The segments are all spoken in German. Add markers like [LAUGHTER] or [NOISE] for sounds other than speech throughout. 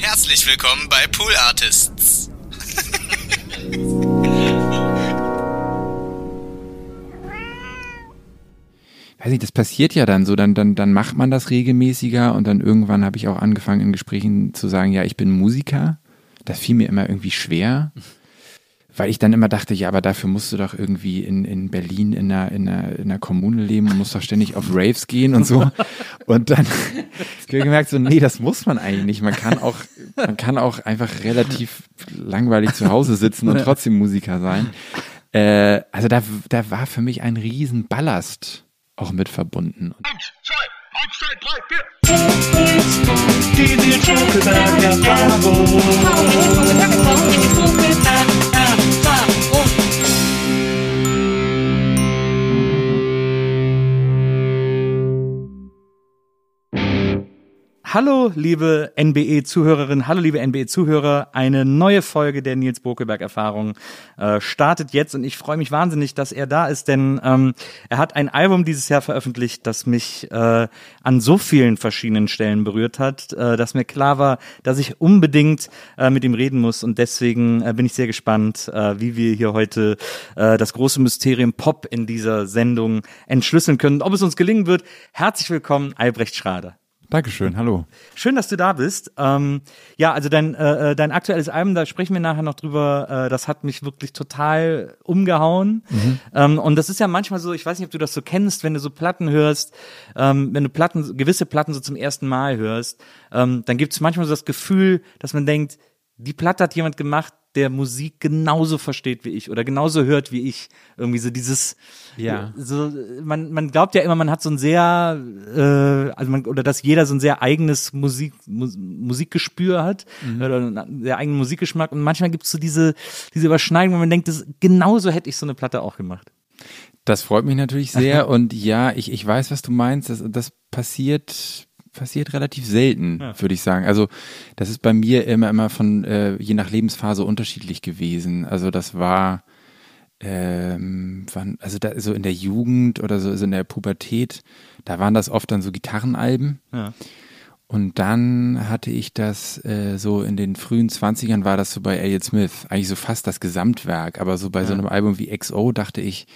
Herzlich willkommen bei Pool Artists. weiß nicht, das passiert ja dann so, dann, dann, dann macht man das regelmäßiger und dann irgendwann habe ich auch angefangen in Gesprächen zu sagen, ja, ich bin Musiker. Das fiel mir immer irgendwie schwer, weil ich dann immer dachte, ja, aber dafür musst du doch irgendwie in, in Berlin in einer, in, einer, in einer Kommune leben und musst doch ständig auf Raves gehen und so. Und dann habe ich gemerkt, so, nee, das muss man eigentlich nicht. Man kann auch, man kann auch einfach relativ langweilig zu Hause sitzen und trotzdem Musiker sein. Äh, also da, da war für mich ein riesen Ballast auch mit verbunden. Eins, zwei, eins, zwei, drei, vier. Die Hallo, liebe NBE-Zuhörerinnen, hallo, liebe NBE-Zuhörer. Eine neue Folge der Nils Bokelberg-Erfahrung äh, startet jetzt und ich freue mich wahnsinnig, dass er da ist, denn ähm, er hat ein Album dieses Jahr veröffentlicht, das mich äh, an so vielen verschiedenen Stellen berührt hat, äh, dass mir klar war, dass ich unbedingt äh, mit ihm reden muss und deswegen äh, bin ich sehr gespannt, äh, wie wir hier heute äh, das große Mysterium Pop in dieser Sendung entschlüsseln können. Ob es uns gelingen wird, herzlich willkommen, Albrecht Schrader. Dankeschön, hallo. Schön, dass du da bist. Ähm, ja, also dein, äh, äh, dein aktuelles Album, da sprechen wir nachher noch drüber, äh, das hat mich wirklich total umgehauen. Mhm. Ähm, und das ist ja manchmal so, ich weiß nicht, ob du das so kennst, wenn du so Platten hörst, ähm, wenn du Platten, gewisse Platten so zum ersten Mal hörst, ähm, dann gibt es manchmal so das Gefühl, dass man denkt, die Platte hat jemand gemacht, der Musik genauso versteht wie ich oder genauso hört wie ich. Irgendwie so dieses, ja. So, man, man glaubt ja immer, man hat so ein sehr, äh, also man, oder dass jeder so ein sehr eigenes Musik, Mus Musikgespür hat mhm. oder einen sehr eigenen Musikgeschmack und manchmal gibt es so diese, diese Überschneidung, wo man denkt, das, genauso hätte ich so eine Platte auch gemacht. Das freut mich natürlich sehr [LAUGHS] und ja, ich, ich weiß, was du meinst. Das, das passiert passiert relativ selten, ja. würde ich sagen. Also das ist bei mir immer immer von äh, je nach Lebensphase unterschiedlich gewesen. Also das war ähm, wann, also da so in der Jugend oder so, so in der Pubertät, da waren das oft dann so Gitarrenalben. Ja. Und dann hatte ich das äh, so in den frühen Zwanzigern war das so bei Elliot Smith, eigentlich so fast das Gesamtwerk, aber so bei ja. so einem Album wie XO dachte ich,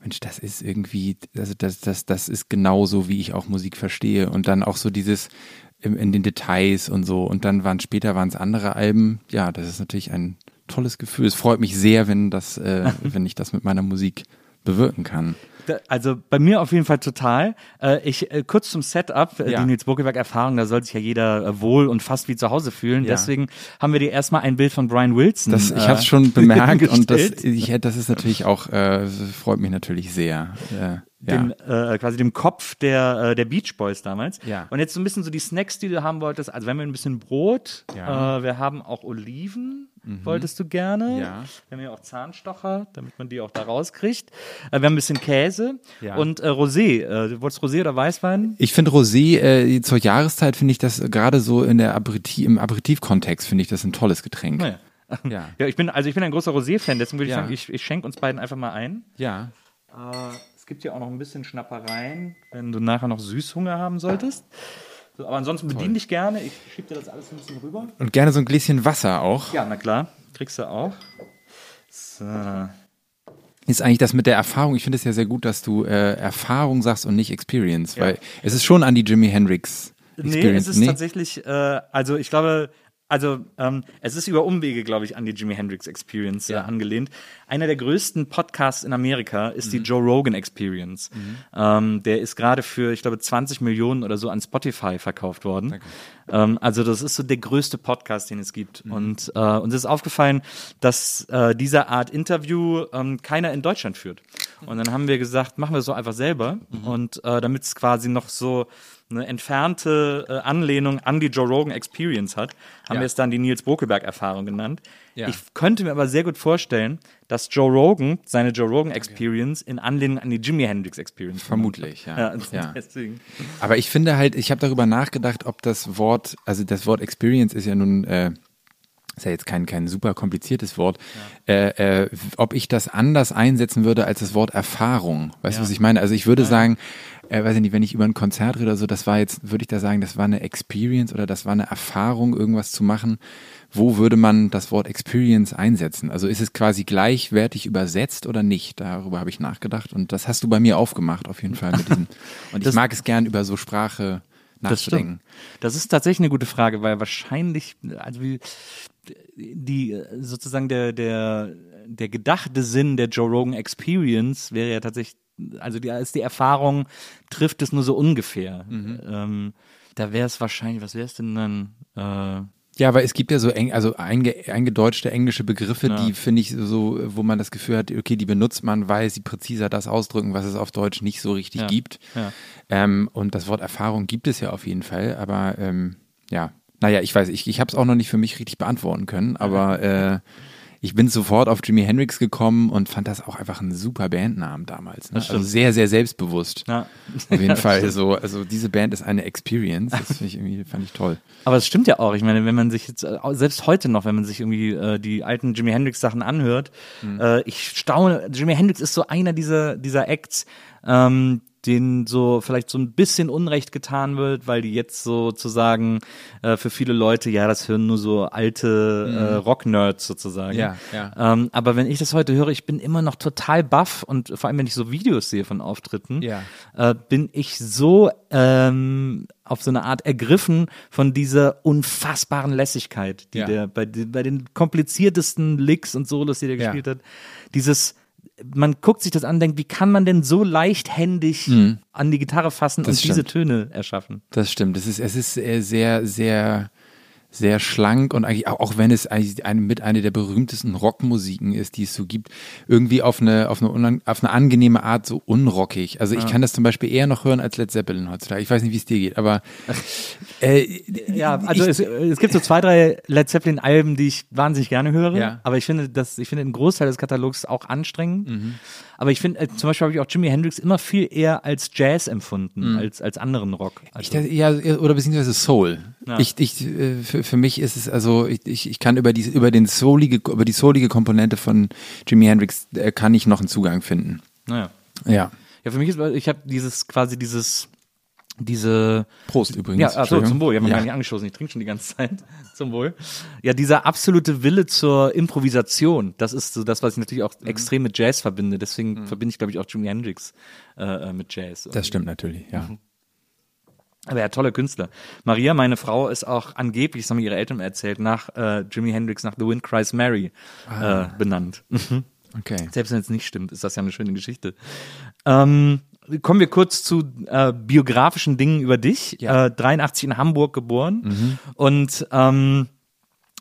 Mensch, das ist irgendwie, also das, das, das ist genauso, wie ich auch Musik verstehe. Und dann auch so dieses in, in den Details und so. Und dann waren später waren es andere Alben. Ja, das ist natürlich ein tolles Gefühl. Es freut mich sehr, wenn das, äh, [LAUGHS] wenn ich das mit meiner Musik bewirken kann. Also bei mir auf jeden Fall total. Äh, ich äh, kurz zum Setup, äh, ja. die Nils Burkeberg Erfahrung, da soll sich ja jeder wohl und fast wie zu Hause fühlen. Ja. Deswegen haben wir dir erstmal ein Bild von Brian Wilson. Das, ich habe es schon bemerkt [LAUGHS] und das, ich, das ist natürlich auch äh, freut mich natürlich sehr. Ja. Dem, äh, quasi dem Kopf der, äh, der Beach Boys damals. Ja. Und jetzt so ein bisschen so die Snacks, die du haben wolltest. Also wir haben ein bisschen Brot, ja. äh, wir haben auch Oliven, mhm. wolltest du gerne. Ja. Wir haben ja auch Zahnstocher, damit man die auch da rauskriegt. Äh, wir haben ein bisschen Käse und äh, Rosé. Äh, du wolltest Rosé oder Weißwein? Ich finde Rosé zur Jahreszeit finde ich das gerade so in der Aperitif, im Aperitivkontext finde ich das ein tolles Getränk. Naja. Ja. [LAUGHS] ja, ich bin also ich bin ein großer Rosé-Fan, deswegen würde ich sagen, ich, ich schenke uns beiden einfach mal ein. Ja. Äh, gibt ja auch noch ein bisschen Schnappereien, wenn du nachher noch Süßhunger haben solltest. So, aber ansonsten bediene dich gerne. Ich schiebe dir das alles ein bisschen rüber. Und gerne so ein Gläschen Wasser auch. Ja, na klar. Kriegst du auch. So. Ist eigentlich das mit der Erfahrung, ich finde es ja sehr gut, dass du äh, Erfahrung sagst und nicht Experience, ja. weil es ist schon an die Jimi Hendrix Experience. Nee, es ist nee? tatsächlich, äh, also ich glaube, also ähm, es ist über Umwege, glaube ich, an die Jimi Hendrix Experience äh, ja. äh, angelehnt. Einer der größten Podcasts in Amerika ist mhm. die Joe Rogan Experience. Mhm. Ähm, der ist gerade für, ich glaube, 20 Millionen oder so an Spotify verkauft worden. Okay. Ähm, also das ist so der größte Podcast, den es gibt. Mhm. Und äh, uns ist aufgefallen, dass äh, diese Art Interview ähm, keiner in Deutschland führt. Und dann haben wir gesagt, machen wir es so einfach selber. Mhm. Und äh, damit es quasi noch so eine entfernte äh, Anlehnung an die Joe Rogan Experience hat, haben ja. wir es dann die Nils Bokelberg Erfahrung genannt. Ja. Ich könnte mir aber sehr gut vorstellen, dass Joe Rogan seine Joe Rogan Experience okay. in Anlehnung an die Jimi Hendrix Experience vermutlich, ja. ja, [LAUGHS] ja. Deswegen. Aber ich finde halt, ich habe darüber nachgedacht, ob das Wort, also das Wort Experience ist ja nun äh, ist ja jetzt kein, kein super kompliziertes Wort, äh, äh, ob ich das anders einsetzen würde als das Wort Erfahrung. Weißt du, Ja. was ich meine? Also ich würde sagen, äh, weiß ich nicht, wenn ich über ein Konzert rede oder so, das war jetzt, würde ich da sagen, das war eine Experience oder das war eine Erfahrung, irgendwas zu machen. Wo würde man das Wort Experience einsetzen? Also ist es quasi gleichwertig übersetzt oder nicht? Darüber habe ich nachgedacht und das hast du bei mir aufgemacht, auf jeden Fall mit diesem. [LAUGHS] Und ich Das- mag es gern über so Sprache Das nachzudenken. stimmt. Das ist tatsächlich eine gute Frage, weil wahrscheinlich, also wie, die sozusagen der, der, der gedachte Sinn der Joe Rogan Experience wäre ja tatsächlich, also die, ist die Erfahrung, trifft es nur so ungefähr. Ähm, da wäre es wahrscheinlich, was wäre es denn dann? Äh, Ja, weil es gibt ja so eng, also einge, eingedeutschte englische Begriffe, Ja. die finde ich so, wo man das Gefühl hat, okay, die benutzt man, weil sie präziser das ausdrücken, was es auf Deutsch nicht so richtig Ja. gibt. Ja. Ähm, und das Wort Erfahrung gibt es ja auf jeden Fall, aber ähm, ja, naja, ich weiß, ich, ich habe es auch noch nicht für mich richtig beantworten können, aber äh, ich bin sofort auf Jimi Hendrix gekommen und fand das auch einfach ein super Bandnamen damals. Ne? Also sehr, sehr selbstbewusst. ja. Auf jeden [LAUGHS] Ja, Fall. stimmt. So, also diese Band ist eine Experience. Das finde ich irgendwie, fand ich toll. [LAUGHS] Aber es stimmt ja auch. Ich meine, wenn man sich jetzt, äh, selbst heute noch, wenn man sich irgendwie äh, die alten Jimi Hendrix Sachen anhört, äh, ich staune, Jimi Hendrix ist so einer dieser, dieser Acts, ähm, denen so vielleicht so ein bisschen Unrecht getan wird, weil die jetzt sozusagen äh, für viele Leute, ja, das hören nur so alte äh, Rock-Nerds sozusagen. Ja, ja. Ähm, aber wenn ich das heute höre, ich bin immer noch total baff und vor allem, wenn ich so Videos sehe von Auftritten, Ja. äh, bin ich so ähm, auf so eine Art ergriffen von dieser unfassbaren Lässigkeit, die Ja. der bei, den- bei den kompliziertesten Licks und Solos, die der gespielt hat, dieses man guckt sich das an, denkt, wie kann man denn so leichthändig an die Gitarre fassen Mhm. Das und diese stimmt. Töne erschaffen? Das stimmt. Es ist, es ist äh, sehr, sehr, sehr schlank und eigentlich auch, auch wenn es eigentlich eine, mit einer der berühmtesten Rockmusiken ist, die es so gibt, irgendwie auf eine, auf eine, auf eine angenehme Art so unrockig. Also ich kann das zum Beispiel eher noch hören als Led Zeppelin heutzutage. Ich weiß nicht, wie es dir geht, aber [LAUGHS] äh, Ja, also ich, es, es gibt so zwei, drei Led Zeppelin-Alben, die ich wahnsinnig gerne höre. Ja. Aber ich finde, das, ich finde den Großteil des Katalogs auch anstrengend. Mhm. Aber ich finde, äh, zum Beispiel habe ich auch Jimi Hendrix immer viel eher als Jazz empfunden, als, als anderen Rock. Mhm. Ich, Also, dachte, ja, oder beziehungsweise Soul. Ja. Ich, ich, äh, für, für mich ist es also, ich, ich, ich kann über die, über den soulige, über die soulige Komponente von Jimi Hendrix äh, kann ich noch einen Zugang finden. naja. Ja. Ja, für mich ist, ich habe dieses, quasi dieses, diese, Prost übrigens. Ja, Entschuldigung. zum Wohl. Ich habe Ja. gar nicht angeschossen. Ich trinke schon die ganze Zeit. [LAUGHS] zum Wohl. Ja, dieser absolute Wille zur Improvisation, das ist so das, was ich natürlich Mhm. auch extrem mit Jazz verbinde. Deswegen verbinde ich, glaube ich, auch Jimi Hendrix äh, äh, mit Jazz. Das stimmt natürlich, ja. Mhm. Aber ja, tolle Künstler. Maria, meine Frau, ist auch angeblich, das haben mir ihre Eltern erzählt, nach äh, Jimi Hendrix, nach The Wind Cries Mary Ah. äh, benannt. [LAUGHS] Okay. Selbst wenn es nicht stimmt, ist das ja eine schöne Geschichte. Ähm, kommen wir kurz zu äh, biografischen Dingen über dich. Ja. Äh, 83 in Hamburg geboren. Und ähm,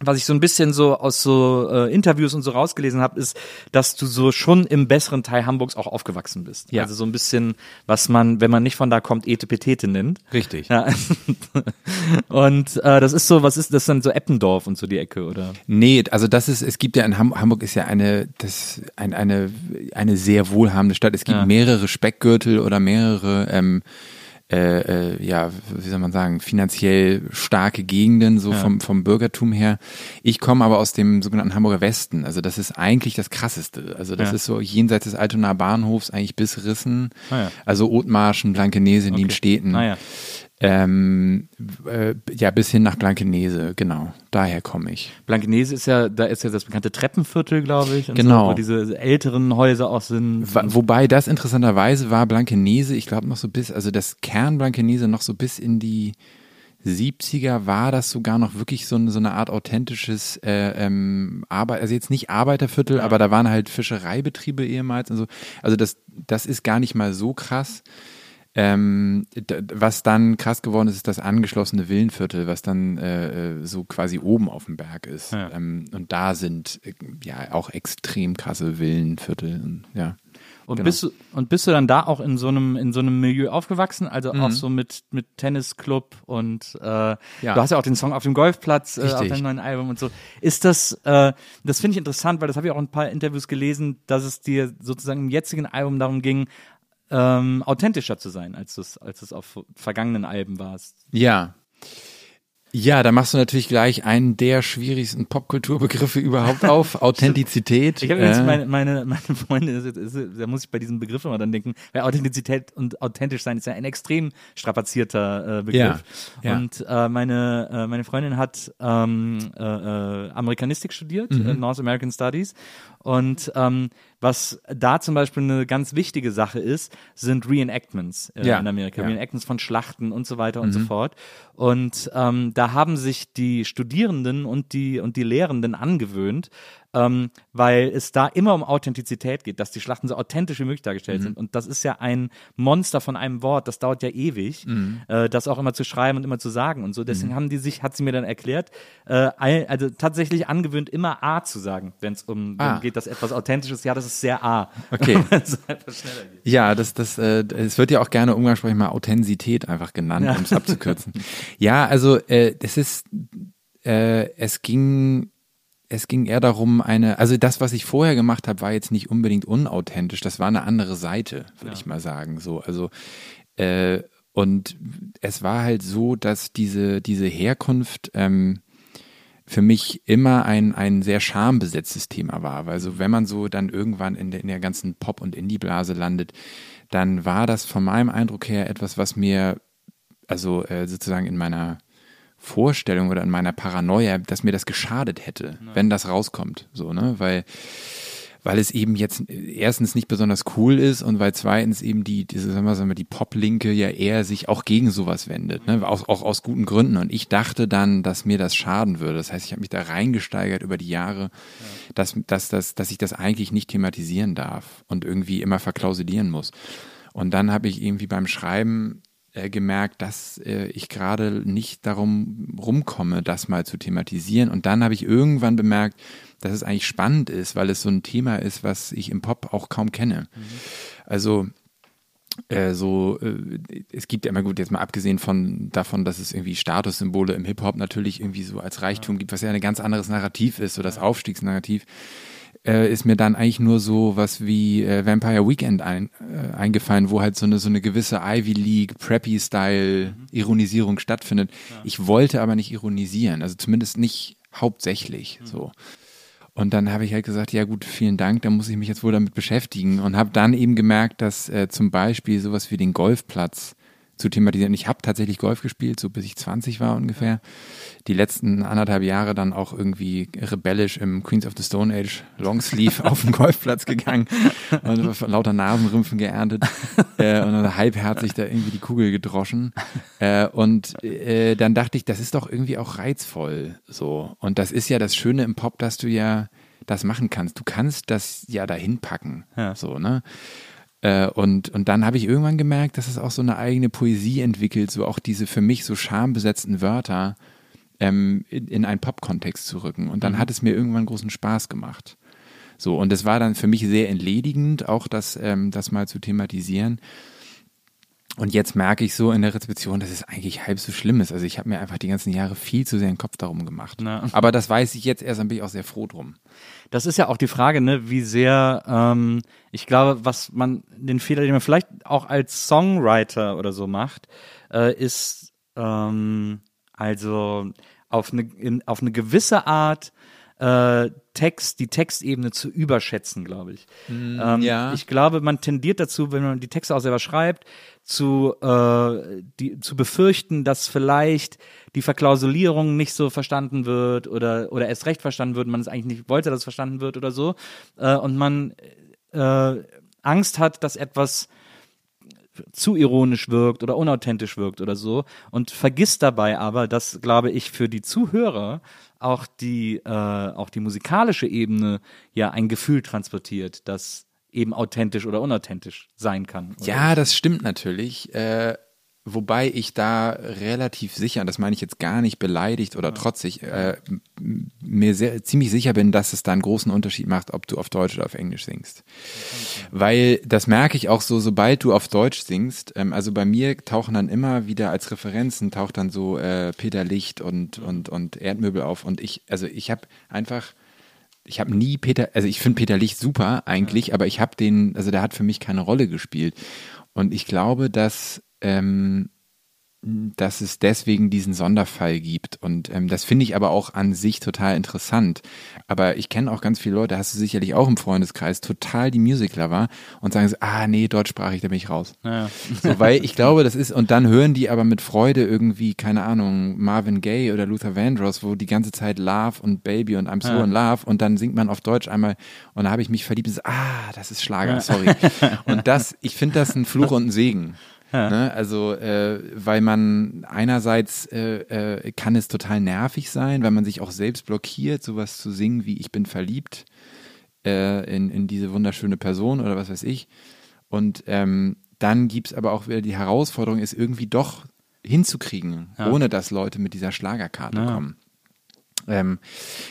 was ich so ein bisschen so aus so äh, Interviews und so rausgelesen habe, ist, dass du so schon im besseren Teil Hamburgs auch aufgewachsen bist. Ja. Also so ein bisschen, was man, wenn man nicht von da kommt, Etepetete nennt. Richtig. Ja. [LAUGHS] und äh, das ist so, was ist das dann so Eppendorf und so die Ecke, oder? Nee, also das ist, es gibt ja in Ham Hamburg ist ja eine, das, ein, eine, eine sehr wohlhabende Stadt. Es gibt Ja. mehrere Speckgürtel oder mehrere, ähm, äh, äh, ja, wie soll man sagen, finanziell starke Gegenden, so vom, vom Bürgertum her. Ich komme aber aus dem sogenannten Hamburger Westen. Also das ist eigentlich das Krasseste. Also das Ja. ist so jenseits des Altonaer Bahnhofs eigentlich bis Rissen. Ah ja. Also Othmarschen, Blankenese, Nienstädten. Naja. Ähm, äh, ja, bis hin nach Blankenese, genau. Daher komme ich. Blankenese ist ja, da ist ja das bekannte Treppenviertel, glaube ich. Und Genau. So, wo diese älteren Häuser auch sind. Wa- Wobei das interessanterweise war Blankenese, ich glaube noch so bis, also das Kern Blankenese noch so bis in die 70er war das sogar noch wirklich so, eine- so eine Art authentisches äh, ähm, Arbeit, also jetzt nicht Arbeiterviertel, aber da waren halt Fischereibetriebe ehemals und so. Also das, das ist gar nicht mal so krass. Ähm, was dann krass geworden ist, ist das angeschlossene Villenviertel, was dann äh, äh, so quasi oben auf dem Berg ist. Ja. Ähm, und da sind äh, ja auch extrem krasse Villenviertel. Und, ja. Und Genau. bist du und bist du dann da auch in so einem in so einem Milieu aufgewachsen, also Mhm. auch so mit mit Tennisclub und äh, du hast ja auch den Song auf dem Golfplatz äh, auf deinem neuen Album und so. Ist das äh, das finde ich interessant, weil das habe ich auch in ein paar Interviews gelesen, dass es dir sozusagen im jetzigen Album darum ging, ähm, authentischer zu sein, als es als es auf vergangenen Alben warst. Ja. Ja, da machst du natürlich gleich einen der schwierigsten Popkulturbegriffe überhaupt [LAUGHS] auf, Authentizität. Ich habe jetzt meine, meine, meine Freunde, da muss ich bei diesem Begriff immer dann denken, weil Authentizität und authentisch sein ist ja ein extrem strapazierter äh, Begriff. Ja, ja. Und äh, meine, äh, meine Freundin hat ähm, äh, äh, Amerikanistik studiert, mhm. äh, North American Studies. Und ähm, was da zum Beispiel eine ganz wichtige Sache ist, sind Reenactments äh, Ja, in Amerika. ja. Reenactments von Schlachten und so weiter und so fort. Und ähm, da haben sich die Studierenden und die, und die Lehrenden angewöhnt, ähm, weil es da immer um Authentizität geht, dass die Schlachten so authentisch wie möglich dargestellt sind. Und das ist ja ein Monster von einem Wort, das dauert ja ewig, äh, das auch immer zu schreiben und immer zu sagen und so. Deswegen haben die sich, hat sie mir dann erklärt, äh, also tatsächlich angewöhnt, immer A zu sagen, wenn es um Ah. darum geht, dass etwas authentisch ist. Ja, das ist sehr A. Okay. [LAUGHS] Ja, das, das, äh, es wird ja auch gerne umgangssprachlich mal Authentizität einfach genannt, Ja. um es abzukürzen. ja, also äh, das ist, äh, es ging, es ging eher darum, eine, also das, was ich vorher gemacht habe, war jetzt nicht unbedingt unauthentisch. Das war eine andere Seite, würde ich mal sagen. So, also äh, und es war halt so, dass diese diese Herkunft ähm, für mich immer ein, ein sehr schambesetztes Thema war. Weil so, wenn man so dann irgendwann in der, in der ganzen Pop- und Indie-Blase landet, dann war das von meinem Eindruck her etwas, was mir, also äh, sozusagen in meiner Vorstellung oder in meiner Paranoia, dass mir das geschadet hätte, wenn das rauskommt. So, ne? Weil, weil es eben jetzt erstens nicht besonders cool ist und weil zweitens eben die, diese, sagen wir, sagen wir, die Pop-Linke ja eher sich auch gegen sowas wendet, ne? auch, auch aus guten Gründen. Und ich dachte dann, dass mir das schaden würde. Das heißt, ich habe mich da reingesteigert über die Jahre, dass, dass, dass, dass ich das eigentlich nicht thematisieren darf und irgendwie immer verklausulieren muss. Und dann habe ich irgendwie beim Schreiben äh, gemerkt, dass äh, ich gerade nicht darum rumkomme, das mal zu thematisieren. Und dann habe ich irgendwann bemerkt, dass es eigentlich spannend ist, weil es so ein Thema ist, was ich im Pop auch kaum kenne. Also äh, so, äh, es gibt ja immer gut, jetzt mal abgesehen von davon, dass es irgendwie Statussymbole im Hip-Hop natürlich irgendwie so als Reichtum gibt, was ja ein ganz anderes Narrativ ist, so das Aufstiegsnarrativ, äh, ist mir dann eigentlich nur so was wie äh, Vampire Weekend ein, äh, eingefallen, wo halt so eine so eine gewisse Ivy League Preppy Style Ironisierung stattfindet. Ich wollte aber nicht ironisieren, also zumindest nicht hauptsächlich so. Und dann habe ich halt gesagt, ja gut, vielen Dank, dann muss ich mich jetzt wohl damit beschäftigen und habe dann eben gemerkt, dass äh, zum Beispiel sowas wie den Golfplatz zu thematisieren. Ich habe tatsächlich Golf gespielt, so bis ich 20 war ungefähr. Die letzten anderthalb Jahre dann auch irgendwie rebellisch im Queens of the Stone Age Longsleeve [LAUGHS] auf den Golfplatz gegangen und von lauter Nasenrümpfen geerntet äh, und dann halbherzig da irgendwie die Kugel gedroschen. Äh, und äh, dann dachte ich, das ist doch irgendwie auch reizvoll so. Und das ist ja das Schöne im Pop, dass du ja das machen kannst. Du kannst das ja dahin packen. Ja. So, ne? Äh, und, und dann habe ich irgendwann gemerkt, dass es auch so eine eigene Poesie entwickelt, so auch diese für mich so schambesetzten Wörter ähm, in, in einen Pop-Kontext zu rücken. Und dann hat es mir irgendwann großen Spaß gemacht. So, und es war dann für mich sehr entledigend, auch das, ähm, das mal zu thematisieren. Und jetzt merke ich so in der Rezeption, dass es eigentlich halb so schlimm ist. Also ich habe mir einfach die ganzen Jahre viel zu sehr den Kopf darum gemacht. Na. Aber das weiß ich jetzt erst, dann bin ich auch sehr froh drum. Das ist ja auch die Frage, ne, wie sehr, ähm, ich glaube, was man, den Fehler, den man vielleicht auch als Songwriter oder so macht, äh, ist ähm, also auf eine, in, auf eine gewisse Art äh, Text, die Textebene zu überschätzen, glaube ich. ähm, ja. Ich glaube, man tendiert dazu, wenn man die Texte auch selber schreibt, zu, äh, die, zu befürchten, dass vielleicht die Verklausulierung nicht so verstanden wird oder, oder erst recht verstanden wird, man es eigentlich nicht wollte, dass es verstanden wird oder so. Äh, und man äh, Angst hat, dass etwas zu ironisch wirkt oder unauthentisch wirkt oder so und vergisst dabei aber, dass, glaube ich, für die Zuhörer auch die, äh, auch die musikalische Ebene ja ein Gefühl transportiert, das eben authentisch oder unauthentisch sein kann. oder? Ja, das stimmt natürlich. Äh, wobei ich da relativ sicher, und das meine ich jetzt gar nicht beleidigt oder trotzig, äh, mir sehr, ziemlich sicher bin, dass es da einen großen Unterschied macht, ob du auf Deutsch oder auf Englisch singst. Weil das merke ich auch so, sobald du auf Deutsch singst, ähm, also bei mir tauchen dann immer wieder als Referenzen, taucht dann so äh, Peter Licht und, und, und Erdmöbel auf. Und ich, also ich habe einfach ich habe nie Peter, also ich finde Peter Licht super eigentlich, aber ich habe den, also der hat für mich keine Rolle gespielt. Und ich glaube, dass ähm, dass es deswegen diesen Sonderfall gibt. Und ähm, das finde ich aber auch an sich total interessant. Aber ich kenne auch ganz viele Leute, hast du sicherlich auch im Freundeskreis, total die Music-Lover und sagen so, ah nee, deutschsprachig, da bin ich raus. Ja. [LAUGHS] So, weil ich glaube, das ist, und dann hören die aber mit Freude irgendwie, keine Ahnung, Marvin Gaye oder Luther Vandross, wo die ganze Zeit Love und Baby und I'm so Ja. in Love und dann singt man auf Deutsch einmal und da habe ich mich verliebt und so, ah, das ist Schlager, sorry. [LAUGHS] Und das, ich finde das ein Fluch und ein Segen. Ne? Also, äh, weil man einerseits äh, äh, kann es total nervig sein, weil man sich auch selbst blockiert, sowas zu singen wie Ich bin verliebt äh, in, in diese wunderschöne Person oder was weiß ich. Und ähm, dann gibt's aber auch wieder die Herausforderung, es irgendwie doch hinzukriegen, ohne dass Leute mit dieser Schlagerkarte Ja. kommen. Ähm,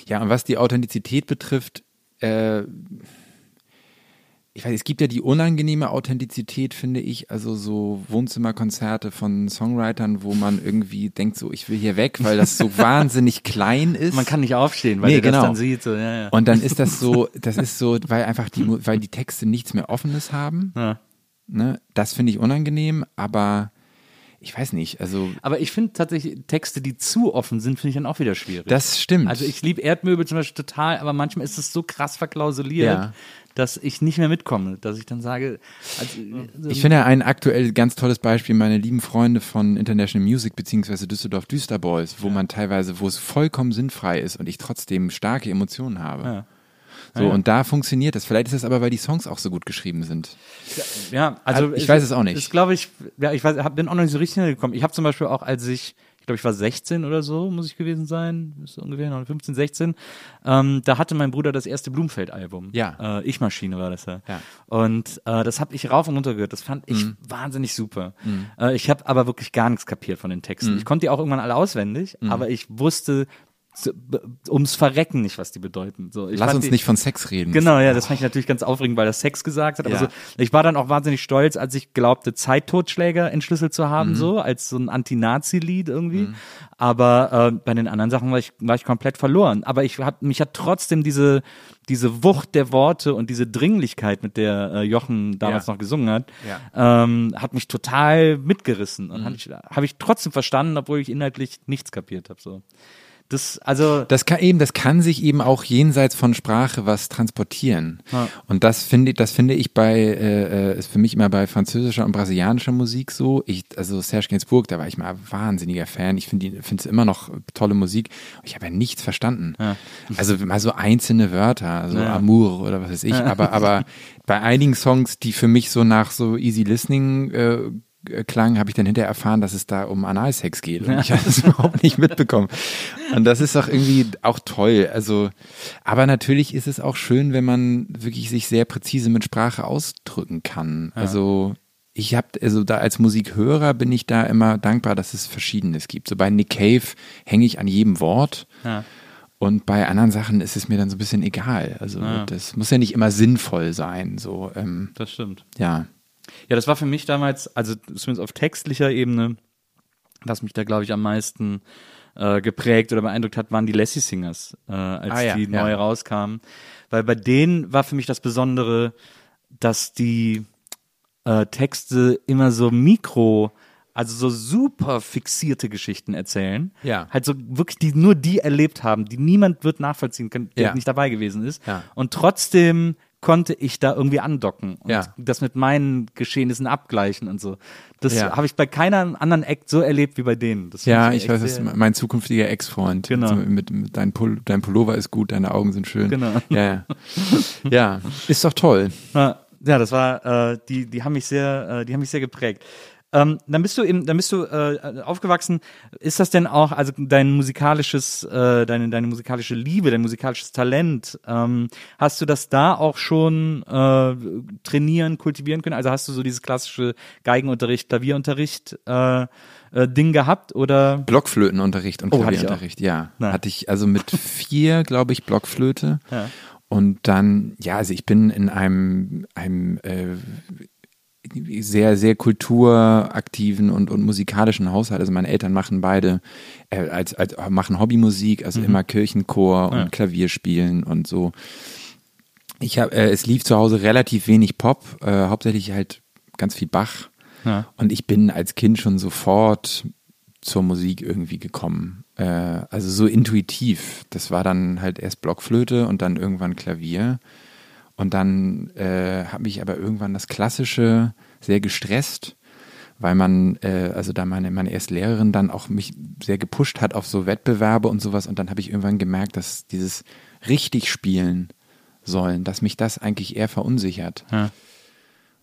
ja, und was die Authentizität betrifft, äh, ich weiß, es gibt ja die unangenehme Authentizität, finde ich, also so Wohnzimmerkonzerte von Songwritern, wo man irgendwie denkt, so, ich will hier weg, weil das so [LAUGHS] wahnsinnig klein ist. Man kann nicht aufstehen, weil Nee, ihr das genau. dann sieht. So, ja, ja. Und dann ist das so, [LAUGHS] das ist so, weil einfach die, weil die Texte nichts mehr Offenes haben. Ja. Ne? Das finde ich unangenehm, aber ich weiß nicht, also Aber ich finde tatsächlich Texte, die zu offen sind, finde ich dann auch wieder schwierig. das stimmt. also ich liebe Erdmöbel zum Beispiel total, aber manchmal ist es so krass verklausuliert, Ja. Dass ich nicht mehr mitkomme, dass ich dann sage, also, Ich finde ein aktuell ganz tolles Beispiel, meine lieben Freunde von International Music beziehungsweise Düsseldorf Düsterboys, wo man teilweise, wo es vollkommen sinnfrei ist und ich trotzdem starke Emotionen habe. Ja. So, und da funktioniert das. Vielleicht ist das aber, weil die Songs auch so gut geschrieben sind. Ja, also Also, ich weiß es auch nicht. Ist, glaube ich, ja, ich weiß, hab, bin auch noch nicht so richtig hingekommen. Ich habe zum Beispiel auch, als ich, ich glaube, ich war 16 oder so, muss ich gewesen sein, ist so ungefähr noch 15, 16. Ähm, da hatte mein Bruder das erste Blumfeld-Album. Ja. Äh, Ich Maschine war das ja. Ja. Und äh, das habe ich rauf und runter gehört. Das fand ich Mhm. wahnsinnig super. Äh, ich habe aber wirklich gar nichts kapiert von den Texten. Mhm. Ich konnte die auch irgendwann alle auswendig, aber ich wusste ums Verrecken nicht, was die bedeuten. So, ich Lass uns die, nicht von Sex reden. Genau, ja, das fand ich natürlich ganz aufregend, weil er Sex gesagt hat. Aber Ja. so, ich war dann auch wahnsinnig stolz, als ich glaubte, Zeittotschläger entschlüsselt zu Mhm. haben, so als so ein Anti-Nazi-Lied irgendwie. Aber äh, bei den anderen Sachen war ich, war ich komplett verloren. Aber ich hab, mich hat trotzdem diese, diese Wucht der Worte und diese Dringlichkeit, mit der äh, Jochen damals Ja. noch gesungen hat, Ja. ähm, hat mich total mitgerissen. Mhm. Und habe ich, hab ich trotzdem verstanden, obwohl ich inhaltlich nichts kapiert habe. So. Das, also, Das kann eben, das kann sich eben auch jenseits von Sprache was transportieren. Ja. Und das finde, das finde ich bei, äh, äh, ist für mich immer bei französischer und brasilianischer Musik so. Ich, also Serge Gainsbourg, da war ich mal wahnsinniger Fan. Ich finde die- finde es immer noch tolle Musik. Ich habe ja nichts verstanden. Ja. Also mal so einzelne Wörter, so Ja. Amour oder was weiß ich. [LAUGHS] Aber, aber bei einigen Songs, die für mich so nach so easy listening äh, klang, habe ich dann hinterher erfahren, dass es da um Analsex geht. Und [LAUGHS] ich habe das überhaupt nicht mitbekommen. Und das ist doch irgendwie auch toll. Also, aber natürlich ist es auch schön, wenn man wirklich sich sehr präzise mit Sprache ausdrücken kann. Also ich habe, also da als Musikhörer bin ich da immer dankbar, dass es Verschiedenes gibt. So bei Nick Cave hänge ich an jedem Wort. ja. Und bei anderen Sachen ist es mir dann so ein bisschen egal. Also Ja. das muss ja nicht immer sinnvoll sein. So, ähm, das stimmt. ja. Ja, das war für mich damals, also zumindest auf textlicher Ebene, was mich da, glaube ich, am meisten äh, geprägt oder beeindruckt hat, waren die Lassie Singers, äh, als Ah ja, die ja. neu rauskamen. Weil bei denen war für mich das Besondere, dass die äh, Texte immer so mikro, also so super fixierte Geschichten erzählen. Ja. Halt so wirklich, die nur die erlebt haben, die niemand wird nachvollziehen können, der Ja. nicht dabei gewesen ist. Ja. Und trotzdem konnte ich da irgendwie andocken und Ja. das mit meinen Geschehnissen abgleichen und so. Das Ja. habe ich bei keiner anderen Act so erlebt wie bei denen. Das Ja, ich weiß, das mein zukünftiger Ex-Freund. Genau. So Mit, mit dein, Pul dein Pullover ist gut, deine Augen sind schön. Genau. Ja, [LAUGHS] ja. ist doch toll. Ja, ja, das war, äh, die, die haben mich sehr, äh, die haben mich sehr geprägt. Ähm, dann bist du eben, dann bist du äh, aufgewachsen. Ist das denn auch, also dein musikalisches, äh, deine, deine musikalische Liebe, dein musikalisches Talent, ähm, hast du das da auch schon äh, trainieren, kultivieren können? Also hast du so dieses klassische Geigenunterricht, Klavierunterricht äh, äh, Ding gehabt oder? Blockflötenunterricht und Oh. Klavierunterricht, ja. Na. Hatte ich also mit [LAUGHS] vier, glaube ich, Blockflöte. Ja. Und dann, ja, also ich bin in einem, einem äh, sehr, sehr kulturaktiven und, und musikalischen Haushalt. Also meine Eltern machen beide, äh, als, als machen Hobbymusik, also immer Kirchenchor und Ja. Klavier spielen und so. Ich habe, äh, es lief zu Hause relativ wenig Pop, äh, hauptsächlich halt ganz viel Bach. Ja. Und ich bin als Kind schon sofort zur Musik irgendwie gekommen. Äh, also so intuitiv. Das war dann halt erst Blockflöte und dann irgendwann Klavier. Und dann äh, habe ich aber irgendwann das Klassische sehr gestresst, weil man, äh, also da meine, meine erste Lehrerin dann auch mich sehr gepusht hat auf so Wettbewerbe und sowas. Und dann habe ich irgendwann gemerkt, dass dieses richtig spielen sollen, dass mich das eigentlich eher verunsichert. Ja.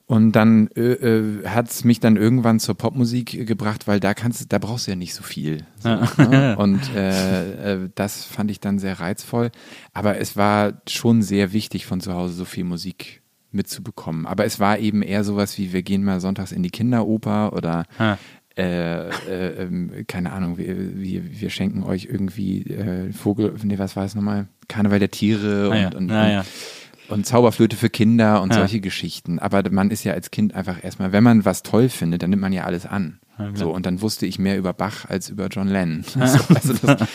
Und dann äh, äh, hat es mich dann irgendwann zur Popmusik gebracht, weil da kannst da brauchst du ja nicht so viel. So, ne? [LAUGHS] Und äh, äh, das fand ich dann sehr reizvoll. Aber es war schon sehr wichtig, von zu Hause so viel Musik mitzubekommen. Aber es war eben eher sowas wie, wir gehen mal sonntags in die Kinderoper oder äh, äh, ähm, keine Ahnung, wir, wir, wir schenken euch irgendwie äh, Vogel, nee, was war es nochmal? Karneval der Tiere Ah ja, und, und, ah ja. Und Zauberflöte für Kinder und Ja. solche Geschichten. Aber man ist ja als Kind einfach erstmal, wenn man was toll findet, dann nimmt man ja alles an. klar. so, und dann wusste ich mehr über Bach als über John Lennon. [LAUGHS] So, also das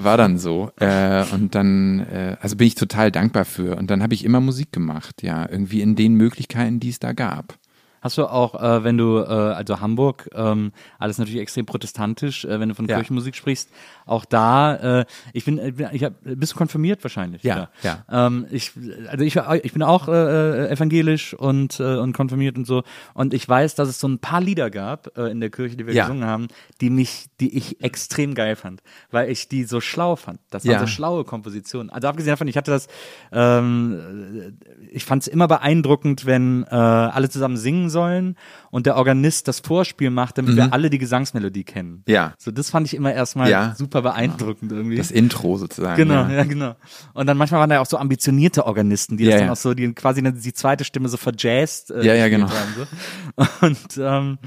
war dann so. Äh, und dann, äh, also bin ich total dankbar für. Und dann habe ich immer Musik gemacht, ja, irgendwie in den Möglichkeiten, die es da gab. Hast du auch, äh, wenn du, äh, also Hamburg, ähm, alles natürlich extrem protestantisch, äh, wenn du von Ja. Kirchenmusik sprichst, auch da, äh, ich bin, ich hab, bist du konfirmiert wahrscheinlich? Ja, ja. Ähm, ich, also ich, ich bin auch äh, evangelisch und, äh, und konfirmiert und so. Und ich weiß, dass es so ein paar Lieder gab äh, in der Kirche, die wir Ja. gesungen haben, die mich, die ich extrem geil fand, weil ich die so schlau fand. Das waren Ja. so schlaue Kompositionen. Also abgesehen davon, ich hatte das, ähm, ich fand es immer beeindruckend, wenn äh, alle zusammen singen sollen und der Organist das Vorspiel macht, damit wir alle die Gesangsmelodie kennen. Mhm. Ja. So, das fand ich immer erstmal Ja. super beeindruckend irgendwie. Das Intro sozusagen. Genau, ja. ja. genau. Und dann manchmal waren da auch so ambitionierte Organisten, die Ja, das dann ja. auch so, die quasi die zweite Stimme so verjazzt äh, Ja, ja, genau. haben. So. Und, ähm,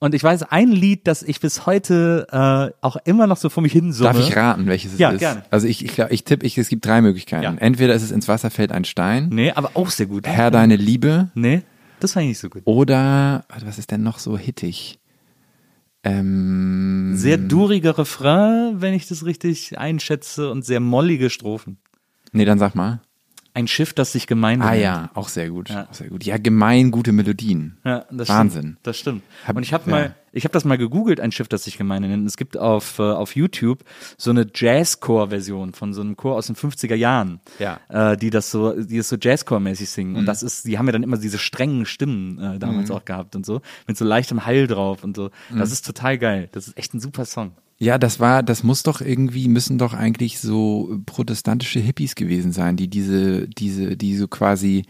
und ich weiß ein Lied, das ich bis heute äh, auch immer noch so vor mich hin summe. Darf ich raten, welches es Ja, ist? gerne. Also ich, ich, glaub, ich tippe, ich, es gibt drei Möglichkeiten. Ja. Entweder ist es ins Wasser fällt ein Stein, Nee, aber auch sehr gut. Herr deine Liebe Nee, das fand ich nicht so gut. oder was ist denn noch so hittig? Ähm, Sehr duriger Refrain, wenn ich das richtig einschätze, und sehr mollige Strophen. nee, dann sag mal. Ein Schiff, das sich Gemeinde Ah nennt. ja, auch sehr gut. Ja. Auch sehr gut. Ja, gemein gute Melodien. Ja, das Wahnsinn. Stimmt, das stimmt. Hab- und ich habe ja. mal, ich habe das mal gegoogelt, ein Schiff, das sich Gemeinde nennt. Es gibt auf äh, auf YouTube so eine Jazzcore-Version von so einem Chor aus den 50er Jahren, Ja. äh, die das so, die es so Jazzcore-mäßig singen. Mhm. Und das ist, die haben ja dann immer diese strengen Stimmen äh, damals auch gehabt und so, mit so leichtem Hall drauf und so. Mhm. Das ist total geil. Das ist echt ein super Song. Ja, das war, das muss doch irgendwie, müssen doch eigentlich so protestantische Hippies gewesen sein, die diese, diese, die so quasi,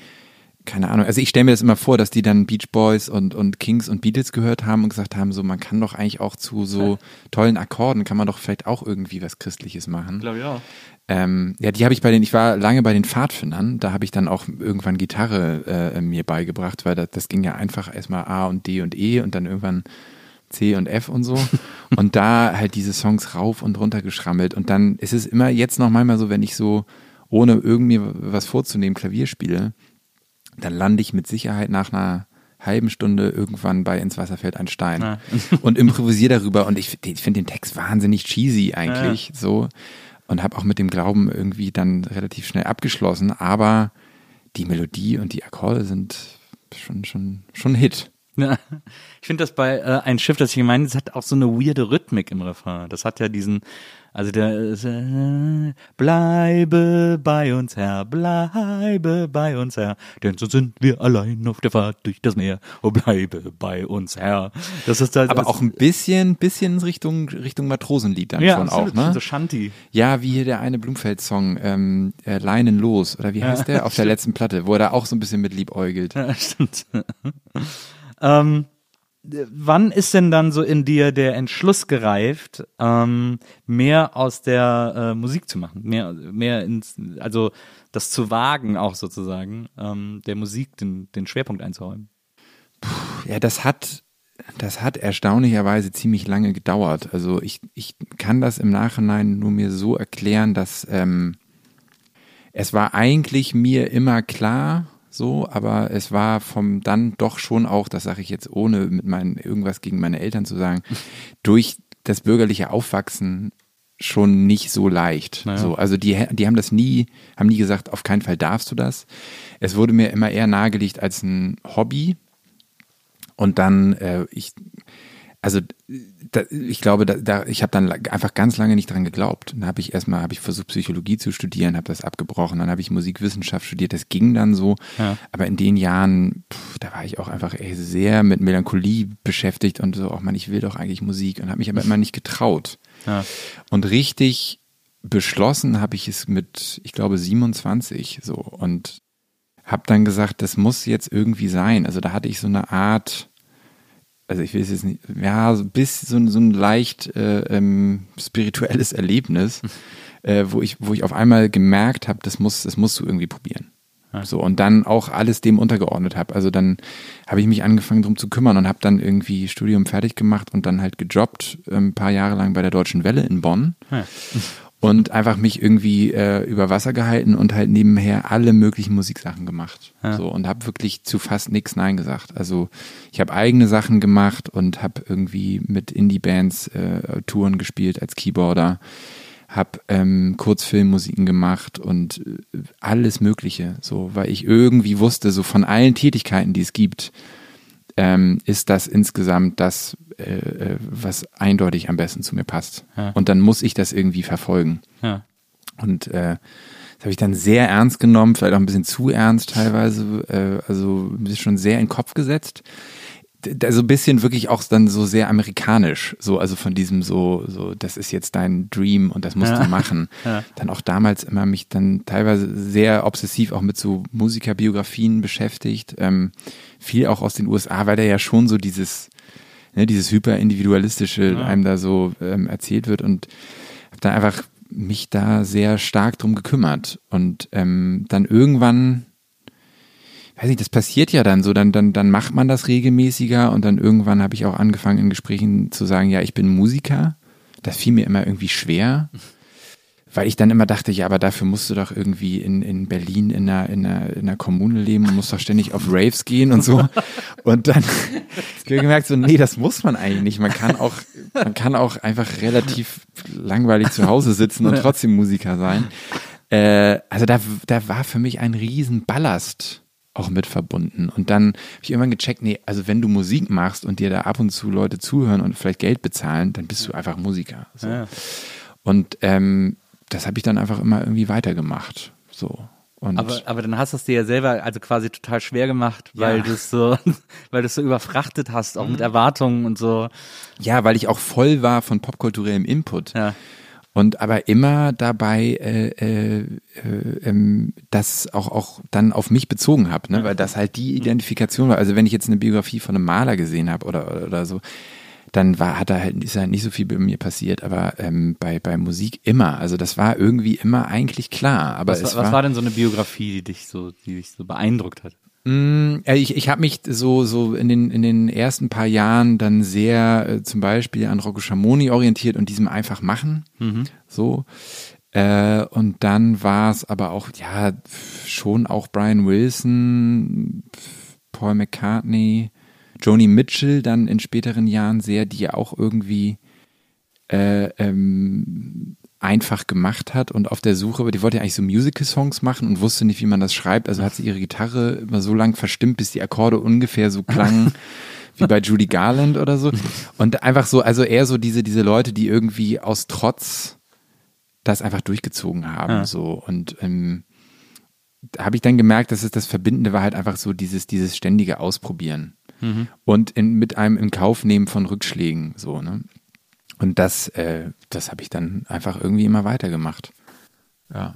keine Ahnung, also ich stelle mir das immer vor, dass die dann Beach Boys und, und Kings und Beatles gehört haben und gesagt haben, so man kann doch eigentlich auch zu so tollen Akkorden, kann man doch vielleicht auch irgendwie was Christliches machen. Glaube ich auch. Ähm, ja, die habe ich bei den, ich war lange bei den Pfadfindern, da habe ich dann auch irgendwann Gitarre äh, mir beigebracht, weil das, das ging ja einfach erstmal A und D und E und dann irgendwann C und F und so. [LAUGHS] und da halt diese Songs rauf und runter geschrammelt. Und dann ist es immer jetzt noch manchmal so, wenn ich so, ohne irgendwie was vorzunehmen, Klavier spiele, dann lande ich mit Sicherheit nach einer halben Stunde irgendwann bei ins Wasser fällt ein Stein Ja. [LAUGHS] und improvisiere darüber und ich, ich finde den Text wahnsinnig cheesy eigentlich so und habe auch mit dem Glauben irgendwie dann relativ schnell abgeschlossen, aber die Melodie und die Akkorde sind schon schon schon ein Hit. Ja. Ich finde das bei äh, ein Schiff, das ich gemeint das hat auch so eine weirde Rhythmik im Refrain. Das hat ja diesen, also der ist, äh, bleibe bei uns Herr, bleibe bei uns Herr, denn so sind wir allein auf der Fahrt durch das Meer. Oh, bleibe bei uns Herr. Das ist das, Aber auch ein bisschen bisschen Richtung Richtung Matrosenlied dann ja, schon absolut, auch, ne? so Shanty. Ja, wie hier der eine Blumfeld-Song, ähm, äh, Leinen los, oder wie heißt der? [LAUGHS] Auf der letzten Platte, wo er da auch so ein bisschen mit liebäugelt. Ja, stimmt. [LAUGHS] ähm, äh, wann ist denn dann so in dir der Entschluss gereift, ähm, mehr aus der äh, Musik zu machen, mehr, mehr ins, also das zu wagen auch sozusagen, ähm, der Musik den, den Schwerpunkt einzuräumen? Ja, das hat, das hat erstaunlicherweise ziemlich lange gedauert. Also ich, ich kann das im Nachhinein nur mir so erklären, dass ähm, es war eigentlich mir immer klar, so, aber es war vom dann doch schon auch, das sage ich jetzt ohne mit meinen irgendwas gegen meine Eltern zu sagen, [LAUGHS] durch das bürgerliche Aufwachsen schon nicht so leicht. Naja. So, also die, die haben das nie, haben nie gesagt, auf keinen Fall darfst du das. Es wurde mir immer eher nahegelegt als ein Hobby. Und dann, äh, ich, also da, ich glaube, da, da ich habe dann einfach ganz lange nicht dran geglaubt. Dann habe ich erstmal habe ich versucht Psychologie zu studieren, habe das abgebrochen, dann habe ich Musikwissenschaft studiert, das ging dann so, ja. aber in den Jahren, pff, da war ich auch einfach ey, sehr mit Melancholie beschäftigt und so, auch man, ich will doch eigentlich Musik und habe mich aber immer nicht getraut. Ja. Und richtig beschlossen habe ich es mit, ich glaube 27 so und habe dann gesagt, das muss jetzt irgendwie sein. Also da hatte ich so eine Art also ich will es jetzt nicht, ja, so bis so, so ein leicht äh, ähm, spirituelles Erlebnis, äh, wo ich, wo ich auf einmal gemerkt habe, das muss, das musst du irgendwie probieren. Ja. So und dann auch alles dem untergeordnet habe. Also dann habe ich mich angefangen drum zu kümmern und habe dann irgendwie Studium fertig gemacht und dann halt gejobbt, äh, ein paar Jahre lang bei der Deutschen Welle in Bonn. Ja und einfach mich irgendwie äh, über Wasser gehalten und halt nebenher alle möglichen Musiksachen gemacht. Ja. So und habe wirklich zu fast nichts Nein gesagt. Also ich habe eigene Sachen gemacht und habe irgendwie mit Indie-Bands äh, Touren gespielt als Keyboarder, habe ähm, Kurzfilmmusiken gemacht und äh, alles Mögliche. So, weil ich irgendwie wusste, so von allen Tätigkeiten, die es gibt, ähm, ist das insgesamt das, äh, äh, was eindeutig am besten zu mir passt. Ja. Und dann muss ich das irgendwie verfolgen. Ja. Und äh, das habe ich dann sehr ernst genommen, vielleicht auch ein bisschen zu ernst teilweise, äh, also schon sehr in den Kopf gesetzt also ein bisschen wirklich auch dann so sehr amerikanisch, so also von diesem so so das ist jetzt dein Dream und das musst ja. du machen. [LAUGHS] Ja. Dann auch damals immer mich dann teilweise sehr obsessiv auch mit so Musikerbiografien beschäftigt, ähm, viel auch aus den USA, weil da ja schon so dieses ne, dieses hyperindividualistische ja. einem da so ähm, erzählt wird und habe dann einfach mich da sehr stark drum gekümmert und ähm, dann irgendwann weiß nicht, das passiert ja dann so, dann, dann, dann macht man das regelmäßiger und dann irgendwann habe ich auch angefangen in Gesprächen zu sagen, ja, ich bin Musiker. Das fiel mir immer irgendwie schwer, weil ich dann immer dachte, ja, aber dafür musst du doch irgendwie in, in Berlin in einer, in, einer, in einer Kommune leben und musst doch ständig auf Raves gehen und so. Und dann [LAUGHS] habe ich gemerkt, so, nee, das muss man eigentlich nicht. Man kann auch, man kann auch einfach relativ langweilig zu Hause sitzen und trotzdem Musiker sein. Äh, also da, da war für mich ein riesen Ballast auch mit verbunden. Und dann habe ich irgendwann gecheckt, nee, also wenn du Musik machst und dir da ab und zu Leute zuhören und vielleicht Geld bezahlen, dann bist du einfach Musiker. So. Ja. Und ähm, das habe ich dann einfach immer irgendwie weitergemacht. So. Und aber, aber dann hast du es dir ja selber also quasi total schwer gemacht, weil ja. du es so, [LAUGHS] weil du es so überfrachtet hast, auch mhm. mit Erwartungen und so. Ja, weil ich auch voll war von popkulturellem Input. Ja und aber immer dabei äh, äh, äh, ähm, das auch auch dann auf mich bezogen habe, ne? weil das halt die Identifikation war. Also wenn ich jetzt eine Biografie von einem Maler gesehen habe oder, oder oder so, dann war hat da halt ist halt nicht so viel bei mir passiert, aber ähm, bei bei Musik immer. Also das war irgendwie immer eigentlich klar. Aber was, es was war, war denn so eine Biografie, die dich so die dich so beeindruckt hat? Mm, ich, ich habe mich so, so in, den, in den ersten paar Jahren dann sehr äh, zum Beispiel an Rocco Schamoni orientiert und diesem einfach machen. Mhm. So. Äh, und dann war es aber auch, ja, schon auch Brian Wilson, Paul McCartney, Joni Mitchell dann in späteren Jahren sehr, die ja auch irgendwie äh, ähm, einfach gemacht hat und auf der Suche, die wollte ja eigentlich so Musical-Songs machen und wusste nicht, wie man das schreibt. Also hat sie ihre Gitarre immer so lang verstimmt, bis die Akkorde ungefähr so klangen [LAUGHS] wie bei Judy Garland oder so. Und einfach so, also eher so diese, diese Leute, die irgendwie aus Trotz das einfach durchgezogen haben. Ja. So. Und ähm, da habe ich dann gemerkt, dass es das Verbindende war halt einfach so dieses, dieses ständige Ausprobieren. Mhm. Und in, mit einem in Kauf nehmen von Rückschlägen. So, ne? Und das, äh, das habe ich dann einfach irgendwie immer weitergemacht. Ja.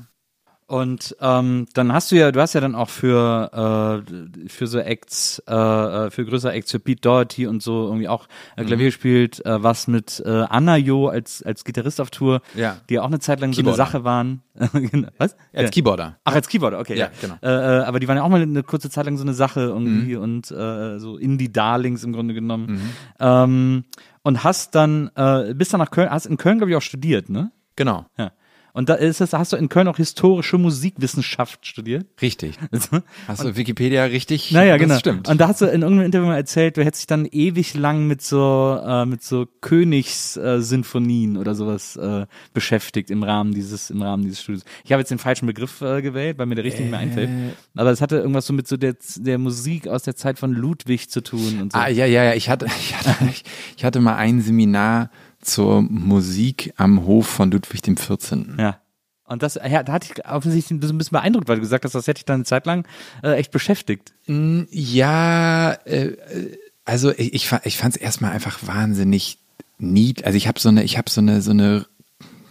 Und ähm, dann hast du ja, du hast ja dann auch für äh, für so Acts, äh, äh für größere Acts, für Pete Doherty und so irgendwie auch äh, Klavier mhm. gespielt, äh, was mit äh, Anna Jo als als Gitarrist auf Tour, ja. die auch eine Zeit lang Keyboarder. so eine Sache waren. [LAUGHS] Genau. was? Als ja. Keyboarder. Ach, als Keyboarder, okay. Ja, ja. genau. Äh, äh, aber die waren ja auch mal eine kurze Zeit lang so eine Sache irgendwie mhm. und äh, so Indie-Darlings im Grunde genommen. Mhm. Ähm, und hast dann, äh, bist dann nach Köln, hast in Köln, glaube ich, auch studiert, ne? Genau. Ja. Und da ist das, hast du in Köln auch historische Musikwissenschaft studiert? Richtig. [LAUGHS] Hast du Wikipedia richtig? Naja, genau. Stimmt. Und da hast du in irgendeinem Interview mal erzählt, du hättest dich dann ewig lang mit so, äh, mit so Königssinfonien oder sowas äh, beschäftigt im Rahmen dieses, im Rahmen dieses Studios. Ich habe jetzt den falschen Begriff äh, gewählt, weil mir der richtig nicht mehr einfällt. Aber es hatte irgendwas so mit so der, der Musik aus der Zeit von Ludwig zu tun und so. Ah, ja, ja, ja. Ich hatte, [LAUGHS] ich hatte, ich, ich hatte mal ein Seminar zur Musik am Hof von Ludwig dem 14. Ja. Und das, ja, da hatte ich offensichtlich ein bisschen beeindruckt, weil du gesagt hast, das hätte ich dann eine Zeit lang äh, echt beschäftigt. Ja, äh, also ich, ich, fa- ich fand es erstmal einfach wahnsinnig nied. Also ich habe so eine, ich habe so eine, so eine,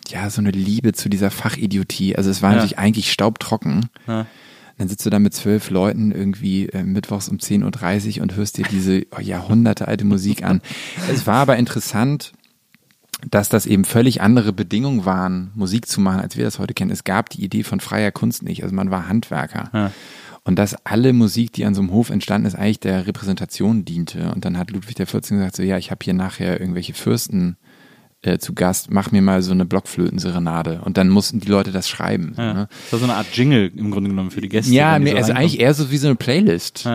ja, so eine Liebe zu dieser Fachidiotie. Also es war Ja. natürlich eigentlich staubtrocken. Ja. Dann sitzt du da mit zwölf Leuten irgendwie äh, mittwochs um 10.30 Uhr und hörst dir diese oh, Jahrhunderte alte Musik an. Es war aber interessant, dass das eben völlig andere Bedingungen waren, Musik zu machen, als wir das heute kennen. Es gab die Idee von freier Kunst nicht. Also man war Handwerker. Ja. Und dass alle Musik, die an so einem Hof entstanden ist, eigentlich der Repräsentation diente. Und dann hat Ludwig XIV. gesagt, so ja, ich habe hier nachher irgendwelche Fürsten äh, zu Gast, mach mir mal so eine Blockflötenserenade. Und dann mussten die Leute das schreiben. Ja. ne? Das war so eine Art Jingle im Grunde genommen für die Gäste. Ja, die so also eigentlich eher so wie so eine Playlist.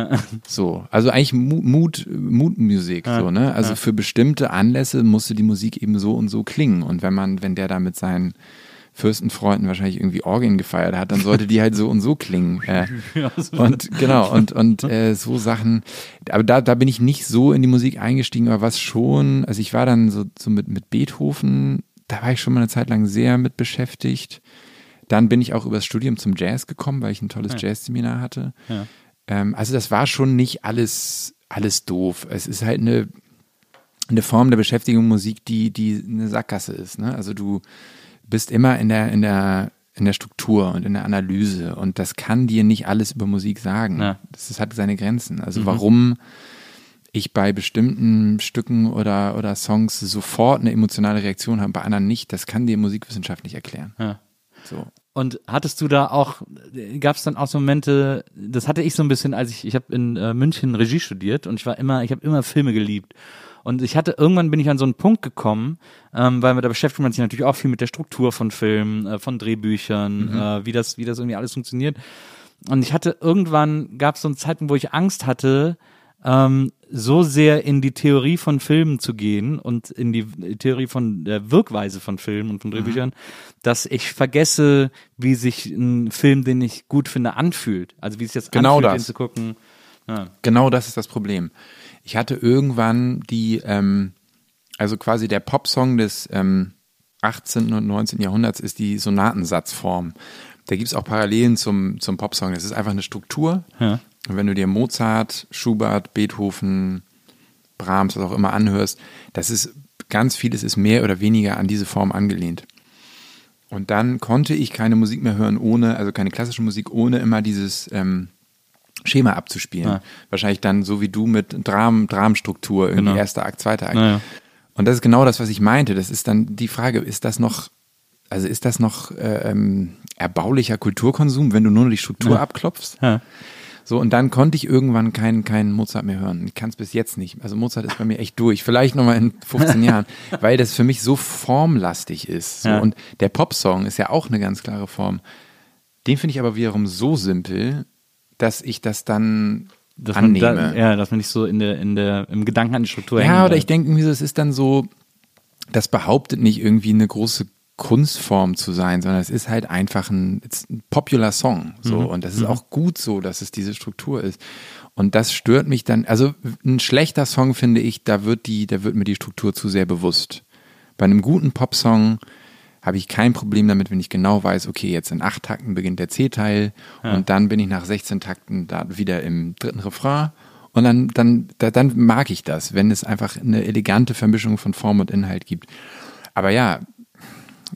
So, also eigentlich Mu- Mut, Mutmusik, so, ne? Also für bestimmte Anlässe musste die Musik eben so und so klingen. Und wenn man, wenn der da mit seinen Fürstenfreunden wahrscheinlich irgendwie Orgien gefeiert hat, dann sollte die halt so und so klingen. [LAUGHS] Äh, und genau, und, und äh, so Sachen, aber da, da bin ich nicht so in die Musik eingestiegen, aber was schon, also ich war dann so, so mit, mit Beethoven, da war ich schon mal eine Zeit lang sehr mit beschäftigt. Dann bin ich auch übers Studium zum Jazz gekommen, weil ich ein tolles Jazzseminar hatte. Ja. Ähm, also das war schon nicht alles, alles doof. Es ist halt eine, eine Form der Beschäftigung Musik, die, die eine Sackgasse ist. Ne? Also du bist immer in der, in der, in der Struktur und in der Analyse und das kann dir nicht alles über Musik sagen. Ja. Das, das hat seine Grenzen. Also warum ich bei bestimmten Stücken oder, oder Songs sofort eine emotionale Reaktion habe, bei anderen nicht, das kann dir Musikwissenschaft nicht erklären. Ja. So. Und hattest du da auch, gab es dann auch so Momente, das hatte ich so ein bisschen, als ich, ich habe in äh, München Regie studiert und ich war immer, ich habe immer Filme geliebt. Und ich hatte, irgendwann bin ich an so einen Punkt gekommen, ähm, weil da beschäftigt man sich natürlich auch viel mit der Struktur von Filmen, äh, von Drehbüchern, äh, wie das, wie das irgendwie alles funktioniert. Und ich hatte irgendwann, gab es so einen Zeitpunkt, wo ich Angst hatte, ähm, so sehr in die Theorie von Filmen zu gehen und in die Theorie von der Wirkweise von Filmen und von Drehbüchern, dass ich vergesse, wie sich ein Film, den ich gut finde, anfühlt. Also wie es jetzt Genau anfühlt, das. den zu gucken. Ja. Genau das ist das Problem. Ich hatte irgendwann die, ähm, also quasi der Popsong des ähm, 18. und 19. Jahrhunderts ist die Sonatensatzform. Da gibt es auch Parallelen zum, zum Popsong. Das ist einfach eine Struktur. Ja. Und wenn du dir Mozart, Schubert, Beethoven, Brahms, was auch immer anhörst, das ist ganz vieles ist mehr oder weniger an diese Form angelehnt. Und dann konnte ich keine Musik mehr hören ohne, also keine klassische Musik, ohne immer dieses ähm, Schema abzuspielen. Ja. Wahrscheinlich dann so wie du mit Dram, Dramstruktur, irgendwie Genau. erster Akt, zweiter Akt. Naja. Und das ist genau das, was ich meinte. Das ist dann die Frage, ist das noch, also ist das noch äh, ähm, erbaulicher Kulturkonsum, wenn du nur noch die Struktur abklopfst? Ja. So, und dann konnte ich irgendwann keinen keinen Mozart mehr hören. Ich kann es bis jetzt nicht. Also Mozart ist bei mir echt durch. Vielleicht nochmal in 15 [LAUGHS] Jahren, weil das für mich so formlastig ist. So. Ja. Und der Popsong ist ja auch eine ganz klare Form. Den finde ich aber wiederum so simpel, dass ich das dann Dass annehme. da, ja, dass man nicht so in der, in der, im Gedanken an die Struktur hängen Ja, oder ich denke so, es ist dann so, das behauptet nicht irgendwie eine große Kunstform zu sein, sondern es ist halt einfach ein, ein popular Song. So. Und das ist auch gut so, dass es diese Struktur ist. Und das stört mich dann, also ein schlechter Song finde ich, da wird die, da wird mir die Struktur zu sehr bewusst. Bei einem guten Popsong habe ich kein Problem damit, wenn ich genau weiß, okay, jetzt in acht Takten beginnt der C-Teil und dann bin ich nach 16 Takten da wieder im dritten Refrain und dann, dann, da, dann mag ich das, wenn es einfach eine elegante Vermischung von Form und Inhalt gibt. Aber ja,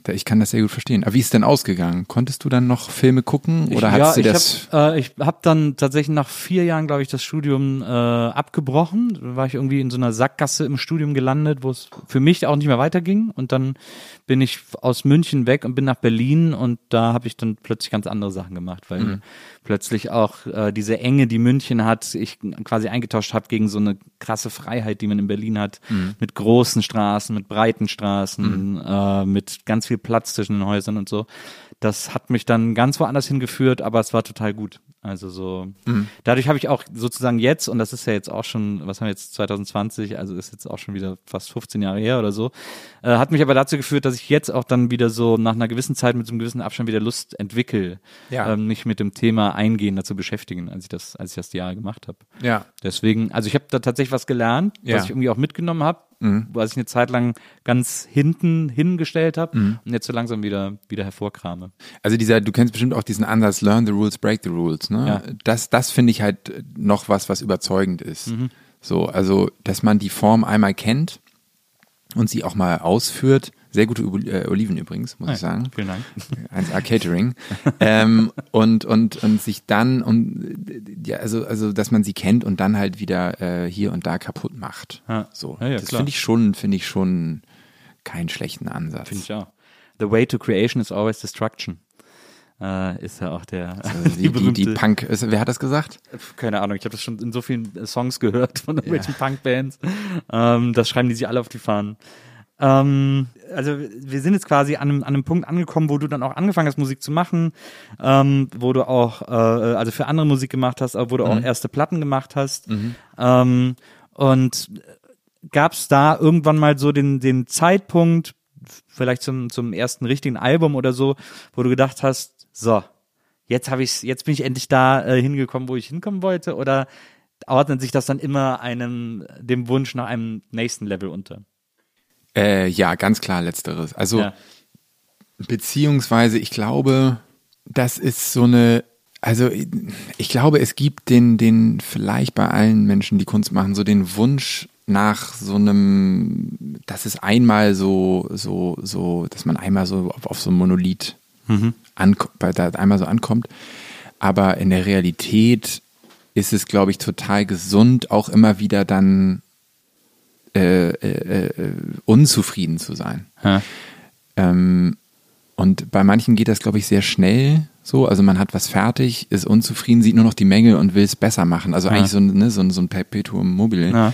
ich kann das sehr gut verstehen. Aber wie ist es denn ausgegangen? Konntest du dann noch Filme gucken oder ich, hattest ja, du ich das? Hab, äh, ich habe dann tatsächlich nach vier Jahren, glaube ich, das Studium äh, abgebrochen. Da war ich irgendwie in so einer Sackgasse im Studium gelandet, wo es für mich auch nicht mehr weiterging. Und dann bin ich aus München weg und bin nach Berlin und da habe ich dann plötzlich ganz andere Sachen gemacht, weil Mhm. plötzlich auch äh, diese Enge, die München hat, ich quasi eingetauscht habe gegen so eine krasse Freiheit, die man in Berlin hat, Mhm. mit großen Straßen, mit breiten Straßen, äh, mit ganz viel Platz zwischen den Häusern und so. Das hat mich dann ganz woanders hingeführt, aber es war total gut. Also so, Mhm. dadurch habe ich auch sozusagen jetzt, und das ist ja jetzt auch schon, was haben wir jetzt, 2020, also ist jetzt auch schon wieder fast 15 Jahre her oder so, äh, hat mich aber dazu geführt, dass ich jetzt auch dann wieder so nach einer gewissen Zeit mit so einem gewissen Abstand wieder Lust entwickle, Ja. ähm, mich mit dem Thema eingehender zu beschäftigen, als ich das, als ich das die Jahre gemacht habe. Ja. Deswegen, also ich habe da tatsächlich was gelernt, Ja. was ich irgendwie auch mitgenommen habe, Mhm. was ich eine Zeit lang ganz hinten hingestellt habe Mhm. und jetzt so langsam wieder, wieder hervorkrame. Also dieser, du kennst bestimmt auch diesen Ansatz, learn the rules, break the rules, ne? Ja. Das, das finde ich halt noch was, was überzeugend ist. Mhm. So, also, dass man die Form einmal kennt und sie auch mal ausführt. Sehr gute Ol- äh, Oliven übrigens, muss ich sagen. Vielen Dank. [LAUGHS] 1A Catering. ähm, und, und, und sich dann, und, ja, also, also, dass man sie kennt und dann halt wieder äh, hier und da kaputt macht. Ja. So. Ja, ja, das finde ich schon, finde ich schon keinen schlechten Ansatz. Finde ich auch. The way to creation is always destruction. Äh, ist ja auch der Also [LAUGHS] die, die, die Punk, ist, wer hat das gesagt? keine Ahnung, ich habe das schon in so vielen Songs gehört von irgendwelchen Punkbands. Ähm, das schreiben die sich alle auf die Fahnen. Ähm, also wir sind jetzt quasi an einem, an einem Punkt angekommen, wo du dann auch angefangen hast, Musik zu machen, ähm, wo du auch, äh, also für andere Musik gemacht hast, aber wo du auch erste Platten gemacht hast. Ähm, und gab es da irgendwann mal so den, den Zeitpunkt, vielleicht zum, zum ersten richtigen Album oder so, wo du gedacht hast, so, jetzt habe ich jetzt bin ich endlich da äh, hingekommen, wo ich hinkommen wollte, oder ordnet sich das dann immer einem dem Wunsch nach einem nächsten Level unter? Äh, ja, ganz klar letzteres. Also Ja. beziehungsweise ich glaube, das ist so eine, also ich glaube, es gibt den, den vielleicht bei allen Menschen, die Kunst machen, so den Wunsch nach so einem, dass es einmal so, so, so, dass man einmal so auf, auf so ein Monolith anko- bei- da einmal so ankommt. Aber in der Realität ist es, glaube ich, total gesund, auch immer wieder dann äh, äh, äh, unzufrieden zu sein. Ja. Ähm, und bei manchen geht das, glaube ich, sehr schnell so. Also man hat was fertig, ist unzufrieden, sieht nur noch die Mängel und will es besser machen. Also eigentlich so, ein- ne, so, so ein Perpetuum mobile. Ja.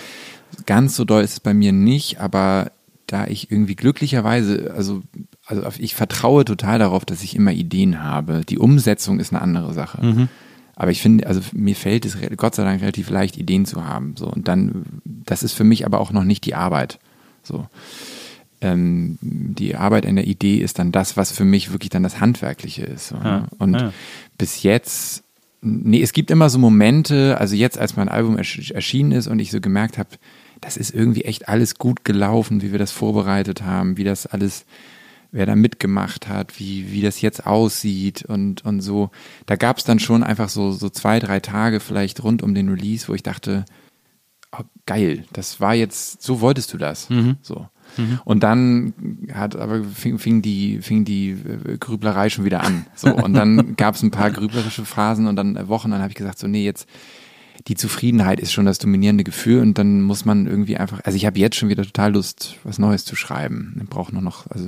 Ganz so doll ist es bei mir nicht, aber da ich irgendwie glücklicherweise, also, also ich vertraue total darauf, dass ich immer Ideen habe. Die Umsetzung ist eine andere Sache. Aber ich finde, also mir fällt es Gott sei Dank relativ leicht, Ideen zu haben. So. Und dann, das ist für mich aber auch noch nicht die Arbeit. So. Ähm, die Arbeit an der Idee ist dann das, was für mich wirklich dann das Handwerkliche ist. So, ne? Und ja. bis jetzt, nee, es gibt immer so Momente, also jetzt, als mein Album ersch erschienen ist und ich so gemerkt habe, das ist irgendwie echt alles gut gelaufen, wie wir das vorbereitet haben, wie das alles, wer da mitgemacht hat, wie, wie das jetzt aussieht und, und so. Da gab es dann schon einfach so, so zwei, drei Tage vielleicht rund um den Release, wo ich dachte, oh, geil, das war jetzt, so wolltest du das. So. Und dann hat aber fing, fing die fing die äh, Grüblerei schon wieder an. So und dann [LAUGHS] gab es ein paar grüblerische Phasen und dann äh, Wochen. Dann habe ich gesagt so nee jetzt die Zufriedenheit ist schon das dominierende Gefühl und dann muss man irgendwie einfach. Also ich habe jetzt schon wieder total Lust was Neues zu schreiben. Ich brauche nur noch also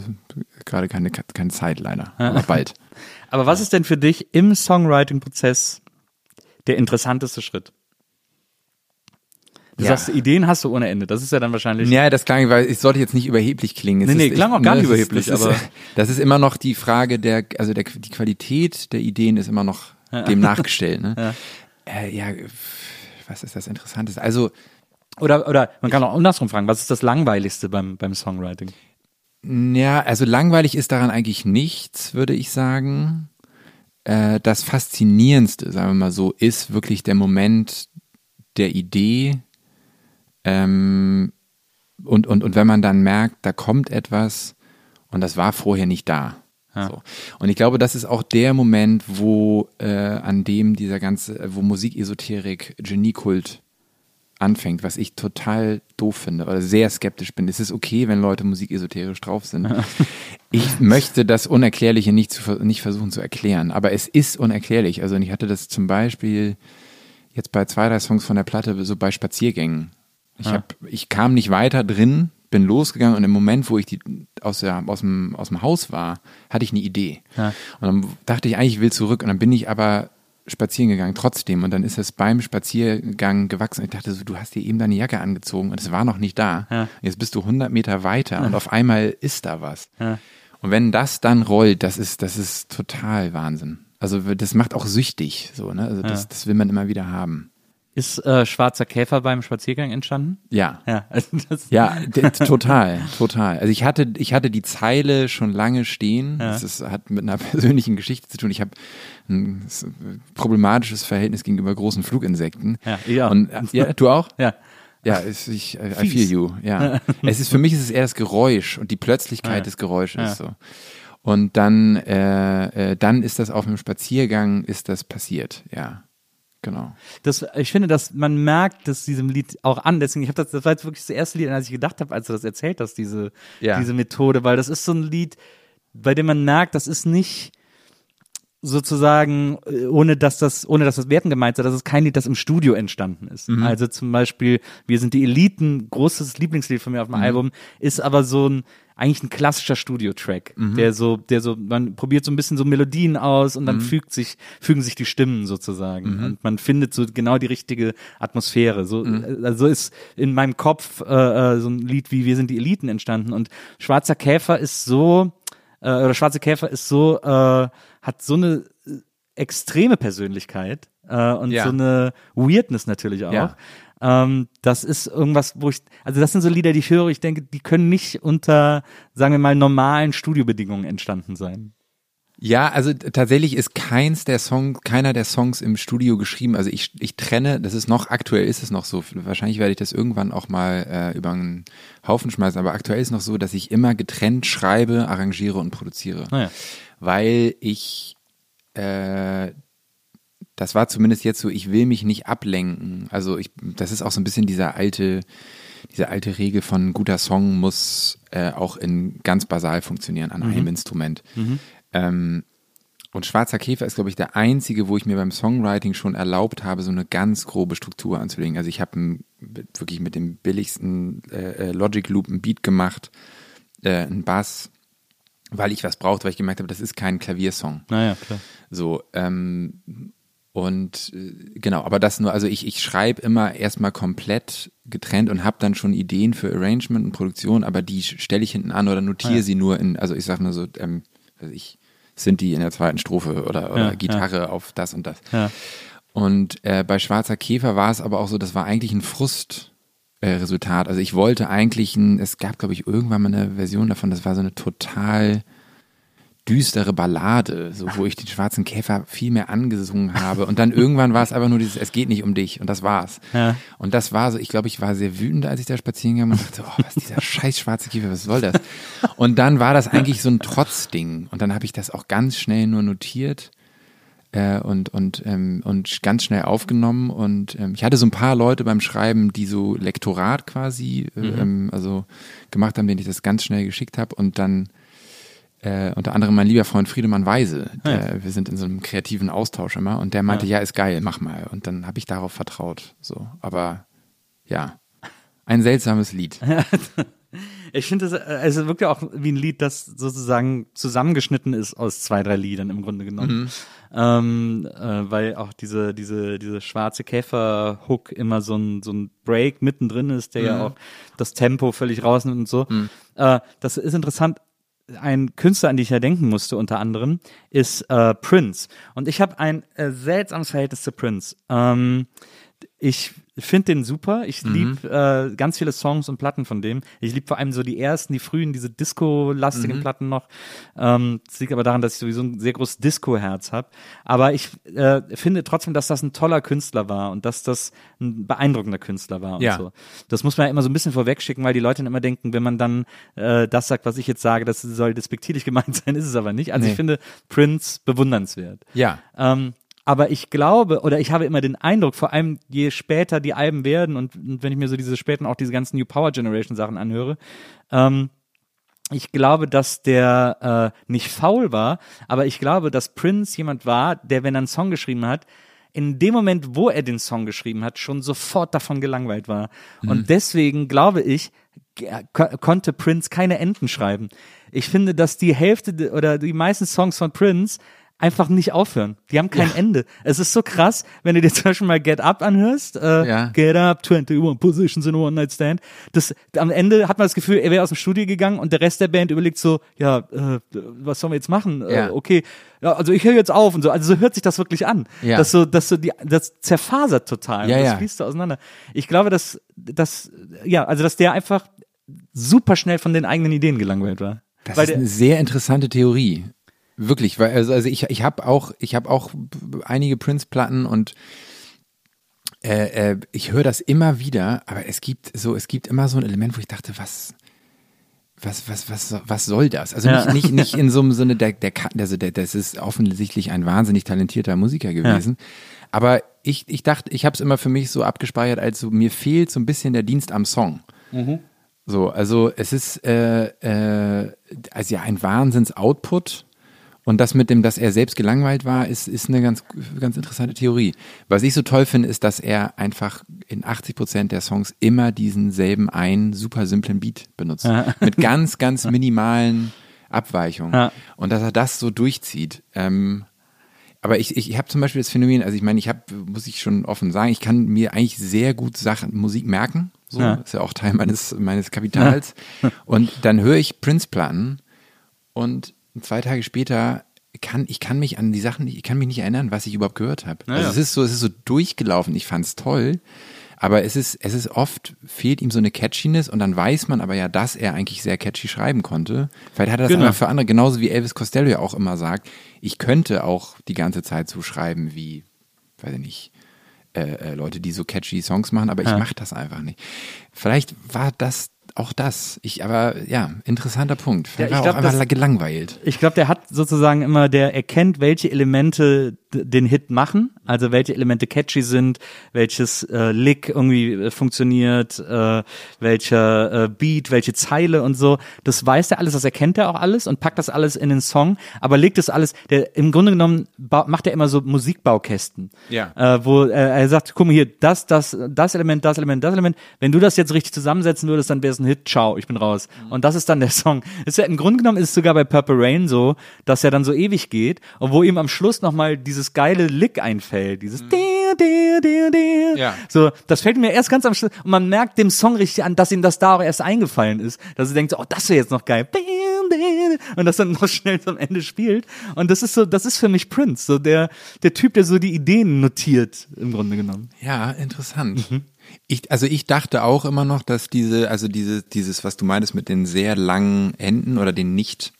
gerade keine keine Zeit leider, aber bald. [LAUGHS] Aber was ist denn für dich im Songwriting-Prozess der interessanteste Schritt? Du Ja. sagst, Ideen hast du ohne Ende. Das ist ja dann wahrscheinlich. Ja, das klang, weil es sollte jetzt nicht überheblich klingen. Es Nee, nee, ist, klang auch gar nicht das ist- überheblich, das aber- Ist, [LAUGHS] das ist immer noch die Frage der, also der, die Qualität der Ideen ist immer noch dem [LAUGHS] nachgestellt. Ne? Ja. Äh, ja, was ist das Interessanteste? Also, Oder, oder man kann auch andersrum fragen, was ist das Langweiligste beim, beim Songwriting? ja, also langweilig ist daran eigentlich nichts, würde ich sagen. Äh, das Faszinierendste, sagen wir mal so, ist wirklich der Moment der Idee. Ähm, und, und, und wenn man dann merkt, da kommt etwas und das war vorher nicht da. So. Und ich glaube, das ist auch der Moment, wo äh, an dem dieser ganze, wo Musikesoterik, Geniekult anfängt, was ich total doof finde oder sehr skeptisch bin. Es ist okay, wenn Leute musikesoterisch drauf sind. Ich möchte das Unerklärliche nicht, zu, nicht versuchen zu erklären, aber es ist unerklärlich. Also ich hatte das zum Beispiel jetzt bei zwei, drei Songs von der Platte so bei Spaziergängen. Ich, hab, ich kam nicht weiter drin, bin losgegangen und im Moment, wo ich die aus, der, aus, dem, aus dem Haus war, hatte ich eine Idee. Ja. Und dann dachte ich eigentlich, ich will zurück und dann bin ich aber spazieren gegangen trotzdem und dann ist es beim Spaziergang gewachsen. Ich dachte so, du hast dir eben deine Jacke angezogen und es war noch nicht da. Ja. Jetzt bist du 100 Meter weiter und auf einmal ist da was. Ja. Und wenn das dann rollt, das ist, das ist total Wahnsinn. Also das macht auch süchtig, so, ne? Also das, Ja. das will man immer wieder haben. Ist äh, Schwarzer Käfer beim Spaziergang entstanden? Ja. Ja, also Ja, total, total. Also ich hatte, ich hatte die Zeile schon lange stehen. Das ist, hat mit einer [LAUGHS] persönlichen Geschichte zu tun. Ich habe ein problematisches Verhältnis gegenüber großen Fluginsekten. Ja, auch. Und, äh, ja, du auch? ja. Ja, es, ich, I, I feel you. Ja, [LAUGHS] es ist für mich ist es eher das Geräusch und die Plötzlichkeit Ja. des Geräusches. Ja. So. Und dann, äh, äh, dann ist das auf einem Spaziergang ist das passiert. Ja, genau. Das, ich finde, dass man merkt, dass diesem Lied auch an, deswegen, ich habe das, das war jetzt wirklich das erste Lied, an das ich gedacht habe, als du das erzählt hast, diese, Ja. diese Methode, weil das ist so ein Lied, bei dem man merkt, das ist nicht sozusagen, äh, ohne dass das, ohne dass das Werten gemeint ist, das ist kein Lied, das im Studio entstanden ist. Also zum Beispiel, wir sind die Eliten, großes Lieblingslied von mir auf dem Album, ist aber so ein, eigentlich ein klassischer Studiotrack, der so, der so, man probiert so ein bisschen so Melodien aus und dann fügt sich, fügen sich die Stimmen sozusagen. Und man findet so genau die richtige Atmosphäre. So, also ist in meinem Kopf äh, äh, so ein Lied wie Wir sind die Eliten entstanden. Und Schwarzer Käfer ist so, äh, oder Schwarze Käfer ist so, äh, hat so eine äh, extreme Persönlichkeit äh, und Ja. so eine Weirdness natürlich auch. Ja. Ähm, das ist irgendwas, wo ich, also das sind so Lieder, die ich höre, ich denke, die können nicht unter, sagen wir mal, normalen Studiobedingungen entstanden sein. Ja, also tatsächlich ist keins der Songs, keiner der Songs im Studio geschrieben. Also ich, ich trenne, das ist noch, aktuell ist es noch so, wahrscheinlich werde ich das irgendwann auch mal äh, über einen Haufen schmeißen, aber aktuell ist noch so, dass ich immer getrennt schreibe, arrangiere und produziere. Naja. Weil ich, äh, das war zumindest jetzt so, ich will mich nicht ablenken. Also ich, das ist auch so ein bisschen dieser alte, diese alte Regel von guter Song muss äh, auch in ganz basal funktionieren an einem Instrument. Ähm, und Schwarzer Käfer ist, glaube ich, der einzige, wo ich mir beim Songwriting schon erlaubt habe, so eine ganz grobe Struktur anzulegen. Also ich habe wirklich mit dem billigsten äh, äh, Logic Loop ein Beat gemacht, äh, einen Bass, weil ich was brauchte, weil ich gemerkt habe, das ist kein Klaviersong. Naja, klar. So, ähm, und äh, genau, aber das nur, also ich, ich schreibe immer erstmal komplett getrennt und habe dann schon Ideen für Arrangement und Produktion, aber die stelle ich hinten an oder notiere Ja. sie nur in, also ich sag nur so, ähm, also ich sind die in der zweiten Strophe oder, oder Ja, Gitarre auf das und das. Ja. Und äh, bei Schwarzer Käfer war es aber auch so, das war eigentlich ein Frust. Äh, Resultat. Also ich wollte eigentlich ein, es gab glaube ich irgendwann mal eine Version davon, das war so eine total düstere Ballade, so wo ich den schwarzen Käfer viel mehr angesungen habe und dann irgendwann war es einfach nur dieses es geht nicht um dich und das war's. Ja. Und das war so, ich glaube, ich war sehr wütend, als ich da spazieren ging und dachte, oh, was ist dieser scheiß schwarze Käfer, was soll das? Und dann war das eigentlich so ein Trotzding und dann habe ich das auch ganz schnell nur notiert äh, und und ähm, und ganz schnell aufgenommen und ähm, ich hatte so ein paar Leute beim Schreiben, die so Lektorat quasi äh, ähm, also gemacht haben, denen ich das ganz schnell geschickt habe und dann äh, unter anderem mein lieber Freund Friedemann Weise. Der, Wir sind in so einem kreativen Austausch immer und der meinte, ja, ist geil, mach mal. Und dann habe ich darauf vertraut. So, aber ja, ein seltsames Lied. [LAUGHS] Ich finde, es also wirkt ja auch wie ein Lied, das sozusagen zusammengeschnitten ist aus zwei, drei Liedern im Grunde genommen. Ähm, äh, weil auch diese, diese, diese schwarze Käfer-Hook immer so ein, so ein Break mittendrin ist, der ja auch das Tempo völlig rausnimmt und so. Äh, das ist interessant. Ein Künstler, an den ich ja denken musste, unter anderem, ist äh, Prince. Und ich habe ein äh, seltsames Verhältnis zu Prince. Ähm, ich finde den super. Ich lieb äh, ganz viele Songs und Platten von dem. Ich lieb vor allem so die ersten, die frühen, diese Disco-lastigen Platten noch. Ähm, das liegt aber daran, dass ich sowieso ein sehr großes Disco-Herz habe. Aber ich äh, finde trotzdem, dass das ein toller Künstler war und dass das ein beeindruckender Künstler war und Ja. so. Das muss man ja immer so ein bisschen vorwegschicken, weil die Leute dann immer denken, wenn man dann äh, das sagt, was ich jetzt sage, das soll despektierlich [LAUGHS] gemeint sein, ist es aber nicht. Also Nee. ich finde Prince bewundernswert. Ja. Ähm, aber ich glaube, oder ich habe immer den Eindruck, vor allem je später die Alben werden und, und wenn ich mir so diese späten auch diese ganzen New Power Generation Sachen anhöre, ähm, ich glaube, dass der äh, nicht faul war, aber ich glaube, dass Prince jemand war, der, wenn er einen Song geschrieben hat, in dem Moment, wo er den Song geschrieben hat, schon sofort davon gelangweilt war. Und deswegen glaube ich, ko konnte Prince keine Enden schreiben. Ich finde, dass die Hälfte de- oder die meisten Songs von Prince einfach nicht aufhören. Die haben kein Ende. Es ist so krass, wenn du dir zum Beispiel mal Get Up anhörst, äh, Ja. Get Up, 21 Positions in a One Night Stand. Das, am Ende hat man das Gefühl, er wäre aus dem Studio gegangen und der Rest der Band überlegt so, ja, äh, was sollen wir jetzt machen? Äh, Ja. okay, ja, also ich höre jetzt auf und so. Also so hört sich das wirklich an. Ja. Das so, das so die, das zerfasert total. Ja, das ja. fließt so auseinander. Ich glaube, dass, dass, ja, also dass der einfach super schnell von den eigenen Ideen gelangweilt war. Das Weil ist eine sehr interessante Theorie. Wirklich, weil also, also ich, ich habe auch ich habe auch einige Prince-Platten und äh, äh, ich höre das immer wieder, aber es gibt so es gibt immer so ein Element, wo ich dachte, was was was was was soll das? Also Ja. nicht nicht nicht [LAUGHS] in so einem Sinne der der also der, das ist offensichtlich ein wahnsinnig talentierter Musiker gewesen, aber ich ich dachte, ich habe es immer für mich so abgespeichert, als so mir fehlt so ein bisschen der Dienst am Song. So, also es ist äh, äh, also ja ein Wahnsinns-Output und das mit dem, dass er selbst gelangweilt war, ist, ist eine ganz, ganz interessante Theorie. Was ich so toll finde, ist, dass er einfach in 80 Prozent der Songs immer diesen selben einen super simplen Beat benutzt. [LAUGHS] Mit ganz, ganz [LAUGHS] minimalen Abweichungen. Ja. Und dass er das so durchzieht. Ähm, aber ich, ich, ich habe zum Beispiel das Phänomen, also ich meine, ich habe, muss ich schon offen sagen, ich kann mir eigentlich sehr gut Sachen, Musik merken. So, Ja. ist ja auch Teil meines, meines Kapitals. [LAUGHS] Und dann höre ich Prince-Platten und zwei Tage später kann ich kann mich an die Sachen, ich kann mich nicht erinnern, was ich überhaupt gehört habe. Also ja. es ist so, es ist so durchgelaufen. Ich fand's toll, aber es ist es ist oft fehlt ihm so eine Catchiness und dann weiß man aber ja, dass er eigentlich sehr catchy schreiben konnte. Vielleicht hat er das Genau. immer für andere, genauso wie Elvis Costello ja auch immer sagt. Ich könnte auch die ganze Zeit so schreiben wie, weiß ich nicht. Äh, äh, Leute, die so catchy Songs machen, aber ich mache das einfach nicht. Vielleicht war das auch das. Ich, aber ja, interessanter Punkt. Vielleicht Ja, ich war er auch glaub, einfach das- gelangweilt. Ich glaube, der hat sozusagen immer, der erkennt, welche Elemente den Hit machen, also welche Elemente catchy sind, welches äh, Lick irgendwie äh, funktioniert, äh, welcher äh, Beat, welche Zeile und so. Das weiß er alles, das erkennt er auch alles und packt das alles in den Song, aber legt das alles, der im Grunde genommen macht er immer so Musikbaukästen. Ja. Äh, wo äh, er sagt, guck mal hier, das, das, das Element, das Element, das Element. Wenn du das jetzt richtig zusammensetzen würdest, dann wäre es ein Hit. Ciao, ich bin raus. Und das ist dann der [LAUGHS] Song. Ist ja im Grunde genommen ist es sogar bei Purple Rain so, dass er dann so ewig geht und wo ihm am Schluss nochmal dieses geile Lick einfällt, dieses dir, dir, dir, dir. Ja. So, das fällt mir erst ganz am Schluss und man merkt dem Song richtig an, dass ihm das da auch erst eingefallen ist, dass er denkt, oh, das wäre jetzt noch geil. Und das dann [LAUGHS] noch schnell zum Ende spielt. Und das ist so, das ist für mich Prince, so der, der Typ, der so die Ideen notiert, im Grunde genommen. Ja, interessant. Ich, also ich dachte auch immer noch, dass diese, also diese, dieses, was du meintest mit den sehr langen Enden oder den nicht,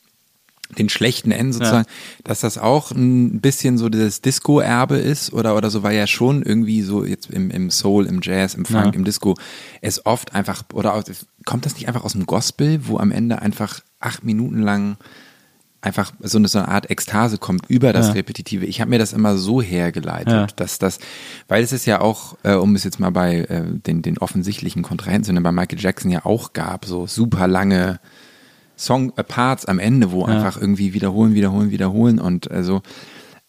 den schlechten Enden sozusagen, dass das auch ein bisschen so dieses Disco-Erbe ist oder, oder so, weil ja schon irgendwie so jetzt im, im Soul, im Jazz, im Funk, Ja. im Disco, es oft einfach, oder kommt das nicht einfach aus dem Gospel, wo am Ende einfach acht Minuten lang einfach so eine, so eine Art Ekstase kommt über das Ja. Repetitive. Ich habe mir das immer so hergeleitet, Ja. dass das, weil es ist ja auch, äh, um es jetzt mal bei äh, den, den offensichtlichen Kontrahenten zu nennen, bei Michael Jackson ja auch gab, so super lange Song äh, Parts am Ende, wo einfach irgendwie wiederholen, wiederholen, wiederholen und also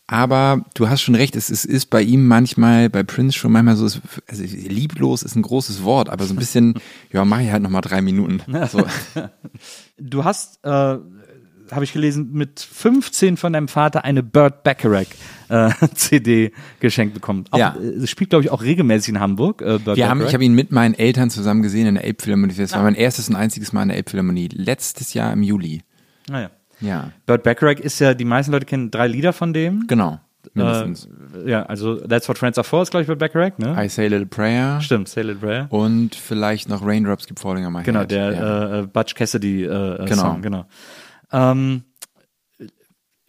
aber du hast schon recht, es ist, ist bei ihm manchmal, bei Prince schon manchmal so, also lieblos ist ein großes Wort, aber so ein bisschen, [LAUGHS] ja, mach ich halt nochmal drei Minuten. So. [LAUGHS] Du hast, äh, habe ich gelesen, mit 15 von deinem Vater eine Burt Bacharach äh, [LAUGHS] CD geschenkt bekommen. Auch, Ja. äh, spielt, glaube ich, auch regelmäßig in Hamburg. Äh, Burt Wir haben, ich Bacharach. habe ihn mit meinen Eltern zusammen gesehen in der Elbphilharmonie. Das war mein erstes und einziges Mal in der Elbphilharmonie. Letztes Jahr im Juli. Ah, ja. Ja, Burt Bacharach ist ja, die meisten Leute kennen drei Lieder von dem. genau. Mindestens. Äh, ja, also That's What Friends Are For ist, glaube ich, Burt Bacharach, ne? I Say a Little Prayer. Stimmt, Say a Little Prayer. Und vielleicht noch Raindrops Keep Falling on My Genau, Head. der ja. äh, äh, Butch Cassidy äh, äh, Genau. Song, genau. Ähm,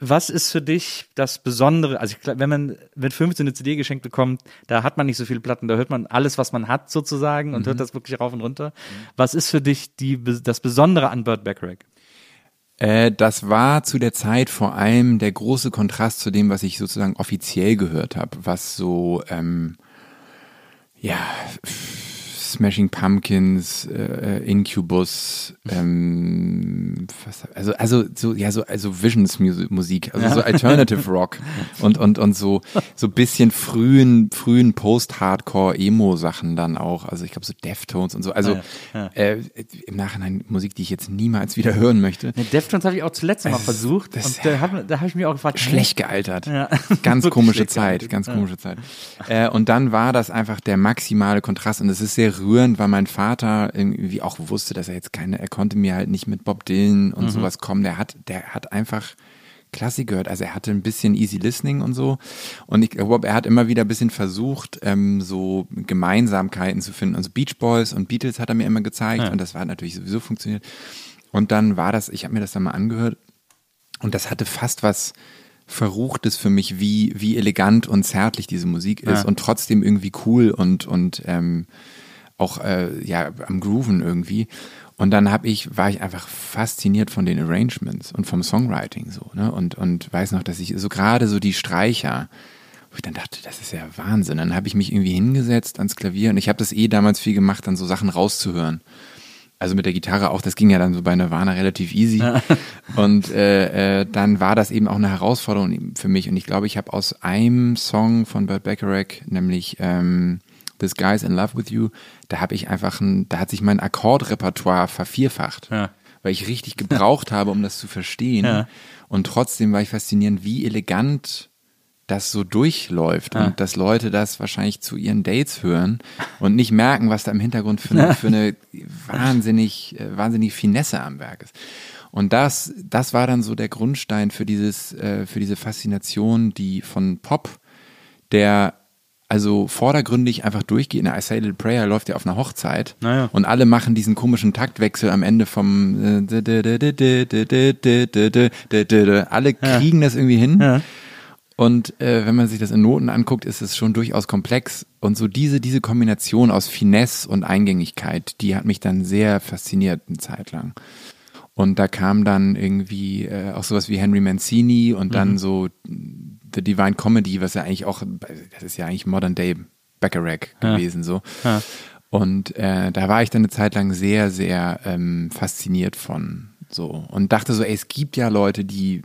was ist für dich das Besondere? Also, ich wenn man mit 15 eine CD geschenkt bekommt, da hat man nicht so viele Platten, da hört man alles, was man hat sozusagen und hört das wirklich rauf und runter. Was ist für dich die, das Besondere an Burt Bacharach? Äh, das war zu der Zeit vor allem der große Kontrast zu dem, was ich sozusagen offiziell gehört habe, was so ähm, ja Smashing Pumpkins, äh, Incubus, ähm, was, also also so ja so also Visions Musik, also so Alternative Rock [LAUGHS] und und und so so bisschen frühen frühen Post Hardcore Emo Sachen dann auch, also ich glaube so Deftones und so, also Ja, Äh, im Nachhinein Musik, die ich jetzt niemals wieder hören möchte. Ne, Deftones habe ich auch zuletzt mal Es- versucht das- und da habe hab ich mir auch gefragt, schlecht gealtert. Ja. [LAUGHS] Ganz komische Zeit, gealtert. ganz komische Zeit. Äh, und dann war das einfach der maximale Kontrast und es ist sehr rührend, weil mein Vater irgendwie auch wusste, dass er jetzt keine, er konnte mir halt nicht mit Bob Dylan Mhm. und sowas kommen. Der hat, der hat einfach Klassik gehört. Also er hatte ein bisschen Easy Listening und so. Und ich glaube, er hat immer wieder ein bisschen versucht, ähm, so Gemeinsamkeiten zu finden. Also Beach Boys und Beatles hat er mir immer gezeigt und das war natürlich sowieso funktioniert. Und dann war das, ich habe mir das dann mal angehört und das hatte fast was Verruchtes für mich, wie, wie elegant und zärtlich diese Musik ist Ja. und trotzdem irgendwie cool und, und ähm, auch äh, ja, am Grooven irgendwie. Und dann hab ich, war ich einfach fasziniert von den Arrangements und vom Songwriting so, ne? Und, und weiß noch, dass ich so gerade so die Streicher, wo ich dann dachte, das ist ja Wahnsinn. Dann habe ich mich irgendwie hingesetzt ans Klavier und ich habe das eh damals viel gemacht, dann so Sachen rauszuhören. Also mit der Gitarre auch, das ging ja dann so bei Nirvana relativ easy. [LAUGHS] Und äh, äh, dann war das eben auch eine Herausforderung für mich. Und ich glaube, ich habe aus einem Song von Burt Bacharach, nämlich ähm, This Guy's in Love with You, da habe ich einfach ein, da hat sich mein Akkordrepertoire vervierfacht. Ja. Weil ich richtig gebraucht habe, um das zu verstehen. Ja. Und trotzdem war ich faszinierend, wie elegant das so durchläuft und dass Leute das wahrscheinlich zu ihren Dates hören und nicht merken, was da im Hintergrund für eine, für eine wahnsinnig, äh, wahnsinnig Finesse am Werk ist. Und das, das war dann so der Grundstein für dieses, äh, für diese Faszination, die von Pop, der also vordergründig einfach durchgeht. In der I Say Little Prayer läuft ja auf einer Hochzeit Naja. und alle machen diesen komischen Taktwechsel am Ende vom äh, alle kriegen das irgendwie hin. Ja. Und äh, wenn man sich das in Noten anguckt, ist es schon durchaus komplex. Und so diese, diese Kombination aus Finesse und Eingängigkeit, die hat mich dann sehr fasziniert eine Zeit lang. Und da kam dann irgendwie äh, auch sowas wie Henry Mancini und dann so The Divine Comedy, was ja eigentlich auch, das ist ja eigentlich Modern Day Bacharach gewesen so. Ja. Und äh, da war ich dann eine Zeit lang sehr, sehr ähm, fasziniert von so und dachte so, ey, es gibt ja Leute, die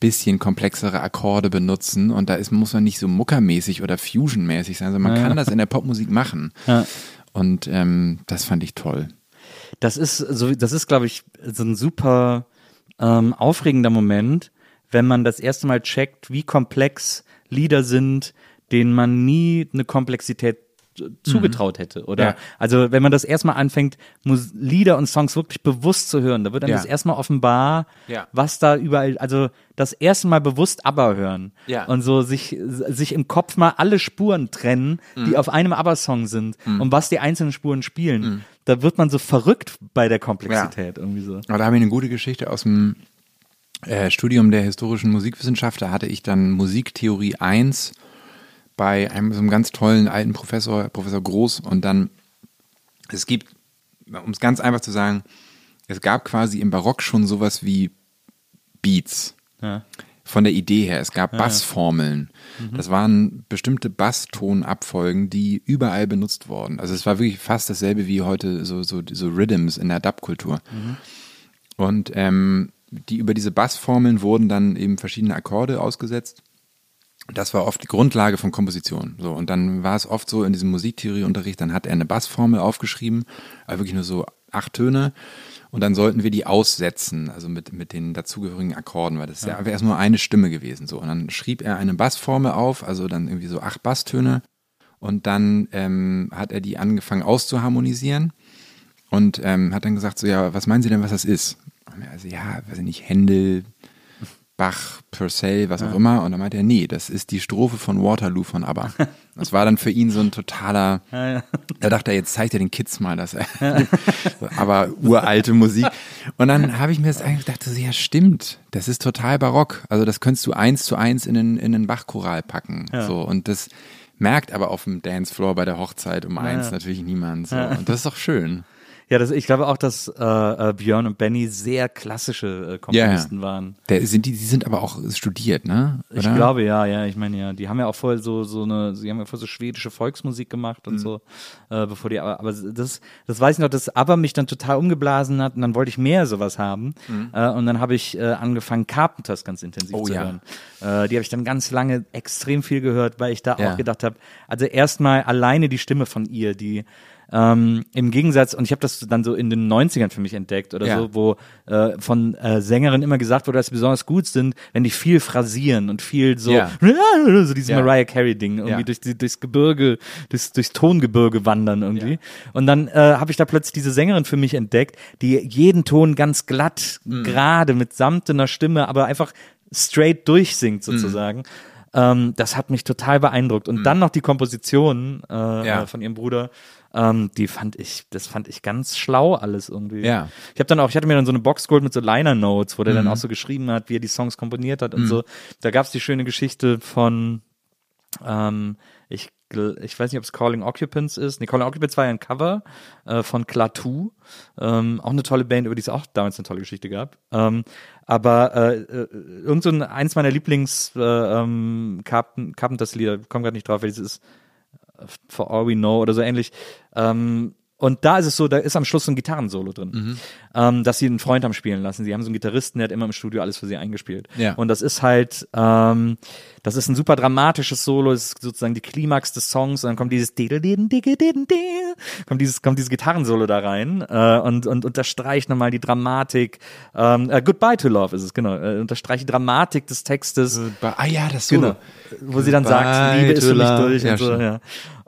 bisschen komplexere Akkorde benutzen und da ist, muss man nicht so muckermäßig oder fusionmäßig sein, sondern man kann das in der Popmusik machen. Ja. Und ähm, das fand ich toll. Das ist so, das ist, glaube ich, so ein super ähm, aufregender Moment, wenn man das erste Mal checkt, wie komplex Lieder sind, denen man nie eine Komplexität zugetraut hätte. Oder Ja. also wenn man das erstmal anfängt, Mus Lieder und Songs wirklich bewusst zu hören, da wird dann Ja. das erstmal offenbar, Ja. was da überall, also das erste Mal bewusst Aber hören Ja. und so sich, sich im Kopf mal alle Spuren trennen, Mhm. die auf einem Aber-Song sind und was die einzelnen Spuren spielen. Da wird man so verrückt bei der Komplexität irgendwie so. Aber da habe ich eine gute Geschichte aus dem äh, Studium der historischen Musikwissenschaft. Da hatte ich dann Musiktheorie 1 bei einem so einem ganz tollen alten Professor, Professor Groß. Und dann, es gibt, um es ganz einfach zu sagen, es gab quasi im Barock schon sowas wie Beats. Ja. Von der Idee her. Es gab Bassformeln. Mhm. Das waren bestimmte Basstonabfolgen, die überall benutzt wurden. Also es war wirklich fast dasselbe wie heute so, so, so Rhythms in der Dub-Kultur. Mhm. Und ähm, die über diese Bassformeln wurden dann eben verschiedene Akkorde ausgesetzt. Das war oft die Grundlage von Komposition. So, und dann war es oft so in diesem Musiktheorieunterricht, dann hat er eine Bassformel aufgeschrieben, aber wirklich nur so acht Töne. Und dann sollten wir die aussetzen, also mit, mit den dazugehörigen Akkorden, weil das ja einfach erst nur eine Stimme gewesen. So. Und dann schrieb er eine Bassformel auf, also dann irgendwie so acht Basstöne. Und dann ähm, hat er die angefangen auszuharmonisieren und ähm, hat dann gesagt, so ja, was meinen Sie denn, was das ist? Also ja, weiß ich nicht, Händel, Bach, Purcell, was auch immer. Und dann meinte er, nee, das ist die Strophe von Waterloo von ABBA. [LAUGHS] Das war dann für ihn so ein totaler, da dachte er, jetzt zeigt er den Kids mal, er, so, [LAUGHS] aber uralte Musik. Und dann habe ich mir das eigentlich gedacht, ja stimmt, das ist total barock. Also das könntest du eins zu eins in den, in den Bachchoral packen. So, und das merkt aber auf dem Dancefloor bei der Hochzeit um eins natürlich niemand. So. Und das ist doch schön. Ja, das, ich glaube auch, dass äh, äh, Björn und Benny sehr klassische äh, Komponisten Ja, waren. Der, sind die, die sind aber auch studiert, ne? Ich glaube ja, ja, ich meine ja, die haben ja auch vorher so so eine, sie haben ja vorher so schwedische Volksmusik gemacht Mhm. und so, äh, bevor die, aber, aber das, das weiß ich noch, dass aber mich dann total umgeblasen hat und dann wollte ich mehr sowas haben äh, und dann habe ich äh, angefangen Carpenters ganz intensiv Mhm. Oh zu ja. hören. Äh, die habe ich dann ganz lange extrem viel gehört, weil ich da Ja. auch gedacht habe, also erstmal alleine die Stimme von ihr, die ähm, im Gegensatz, und ich habe das dann so in den 90ern für mich entdeckt oder Ja. so, wo äh, von äh, Sängerinnen immer gesagt wurde, dass sie besonders gut sind, wenn die viel phrasieren und viel so, Ja. [LAUGHS] so dieses Ja. Mariah Carey-Ding, irgendwie durch die, durchs Gebirge, durchs, durchs Tongebirge wandern irgendwie. Und dann äh, habe ich da plötzlich diese Sängerin für mich entdeckt, die jeden Ton ganz glatt, Mhm. gerade, mit samtener Stimme, aber einfach straight durchsingt Mhm. sozusagen. Ähm, das hat mich total beeindruckt. Und dann noch die Komposition äh, Ja. äh, von ihrem Bruder. Ähm, die fand ich, das fand ich ganz schlau alles irgendwie. Ja. Ich habe dann auch, ich hatte mir dann so eine Box geholt mit so Liner Notes, wo der Mhm. dann auch so geschrieben hat, wie er die Songs komponiert hat und so. Da gab's die schöne Geschichte von, ähm, ich, ich weiß nicht, ob es Calling Occupants ist. Nee, Calling Occupants war ja ein Cover äh, von Klaatu. Ähm, auch eine tolle Band, über die es auch damals eine tolle Geschichte gab. Ähm, aber äh, äh, irgend so ein, eins meiner Lieblings äh, ähm, Carpen- Carpenters-Lieder, komm gerade nicht drauf, welches ist For All We Know oder so ähnlich. Ähm, und da ist es so, da ist am Schluss so ein Gitarrensolo drin, Mhm. ähm, dass sie einen Freund haben spielen lassen. Sie haben so einen Gitarristen, der hat immer im Studio alles für sie eingespielt. Ja. Und das ist halt, ähm, das ist ein super dramatisches Solo, ist sozusagen die Klimax des Songs und dann kommt dieses kommt dieses, kommt dieses Gitarrensolo da rein äh, und, und unterstreicht nochmal die Dramatik. Ähm, äh, Goodbye to Love ist es, genau. Äh, unterstreicht die Dramatik des Textes. Ah ja, das Solo. Genau. Wo sie dann sagt, Goodbye Liebe ist für mich love. durch Ja, und so, ja.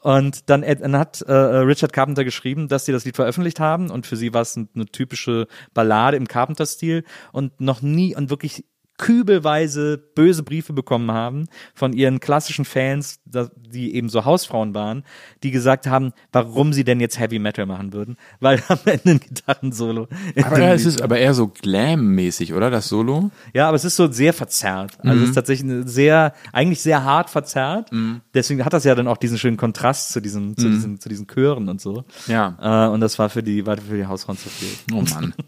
Und dann, äh, dann hat äh, Richard Carpenter geschrieben, dass sie das Lied veröffentlicht haben. Und für sie war es ein- eine typische Ballade im Carpenter-Stil. Und noch nie und wirklich kübelweise böse Briefe bekommen haben von ihren klassischen Fans, die eben so Hausfrauen waren, die gesagt haben, warum sie denn jetzt Heavy Metal machen würden, weil am Ende ein Gitarrensolo. Aber dem es ist aber eher so Glam-mäßig, oder? Das Solo? ja, aber es ist so sehr verzerrt. Also Mhm. es ist tatsächlich sehr, eigentlich sehr hart verzerrt. Deswegen hat das ja dann auch diesen schönen Kontrast zu diesen, zu diesen, zu diesen Chören und so. Mhm. Ja. Äh, und das war für die, war für die Hausfrauen zu viel. Oh Mann. [LAUGHS]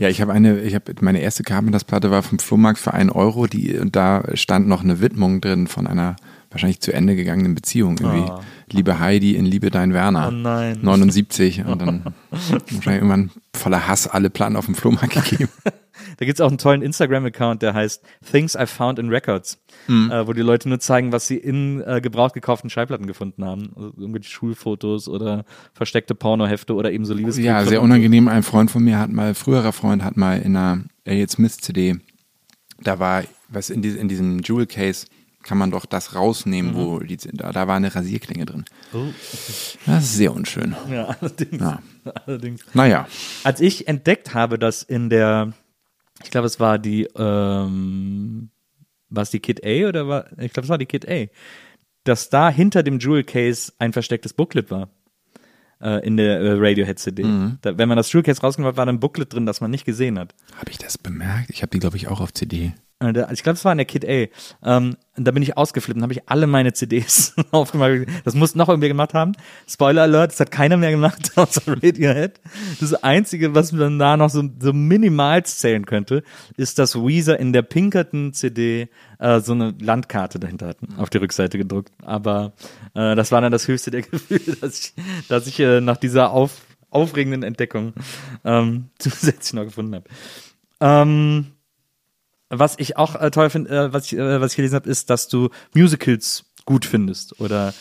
Ja, ich habe eine, ich habe meine erste Carpenters-Platte war vom Flohmarkt für einen Euro, die und da stand noch eine Widmung drin von einer wahrscheinlich zu Ende gegangenen Beziehung irgendwie. Oh. Liebe Heidi in Liebe dein Werner. Oh nein. 79 und dann [LAUGHS] wahrscheinlich irgendwann voller Hass alle Platten auf dem Flohmarkt gegeben. [LAUGHS] Da gibt's auch einen tollen Instagram-Account, der heißt Things I Found in Records, Mhm. äh, wo die Leute nur zeigen, was sie in äh, gebraucht gekauften Schallplatten gefunden haben. Also irgendwelche Schulfotos oder versteckte Pornohefte oder eben so Liebesbriefe. Ja, sehr unangenehm. Ein Freund von mir hat mal, früherer Freund hat mal in einer Elliot Smith CD, da war, was in, die, in diesem Jewel Case kann man doch das rausnehmen, wo die, da, da war eine Rasierklinge drin. Oh. Das ist sehr unschön. Ja, allerdings. Ja. allerdings. Naja. Als ich entdeckt habe, dass in der, ich glaube, es war die, ähm, war es die Kid A oder war, ich glaube, es war die Kid A, dass da hinter dem Jewel Case ein verstecktes Booklet war. Äh, in der äh, Radiohead CD. Da, wenn man das Jewel Case rausgemacht hat, war da ein Booklet drin, das man nicht gesehen hat. Habe ich das bemerkt? Ich habe die, glaube ich, auch auf CD. Äh, Ich glaube, es war in der Kid A. Ähm, da bin ich ausgeflippt und habe ich alle meine CDs [LAUGHS] aufgemacht. Das muss noch irgendwer gemacht haben. Spoiler Alert, das hat keiner mehr gemacht, [LAUGHS] außer Radiohead. Das Einzige, was man da noch so, so minimal zählen könnte, ist, dass Weezer in der pinkerten CD äh, so eine Landkarte dahinter hatten, auf die Rückseite gedruckt. Aber äh, das war dann das höchste der [LAUGHS] Gefühle, dass ich, dass ich äh, nach dieser auf, aufregenden Entdeckung ähm, zusätzlich noch gefunden habe. Ähm, was ich auch äh, toll finde, äh, was, ich, äh, was ich gelesen habe, ist, dass du Musicals gut findest. Oder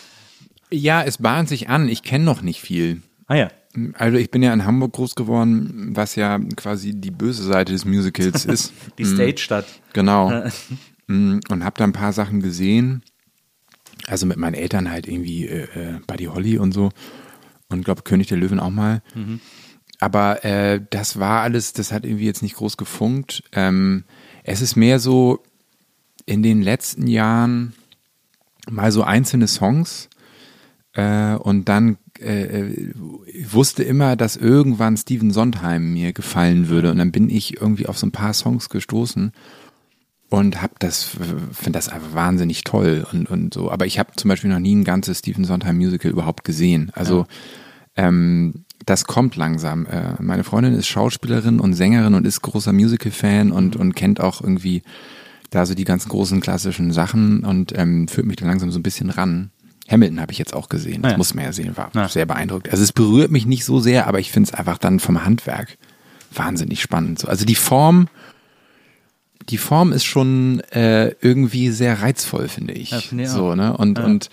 Ja, es bahnt sich an. Ich kenne noch nicht viel. ah ja. Also ich bin ja in Hamburg groß geworden, was ja quasi die böse Seite des Musicals [LAUGHS] ist. Die Stage-Stadt. Genau. Mm, Und habe da ein paar Sachen gesehen. Also mit meinen Eltern halt irgendwie äh, äh, Buddy Holly und so. Und glaube König der Löwen auch mal. Aber äh, das war alles, das hat irgendwie jetzt nicht groß gefunkt. Ähm, es ist mehr so in den letzten Jahren mal so einzelne Songs äh, und dann äh, ich wusste immer, dass irgendwann Steven Sondheim mir gefallen würde und dann bin ich irgendwie auf so ein paar Songs gestoßen und hab das finde das einfach wahnsinnig toll und und so. Aber ich habe zum Beispiel noch nie ein ganzes Stephen Sondheim Musical überhaupt gesehen. Also ähm, das kommt langsam. Äh, meine Freundin ist Schauspielerin und Sängerin und ist großer Musical-Fan und, und kennt auch irgendwie da so die ganzen großen klassischen Sachen und ähm, führt mich da langsam so ein bisschen ran. Hamilton habe ich jetzt auch gesehen. Das Ah ja. muss man ja sehen, war Ja. sehr beeindruckt. Also es berührt mich nicht so sehr, aber ich finde es einfach dann vom Handwerk wahnsinnig spannend. So, Also die Form, die Form ist schon äh, irgendwie sehr reizvoll, finde ich. Ich so, ne? Und, Ja. und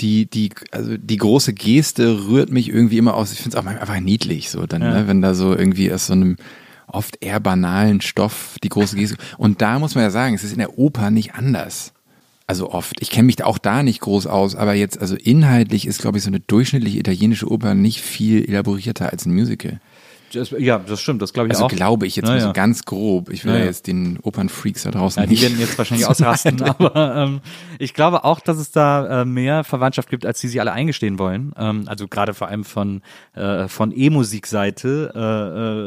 die, die, also die große Geste rührt mich irgendwie immer aus. Ich finde es auch einfach niedlich, so dann, Ja. ne? wenn da so irgendwie aus so einem oft eher banalen Stoff die große Geste. [LAUGHS] Und da muss man ja sagen, es ist in der Oper nicht anders. Also oft. Ich kenne mich auch da nicht groß aus, aber jetzt, also inhaltlich ist, glaube ich, so eine durchschnittliche italienische Oper nicht viel elaborierter als ein Musical. Das, ja, das stimmt, das glaube ich Also auch. glaube ich jetzt Ja, mal so ganz grob. Ich will Ja, ja, jetzt den Opernfreaks da draußen Ja, die nicht. werden jetzt wahrscheinlich [LAUGHS] ausrasten, aber ähm, ich glaube auch, dass es da äh, mehr Verwandtschaft gibt, als die sich alle eingestehen wollen. Ähm, also gerade vor allem von äh, von E-Musik-Seite äh,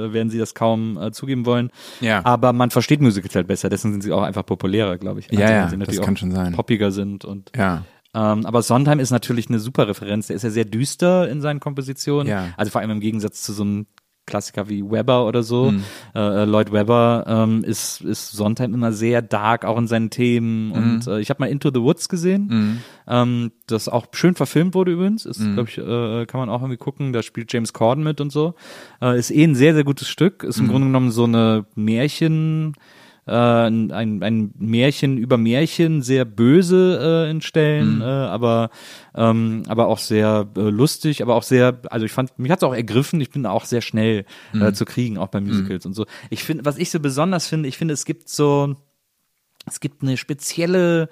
äh, werden sie das kaum äh, zugeben wollen. Ja. Aber man versteht Musicals halt besser, deswegen sind sie auch einfach populärer, glaube ich. Ja, Also, ja, sie das kann schon sein. poppiger sind und ja. ähm, aber Sondheim ist natürlich eine super Referenz. Der ist ja sehr düster in seinen Kompositionen. Ja. Also vor allem im Gegensatz zu so einem Klassiker wie Weber oder so. Mhm. Äh, Lloyd Webber ähm, ist, ist Sondheim immer sehr dark, auch in seinen Themen. Mhm. Und äh, ich habe mal Into the Woods gesehen, ähm, das auch schön verfilmt wurde übrigens. Ist, Mhm. glaube ich, äh, kann man auch irgendwie gucken. Da spielt James Corden mit und so. Äh, ist eh ein sehr, sehr gutes Stück. Ist im Mhm. Grunde genommen so eine Märchen äh, ein, ein Märchen über Märchen, sehr böse äh, in Stellen, Mhm. äh, aber ähm, aber auch sehr äh, lustig, aber auch sehr, also ich fand, mich hat es auch ergriffen, ich bin auch sehr schnell Mhm. äh, zu kriegen, auch bei Musicals und so. Ich finde, was ich so besonders finde, ich finde, es gibt so, es gibt eine spezielle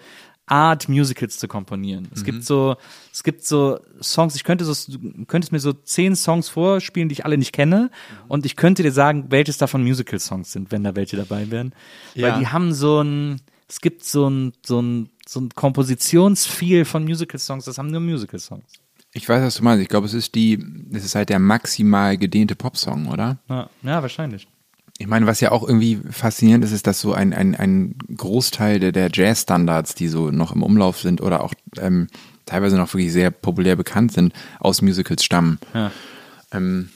Art, Musicals zu komponieren. Es gibt so, es gibt so Songs, ich könnte so, du könntest mir so zehn Songs vorspielen, die ich alle nicht kenne, und ich könnte dir sagen, welches davon Musical-Songs sind, wenn da welche dabei wären. Ja. Weil die haben so ein, es gibt so ein, so ein, so ein Kompositionsfeel von Musical-Songs, das haben nur Musical-Songs. Ich weiß, was du meinst. Ich glaube, es ist die, es ist halt der maximal gedehnte Popsong, oder? Ja, ja wahrscheinlich. Ich meine, was ja auch irgendwie faszinierend ist, ist, dass so ein, ein, ein Großteil der, der Jazz-Standards, die so noch im Umlauf sind oder auch ähm, teilweise noch wirklich sehr populär bekannt sind, aus Musicals stammen. Ja. Ähm,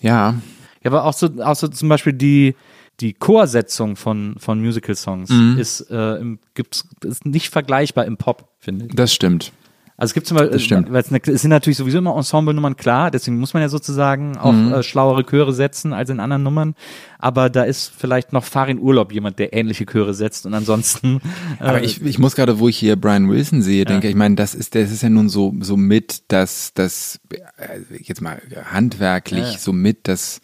ja, Ja, aber auch so, auch so zum Beispiel die, die Chorsetzung von, von Musical-Songs ist, äh, im, gibt's, ist nicht vergleichbar im Pop, finde ich. das stimmt. Also es gibt zum Beispiel, es, sind natürlich sowieso immer Ensemble-Nummern klar, deswegen muss man ja sozusagen auch Mhm. äh, schlauere Chöre setzen als in anderen Nummern. Aber da ist vielleicht noch Farin Urlaub jemand, der ähnliche Chöre setzt und ansonsten. [LAUGHS] Äh, Aber ich, ich muss gerade, wo ich hier Brian Wilson sehe, denke ich, meine, das ist, das ist ja nun so, so mit das, das, äh, jetzt mal handwerklich, Ja. so mit das,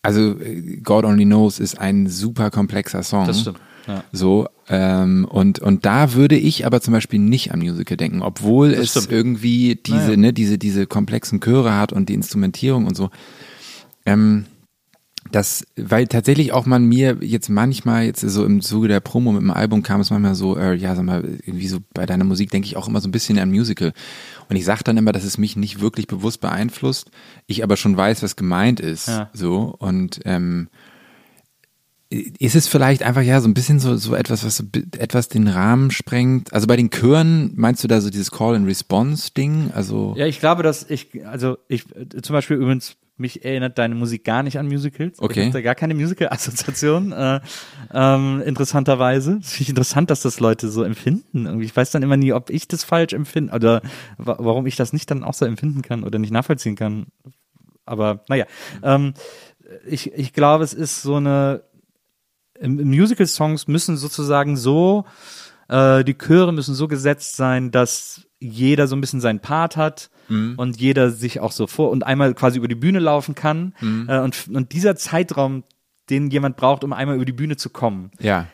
also äh, God Only Knows ist ein super komplexer Song. Das stimmt, ja. So, ähm, und, und da würde ich aber zum Beispiel nicht am Musical denken, obwohl es stimmt. irgendwie diese, Naja. ne, diese, diese komplexen Chöre hat und die Instrumentierung und so. Ähm, das, weil tatsächlich auch man mir jetzt manchmal, jetzt so im Zuge der Promo mit dem Album kam es manchmal so, äh, ja, sag mal, irgendwie so bei deiner Musik denke ich auch immer so ein bisschen an Musical. Und ich sage dann immer, dass es mich nicht wirklich bewusst beeinflusst, ich aber schon weiß, was gemeint ist. Ja. So. Und ähm, ist es vielleicht einfach ja so ein bisschen so, so etwas, was so etwas den Rahmen sprengt? Also bei den Chören meinst du da so dieses Call-and-Response-Ding? Also Ja, ich glaube, dass ich, also ich, zum Beispiel übrigens, mich erinnert deine Musik gar nicht an Musicals. Okay. Ich habe da gar keine Musical-Assoziation, [LAUGHS] äh, ähm, interessanterweise. Es finde ich interessant, dass das Leute so empfinden. Irgendwie, ich weiß dann immer nie, ob ich das falsch empfinde oder wa warum ich das nicht dann auch so empfinden kann oder nicht nachvollziehen kann. Aber naja, ähm, ich, ich glaube, es ist so eine, Musical-Songs müssen sozusagen so, äh, die Chöre müssen so gesetzt sein, dass jeder so ein bisschen seinen Part hat und jeder sich auch so vor und einmal quasi über die Bühne laufen kann. Äh, und, und dieser Zeitraum, den jemand braucht, um einmal über die Bühne zu kommen, ja.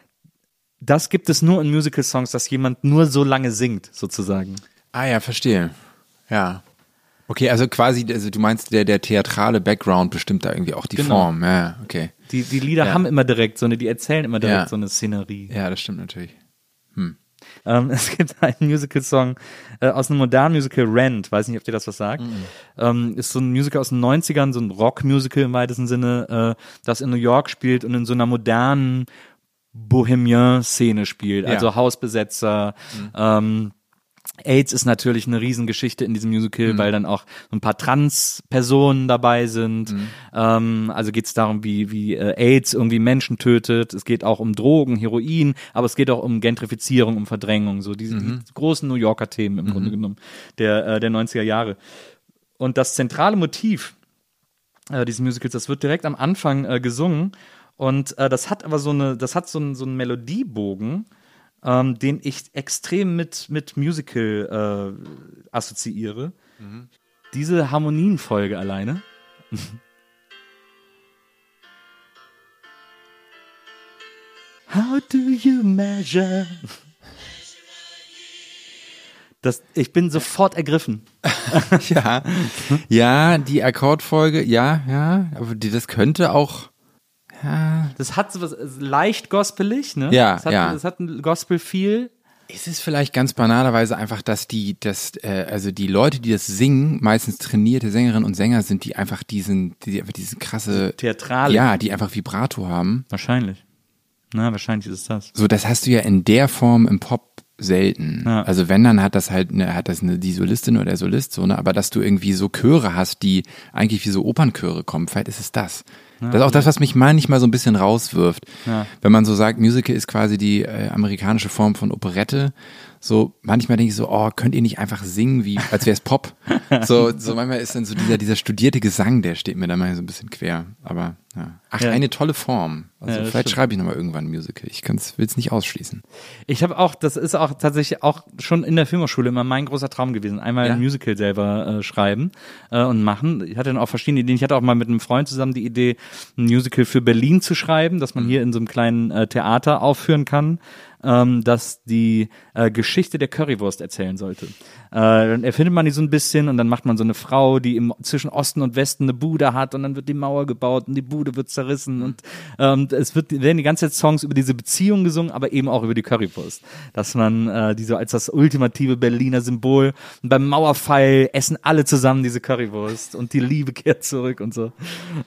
das gibt es nur in Musical-Songs, dass jemand nur so lange singt, sozusagen. Ah ja, verstehe. Ja. Okay, also quasi, also du meinst, der, der theatrale Background bestimmt da irgendwie auch die Genau. Form. Ja, okay. Die, die Lieder Ja. haben immer direkt so eine, die erzählen immer direkt Ja. so eine Szenerie. Ja, das stimmt natürlich. Ähm, [LAUGHS] es gibt einen Musical-Song äh, aus einem modernen Musical, Rent, weiß nicht, ob dir das was sagt. Ähm, ist so ein Musical aus den 90ern, so ein Rock-Musical im weitesten Sinne, äh, das in New York spielt und in so einer modernen Bohemian-Szene spielt. Ja. Also Hausbesetzer, ähm, AIDS ist natürlich eine Riesengeschichte in diesem Musical, Mhm. weil dann auch so ein paar Trans-Personen dabei sind. Mhm. Ähm, also geht es darum, wie, wie äh, AIDS irgendwie Menschen tötet. Es geht auch um Drogen, Heroin, aber es geht auch um Gentrifizierung, um Verdrängung, so diese Mhm. die großen New Yorker Themen im Grunde genommen der, äh, der 90er Jahre. Und das zentrale Motiv äh, dieses Musicals, das wird direkt am Anfang äh, gesungen. Und äh, das hat aber so eine, das hat so einen so einen Melodiebogen, ähm, den ich extrem mit, mit Musical äh, assoziiere. Diese Harmonienfolge alleine. [LAUGHS] How do you measure? Das, ich bin sofort ergriffen. [LAUGHS] Ja, ja, die Akkordfolge, ja, ja, aber die, das könnte auch, ja, Das hat so was leicht gospelig, ne? Ja, es hat, ja. Es hat ein Gospel-Feel. ist es vielleicht ganz banalerweise einfach, dass die, dass, äh, also die Leute, die das singen, meistens trainierte Sängerinnen und Sänger sind, die einfach diesen, die einfach diese krasse, Theatralik. ja, die einfach Vibrato haben. Wahrscheinlich. Na, wahrscheinlich ist es das. So, das hast du ja in der Form im Pop selten. Ja. Also wenn, dann hat das halt eine, hat das eine, die Solistin oder der Solist so, ne? Aber dass du irgendwie so Chöre hast, die eigentlich wie so Opernchöre kommen, vielleicht ist es das. Das ist auch das, was mich manchmal so ein bisschen rauswirft. Ja. Wenn man so sagt, Musical ist quasi die äh, amerikanische Form von Operette. So, manchmal denke ich so, oh, könnt ihr nicht einfach singen, wie, als wäre es Pop? [LAUGHS] so, so manchmal ist dann so dieser, dieser studierte Gesang, der steht mir da mal so ein bisschen quer. Aber ja. Ach, Ja. eine tolle Form. Also Ja, vielleicht stimmt. schreibe ich nochmal irgendwann ein Musical. Ich will es nicht ausschließen. Ich habe auch, das ist auch tatsächlich auch schon in der Filmhochschule immer mein großer Traum gewesen. Einmal Ja? ein Musical selber äh, schreiben äh, und machen. Ich hatte dann auch verschiedene Ideen. Ich hatte auch mal mit einem Freund zusammen die Idee, ein Musical für Berlin zu schreiben, dass man Mhm. hier in so einem kleinen äh, Theater aufführen kann. Ähm, dass die äh, Geschichte der Currywurst erzählen sollte. Äh, dann erfindet man die so ein bisschen und dann macht man so eine Frau, die im, zwischen Osten und Westen eine Bude hat und dann wird die Mauer gebaut und die Bude wird zerrissen und ähm, es wird, werden die ganze Zeit Songs über diese Beziehung gesungen, aber eben auch über die Currywurst. Dass man äh, die so als das ultimative Berliner Symbol und beim Mauerfall essen alle zusammen diese Currywurst und die Liebe kehrt zurück und so.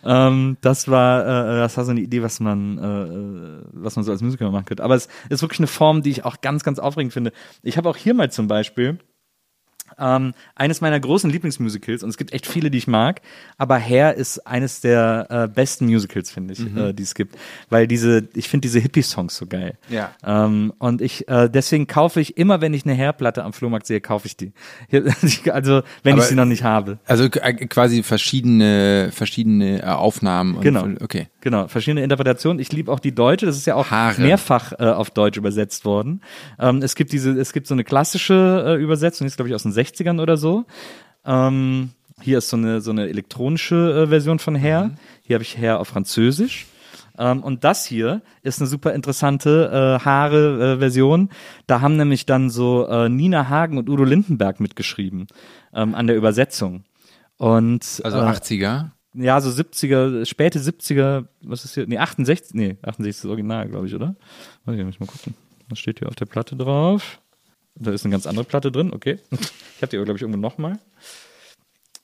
Ähm, das war äh, das war so eine Idee, was man äh, äh, was man so als Musiker machen könnte. Aber es ist wirklich eine Form, die ich auch ganz ganz aufregend finde. Ich habe auch hier mal zum Beispiel ähm, eines meiner großen Lieblingsmusicals und es gibt echt viele, die ich mag, aber Hair ist eines der äh, besten Musicals, finde ich, äh, die es gibt, weil diese, ich finde diese Hippie-Songs so geil. Ja. Ähm, und ich, äh, deswegen kaufe ich immer, wenn ich eine Hair-Platte am Flohmarkt sehe, kaufe ich die. [LAUGHS] Also, wenn Aber- ich sie noch nicht habe. Also äh, quasi verschiedene, verschiedene äh, Aufnahmen. Und, Genau. Okay. Genau, verschiedene Interpretationen. Ich liebe auch die deutsche, das ist ja auch Haare. mehrfach äh, auf Deutsch übersetzt worden. Ähm, es gibt diese, es gibt so eine klassische äh, Übersetzung, die ist glaube ich aus den 60ern oder so. Ähm, hier ist so eine, so eine elektronische äh, Version von Hair. Hier habe ich Hair auf Französisch. Ähm, und das hier ist eine super interessante äh, Haare-Version. da haben nämlich dann so äh, Nina Hagen und Udo Lindenberg mitgeschrieben ähm, an der Übersetzung. Und Also äh, 80er. ja, so 70er, späte 70er, was ist hier? Nee, 68, nee, 68 ist das Original, glaube ich, oder? Warte, ich muss mal gucken. Was steht hier auf der Platte drauf? Da ist eine ganz andere Platte drin, okay. [LAUGHS] Ich hatte die, glaube ich, irgendwo nochmal.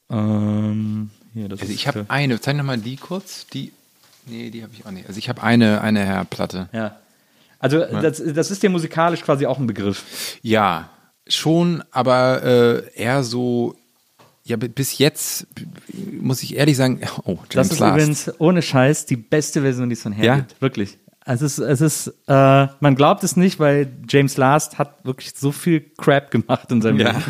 Ähm, hier, das Also ich habe eine, zeig noch mal die kurz. Die, nee, die habe ich auch nicht. Also ich habe eine, eine Hairplatte. Ja. Also, das, das ist ja musikalisch quasi auch ein Begriff. Ja, schon, aber äh, eher so, ja, bi- bis jetzt muss ich ehrlich sagen, [LAUGHS] oh, Das James ist Last. übrigens ohne Scheiß die beste Version, die es von Hair Ja? gibt. Wirklich. Es ist, es ist, äh, man glaubt es nicht, weil James Last hat wirklich so viel Crap gemacht in seinem Ja. Leben.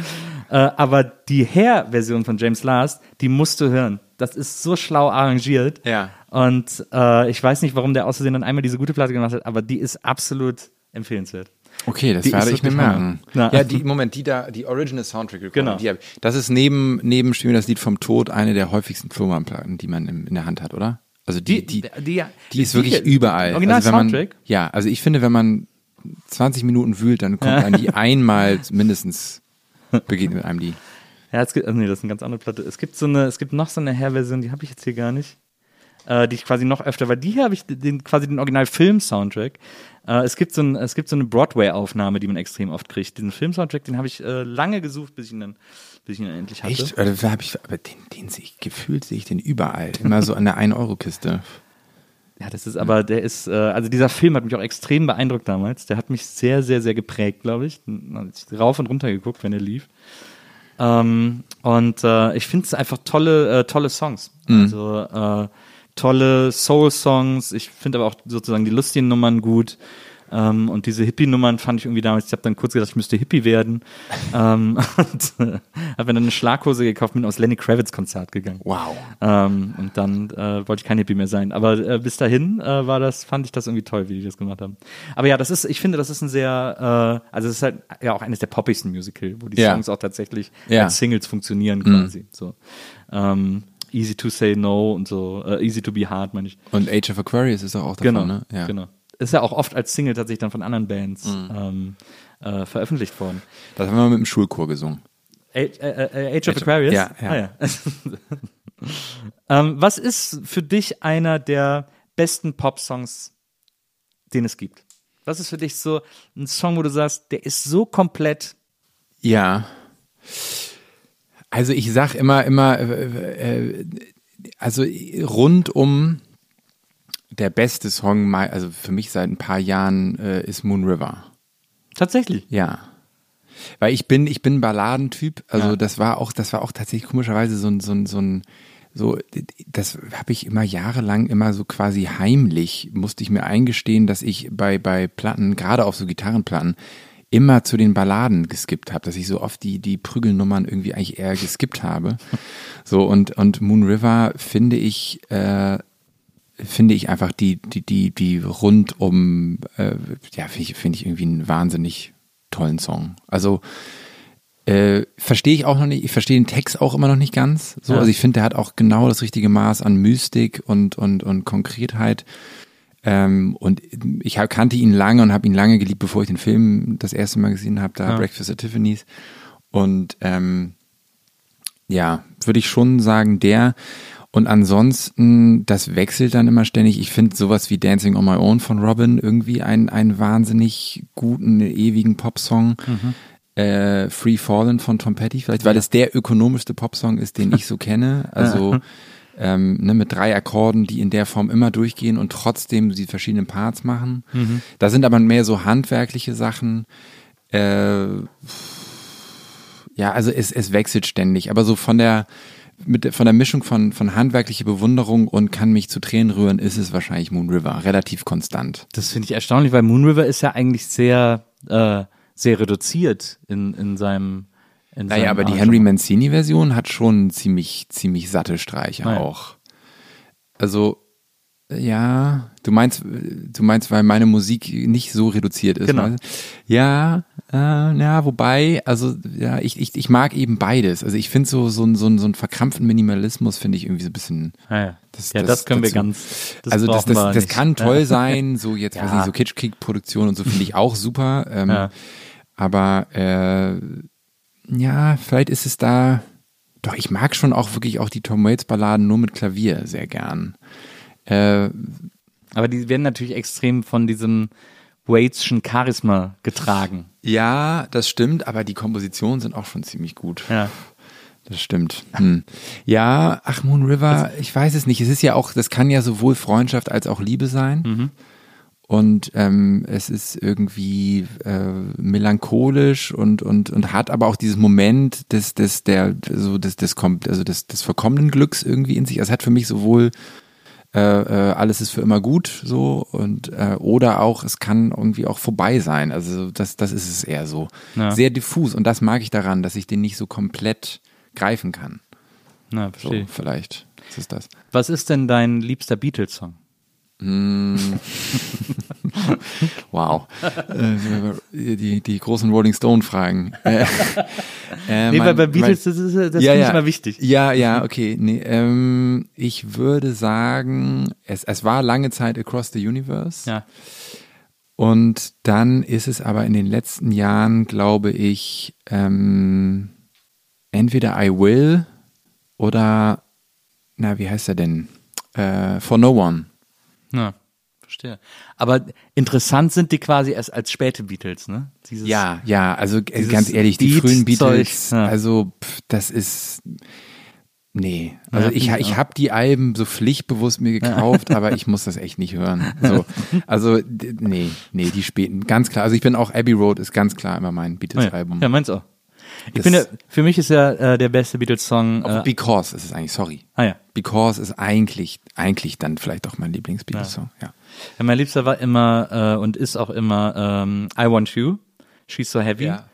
Äh, aber die Hair-Version von James Last, die musst du hören. Das ist so schlau arrangiert. Ja. Und äh, ich weiß nicht, warum der außerdem dann einmal diese gute Platte gemacht hat, aber die ist absolut empfehlenswert. Okay, das Die werde ich mir merken. Ja. Ja, die, Moment, die da, die Original Soundtrack Recording, Genau. die hab, ich- das ist neben, neben Stimmen das Lied vom Tod eine der häufigsten Flohmarktplatten, die man in, in der Hand hat, oder? Also die, die, die, die, ist wirklich überall. Original also wenn man, Soundtrack? Ja, also ich finde, wenn man 20 Minuten wühlt, dann kommt einem die [LAUGHS] einmal mindestens begegnet einem die. Ja, es gibt, also nee, das ist eine ganz andere Platte. Es gibt so eine, es gibt noch so eine Hair-Version, die habe ich jetzt hier gar nicht. Äh, die ich quasi noch öfter, weil die hier habe ich den, quasi den Original-Film-Soundtrack. Äh, es gibt so ein, es gibt so eine Broadway-Aufnahme, die man extrem oft kriegt. Diesen Film-Soundtrack, den habe ich äh, lange gesucht, bis ich ihn dann, bis ich ihn dann endlich hatte. Echt? Oder hab ich, aber den, den sehe ich, gefühlt sehe ich den überall. Immer so an der 1-Euro-Kiste. [LAUGHS] Ja, das ist aber, der ist, äh, also dieser Film hat mich auch extrem beeindruckt damals. Der hat mich sehr, sehr, sehr geprägt, glaube ich. ich rauf und runter geguckt, wenn er lief. Ähm, und äh, ich finde es einfach tolle, äh, tolle Songs. Mhm. Also äh, tolle Soul-Songs. Ich finde aber auch sozusagen die lustigen Nummern gut. Ähm, und diese Hippie-Nummern fand ich irgendwie damals, ich habe dann kurz gedacht, ich müsste Hippie werden. [LAUGHS] ähm, und äh, habe mir dann eine Schlaghose gekauft, bin aus Lenny Kravitz Konzert gegangen. Wow. Ähm, und dann äh, wollte ich kein Hippie mehr sein. Aber äh, bis dahin äh, war das, fand ich das irgendwie toll, wie die das gemacht haben. Aber ja, das ist, ich finde, das ist ein sehr, äh, also es ist halt ja auch eines der poppigsten Musical, wo die Ja. Songs auch tatsächlich Ja. als Singles funktionieren quasi. So. Ähm, Easy to say no und so, äh, easy to be hard, meine ich. Und Age of Aquarius ist auch, auch davon, Genau, ne? Ja. Mhm. genau. Ist ja auch oft als Single tatsächlich dann von anderen Bands ähm, äh, veröffentlicht worden. Das haben wir mit dem Schulchor gesungen. Age, äh, äh, Age of Age of- Aquarius? ja, ja. Ah, ja. [LAUGHS] ähm, was ist für dich einer der besten Pop-Songs, den es gibt? Was ist für dich so ein Song, wo du sagst, der ist so komplett Ja. Also ich sag immer, immer, äh, äh, also rund um der beste Song, also für mich seit ein paar Jahren äh, ist Moon River. tatsächlich? Ja. Weil ich bin, ich bin Balladentyp. Also Ja. das war auch, das war auch tatsächlich komischerweise so ein, so ein, so ein, so, das habe ich immer jahrelang immer so quasi heimlich, musste ich mir eingestehen, dass ich bei, bei Platten, gerade auf so Gitarrenplatten, immer zu den Balladen geskippt habe, dass ich so oft die, die Prügelnummern irgendwie eigentlich eher geskippt habe. [LAUGHS] So, und, und Moon River finde ich, äh, finde ich einfach die, die, die, die rundum, äh, ja, finde ich, finde ich irgendwie einen wahnsinnig tollen Song. Also, äh, verstehe ich auch noch nicht, ich verstehe den Text auch immer noch nicht ganz. So, Ja. also ich finde, der hat auch genau das richtige Maß an Mystik und, und, und Konkretheit. Ähm, und ich kannte ihn lange und habe ihn lange geliebt, bevor ich den Film das erste Mal gesehen habe, da Ja. Breakfast at Tiffany's. Und ähm, ja, würde ich schon sagen, der. Und ansonsten, das wechselt dann immer ständig. Ich finde sowas wie Dancing on My Own von Robin irgendwie einen, einen wahnsinnig guten, ewigen Popsong. Äh, Free Fallen von Tom Petty, vielleicht, weil es der ökonomischste Popsong ist, den ich so kenne. [LAUGHS] Also ähm, ne, mit drei Akkorden, die in der Form immer durchgehen und trotzdem die verschiedenen Parts machen. Da sind aber mehr so handwerkliche Sachen. Äh, ja, also es, es wechselt ständig, aber so von der mit von der Mischung von, von handwerklicher Bewunderung und kann mich zu Tränen rühren, ist es wahrscheinlich Moon River, relativ konstant. Das finde ich erstaunlich, weil Moon River ist ja eigentlich sehr, äh, sehr reduziert in, in seinem. Naja, aber die. Henry Mancini-Version hat schon ziemlich, ziemlich satte Streicher Ah ja. auch. Also, ja, du meinst, du meinst, weil meine Musik nicht so reduziert ist. Genau. Ja, äh, ja, wobei, also, ja, ich, ich, ich mag eben beides. Also ich finde so, so, ein- so, ein- so einen verkrampften Minimalismus finde ich irgendwie so ein bisschen, Ah, ja. Das- ja, das das, können wir dazu. ganz. Das also das, das, wir das kann toll Ja. [LAUGHS] sein, so jetzt, weiß Ja. nicht, so Kitschkrieg-Produktion und so finde ich auch super. Ähm, Ja. Aber äh, ja, vielleicht ist es da. Doch, ich mag schon auch wirklich auch die Tom Waits Balladen nur mit Klavier sehr gern. Äh, Aber die werden natürlich extrem von diesem Waiteschen Charisma getragen. ja, das stimmt, aber die Kompositionen sind auch schon ziemlich gut. Ja. Das stimmt. Hm. Ja, ach Moon River, ich weiß es nicht. Es ist ja auch, das kann ja sowohl Freundschaft als auch Liebe sein. Und ähm, es ist irgendwie äh, melancholisch und, und, und hat aber auch dieses Moment des, des, der, so des, des, kom- also des, des verkommenen Glücks irgendwie in sich. Also es hat für mich sowohl äh, äh, alles ist für immer gut so und äh, oder auch es kann irgendwie auch vorbei sein. Also das, das ist es eher so. Ja. Sehr diffus und das mag ich daran, dass ich den nicht so komplett greifen kann. Na, So, verstehe. vielleicht ist es das. Was ist denn dein liebster Beatles-Song? [LAUGHS] Wow. äh, die, die großen Rolling Stone Fragen. Äh, äh, Nee, mein- weil bei Beatles, mein- das, ist, das ja, finde ja. ich immer wichtig. Ja, ja, okay. Nee, ähm, ich würde sagen, es, es war lange Zeit Across the Universe. Ja. Und dann ist es aber in den letzten Jahren, glaube ich, ähm, entweder I Will oder, na, wie heißt er denn? Äh, For No One. Ja, verstehe. Aber interessant sind die quasi erst als späte Beatles, ne? Dieses, Ja, ja, also äh, ganz ehrlich, die frühen Beatles, ja. also pff, das ist Nee, also Ja, ich, ich habe die Alben so pflichtbewusst mir gekauft, [LAUGHS] aber ich muss das echt nicht hören. So, also nee, nee, die späten, ganz klar. Also ich bin auch Abbey Road ist ganz klar immer mein Beatles-Album. Ja, meins auch. Ich finde, für mich ist ja äh, der beste Beatles-Song. Äh, Because ist es eigentlich, sorry. ah ja. Because ist eigentlich, eigentlich dann vielleicht auch mein Lieblings-Beatles-Song. Ja. ja. Mein Liebster war immer äh, und ist auch immer ähm, I Want You, She's So Heavy. Ja.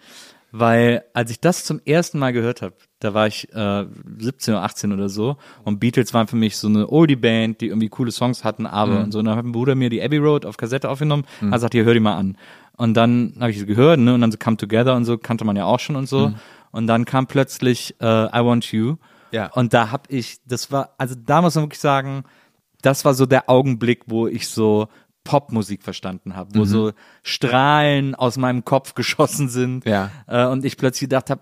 Weil als ich das zum ersten Mal gehört habe, da war ich äh, 17 oder 18 oder so und Beatles waren für mich so eine Oldie-Band, die irgendwie coole Songs hatten, aber Mhm. und so. Und dann hat mein Bruder mir die Abbey Road auf Kassette aufgenommen, hat gesagt, hier hör die mal an. Und dann habe ich sie gehört, ne, und dann so Come Together und so, kannte man ja auch schon und so. Und dann kam plötzlich äh, I Want You. Mhm. Ja. Und da hab ich, das war, also da muss man wirklich sagen, das war so der Augenblick, wo ich so Popmusik verstanden habe, Mhm. wo so Strahlen aus meinem Kopf [LAUGHS] geschossen sind Ja. äh, und ich plötzlich gedacht habe,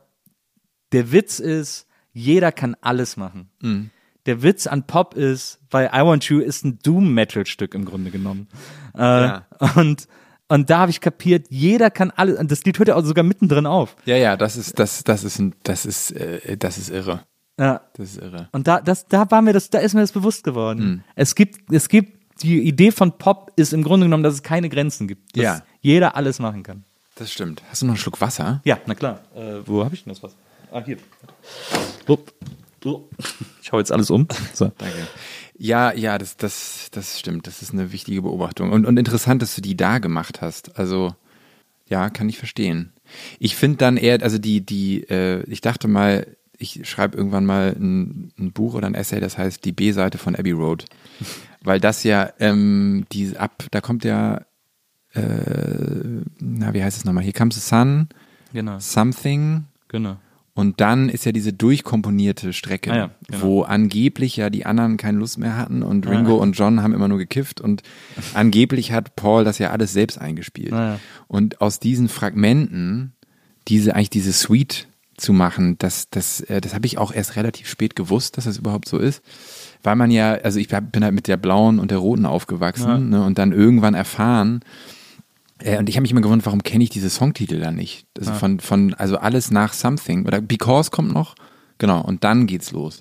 der Witz ist, jeder kann alles machen. Mhm. Der Witz an Pop ist, weil I Want You ist ein Doom-Metal-Stück im Grunde genommen. Äh, Ja. [LAUGHS] Und und da habe ich kapiert, jeder kann alles. Und das Lied hört ja auch sogar mittendrin auf. Ja, ja, das ist, das, das ist, ein, das ist, äh, das ist irre. Ja. Das ist irre. Und da, das, da war mir das, da ist mir das bewusst geworden. Hm. Es gibt, es gibt, die Idee von Pop ist im Grunde genommen, dass es keine Grenzen gibt. Dass Ja. jeder alles machen kann. Das stimmt. Hast du noch einen Schluck Wasser? Ja, na klar. Äh, wo habe ich denn das was? Ah, hier. Upp. Ich hau jetzt alles um. So. [LAUGHS] Danke. Ja, ja, das, das, das stimmt. Das ist eine wichtige Beobachtung. Und, und interessant, dass du die da gemacht hast. Also, ja, kann ich verstehen. Ich finde dann eher, also die, die, äh, ich dachte mal, ich schreibe irgendwann mal ein, ein Buch oder ein Essay, das heißt die B-Seite von Abbey Road. Weil das ja, ähm, die ab, da kommt ja, äh, na, wie heißt es nochmal? Here comes the sun, Genau. something, Genau. Und dann ist ja diese durchkomponierte Strecke, Ah ja, genau. wo angeblich ja die anderen keine Lust mehr hatten und Ringo und John haben immer nur gekifft und [LAUGHS] angeblich hat Paul das ja alles selbst eingespielt. Ah ja. Und aus diesen Fragmenten diese eigentlich diese Suite zu machen, das das äh, das habe ich auch erst relativ spät gewusst, dass das überhaupt so ist, weil man ja, also ich bin halt mit der blauen und der roten aufgewachsen Ja. ne, und dann irgendwann erfahren, äh, und ich habe mich immer gewundert, warum kenne ich diese Songtitel dann nicht? Also von, von, also alles nach Something oder Because kommt noch, genau, und dann geht's los.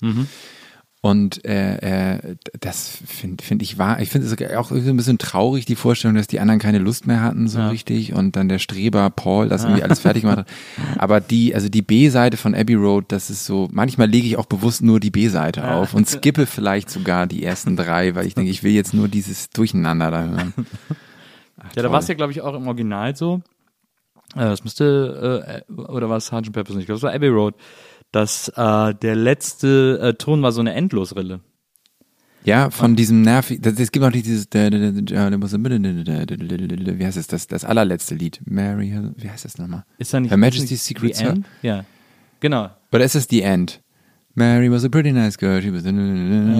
Und äh, äh, das finde find ich wahr. Ich finde es auch irgendwie ein bisschen traurig, die Vorstellung, dass die anderen keine Lust mehr hatten, so richtig. Und dann der Streber Paul das irgendwie alles fertig gemacht hat. [LAUGHS] Aber die, also die B-Seite von Abbey Road, das ist so, manchmal lege ich auch bewusst nur die B-Seite auf und skippe vielleicht sogar die ersten drei, weil ich denke, ich will jetzt nur dieses Durcheinander da hören. [LAUGHS] Ach, Ja, da war es ja, glaube ich, auch im Original so. Äh, Das müsste, äh, oder war es Sgt. Pepper's nicht? Ich glaube, es war Abbey Road. Dass äh, der letzte äh, Ton war so eine Endlosrille. Ja, von diesem nervig, das, es gibt auch nicht dieses, wie heißt es, das, das allerletzte Lied, Mary, wie heißt das nochmal? Ist da nicht Her Majesty's Secret The End? Ja. Genau. Oder ist es The End? Mary was a pretty nice girl, she was, das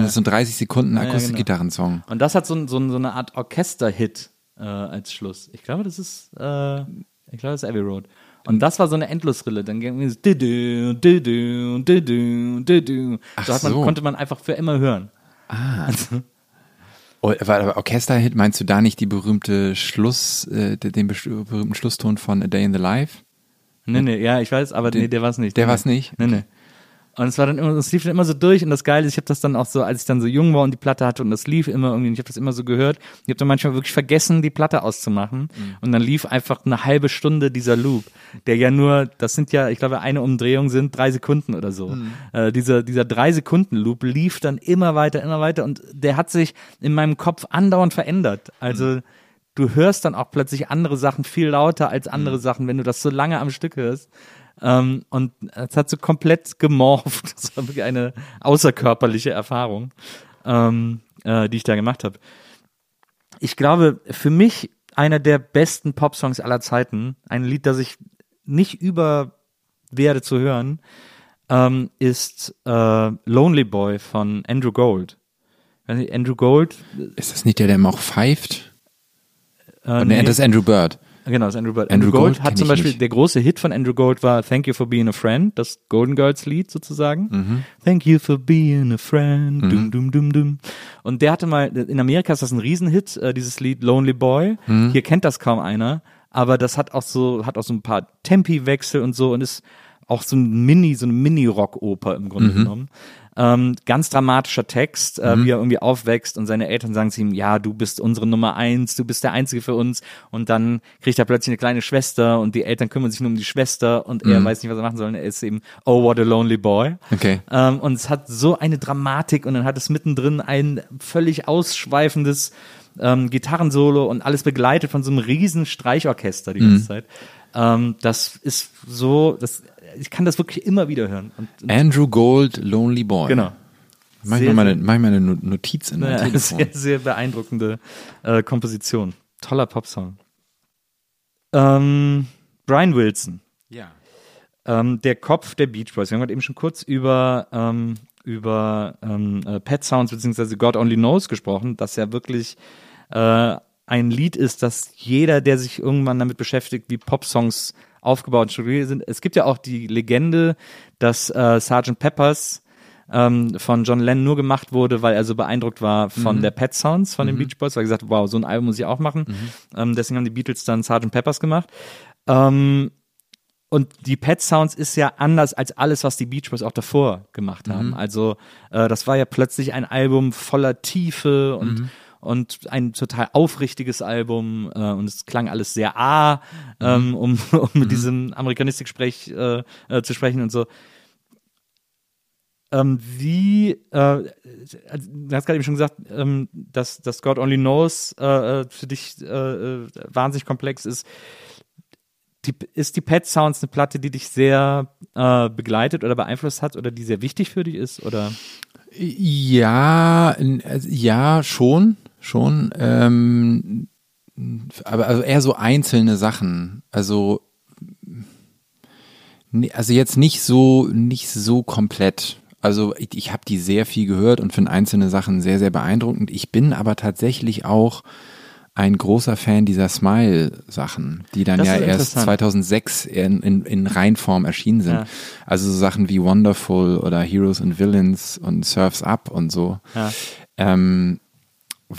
ist so ein 30 Sekunden Akustikgitarrensong. Und das hat so, so, so eine Art Orchester-Hit äh, als Schluss. Ich glaube, das ist, äh, ich glaube, das ist Abbey Road. Und das war so eine Endlosrille. Dann ging es du-du, du-du, du-du. Ach So, man, so. konnte man einfach für immer hören. Oh, aber aber Orchesterhit, meinst du da nicht die berühmte Schluss, äh, den berühmten Schlusston von A Day in the Life? Nee, nee, ja, ich weiß, aber nee, der war es nicht. der Nee, war's nicht? Nee, nee. Und es war dann immer, es lief dann immer so durch und das Geile ist, ich habe das dann auch so, als ich dann so jung war und die Platte hatte und das lief immer irgendwie, und ich habe das immer so gehört, ich habe dann manchmal wirklich vergessen, die Platte auszumachen Mhm. und dann lief einfach eine halbe Stunde dieser Loop, der ja nur, das sind ja, ich glaube, eine Umdrehung sind drei Sekunden oder so. Mhm. Äh, dieser, dieser drei Sekunden Loop lief dann immer weiter, immer weiter und der hat sich in meinem Kopf andauernd verändert. Also Mhm. du hörst dann auch plötzlich andere Sachen viel lauter als andere Mhm. Sachen, wenn du das so lange am Stück hörst. Ähm, und es hat so komplett gemorpht. [LAUGHS] Das war wirklich eine außerkörperliche Erfahrung, ähm, äh, die ich da gemacht habe. Ich glaube, für mich einer der besten Popsongs aller Zeiten, ein Lied, das ich nicht über werde zu hören, ähm, ist äh, Lonely Boy von Andrew Gold. Andrew Gold. Ist das nicht der, der immer auch pfeift? Äh, nee, das ist Andrew Bird. Genau, das ist Andrew Gold. Andrew Andrew, Gold, Gold hat zum Beispiel, nicht. der große Hit von Andrew Gold war Thank You for Being a Friend, das Golden Girls Lied sozusagen. Mhm. Thank you for being a friend, dum, dum, dum, dum. Und der hatte mal, in Amerika ist das ein Riesenhit, äh, dieses Lied Lonely Boy. Mhm. Hier kennt das kaum einer, aber das hat auch so, hat auch so ein paar Tempi-Wechsel und so und ist auch so ein Mini, so eine Mini-Rock-Oper im Grunde genommen. Ähm, ganz dramatischer Text, äh, wie er irgendwie aufwächst und seine Eltern sagen zu ihm, ja, du bist unsere Nummer eins, du bist der Einzige für uns. Und dann kriegt er plötzlich eine kleine Schwester und die Eltern kümmern sich nur um die Schwester und er weiß nicht, was er machen soll. Und er ist eben, oh, what a lonely boy. Okay. Ähm, und es hat so eine Dramatik und dann hat es mittendrin ein völlig ausschweifendes ähm, Gitarrensolo und alles begleitet von so einem riesen Streichorchester die ganze Zeit. Ähm, das ist so, das, ich kann das wirklich immer wieder hören. Und, und Andrew Gold, Lonely Boy. genau. Mach ich mal meine, mach ich mal eine No- Notiz in mein Ja, [LAUGHS] Telefon. sehr, sehr beeindruckende äh, Komposition. Toller Popsong. Ähm, Brian Wilson, Ja. ähm, der Kopf der Beach Boys. Wir haben gerade eben schon kurz über, ähm, über ähm, äh, Pet Sounds bzw. God Only Knows gesprochen, das ja wirklich äh, ein Lied ist, das jeder, der sich irgendwann damit beschäftigt, wie Popsongs aufgebaut und strukturiert sind. Es gibt ja auch die Legende, dass äh, Sgt. Peppers ähm, von John Lennon nur gemacht wurde, weil er so beeindruckt war von der Pet Sounds von den Beach Boys, weil er gesagt hat, wow, so ein Album muss ich auch machen. Ähm, deswegen haben die Beatles dann Sgt. Peppers gemacht. Ähm, und die Pet Sounds ist ja anders als alles, was die Beach Boys auch davor gemacht haben. Also äh, das war ja plötzlich ein Album voller Tiefe und und ein total aufrichtiges Album äh, und es klang alles sehr A, ähm, um, [LAUGHS] um mit diesem Amerikanistik-Sprech äh, äh, zu sprechen und so. Ähm, wie, äh, also, du hast gerade eben schon gesagt, ähm, dass, dass God Only Knows äh, äh, für dich äh, äh, wahnsinnig komplex ist. Die, ist die Pet Sounds eine Platte, die dich sehr äh, begleitet oder beeinflusst hat oder die sehr wichtig für dich ist? Oder? Ja, ja, schon, schon. Ähm, aber also eher so einzelne Sachen. Also, nee, also jetzt nicht so, nicht so komplett. Also ich, ich habe die sehr viel gehört und finde einzelne Sachen sehr, sehr beeindruckend. Ich bin aber tatsächlich auch ein großer Fan dieser Smile-Sachen, die dann Das ja erst interessant. 2006 in, in, in Reinform erschienen sind. Ja. Also so Sachen wie Wonderful oder Heroes and Villains und Surfs Up und so. Ja. Ähm,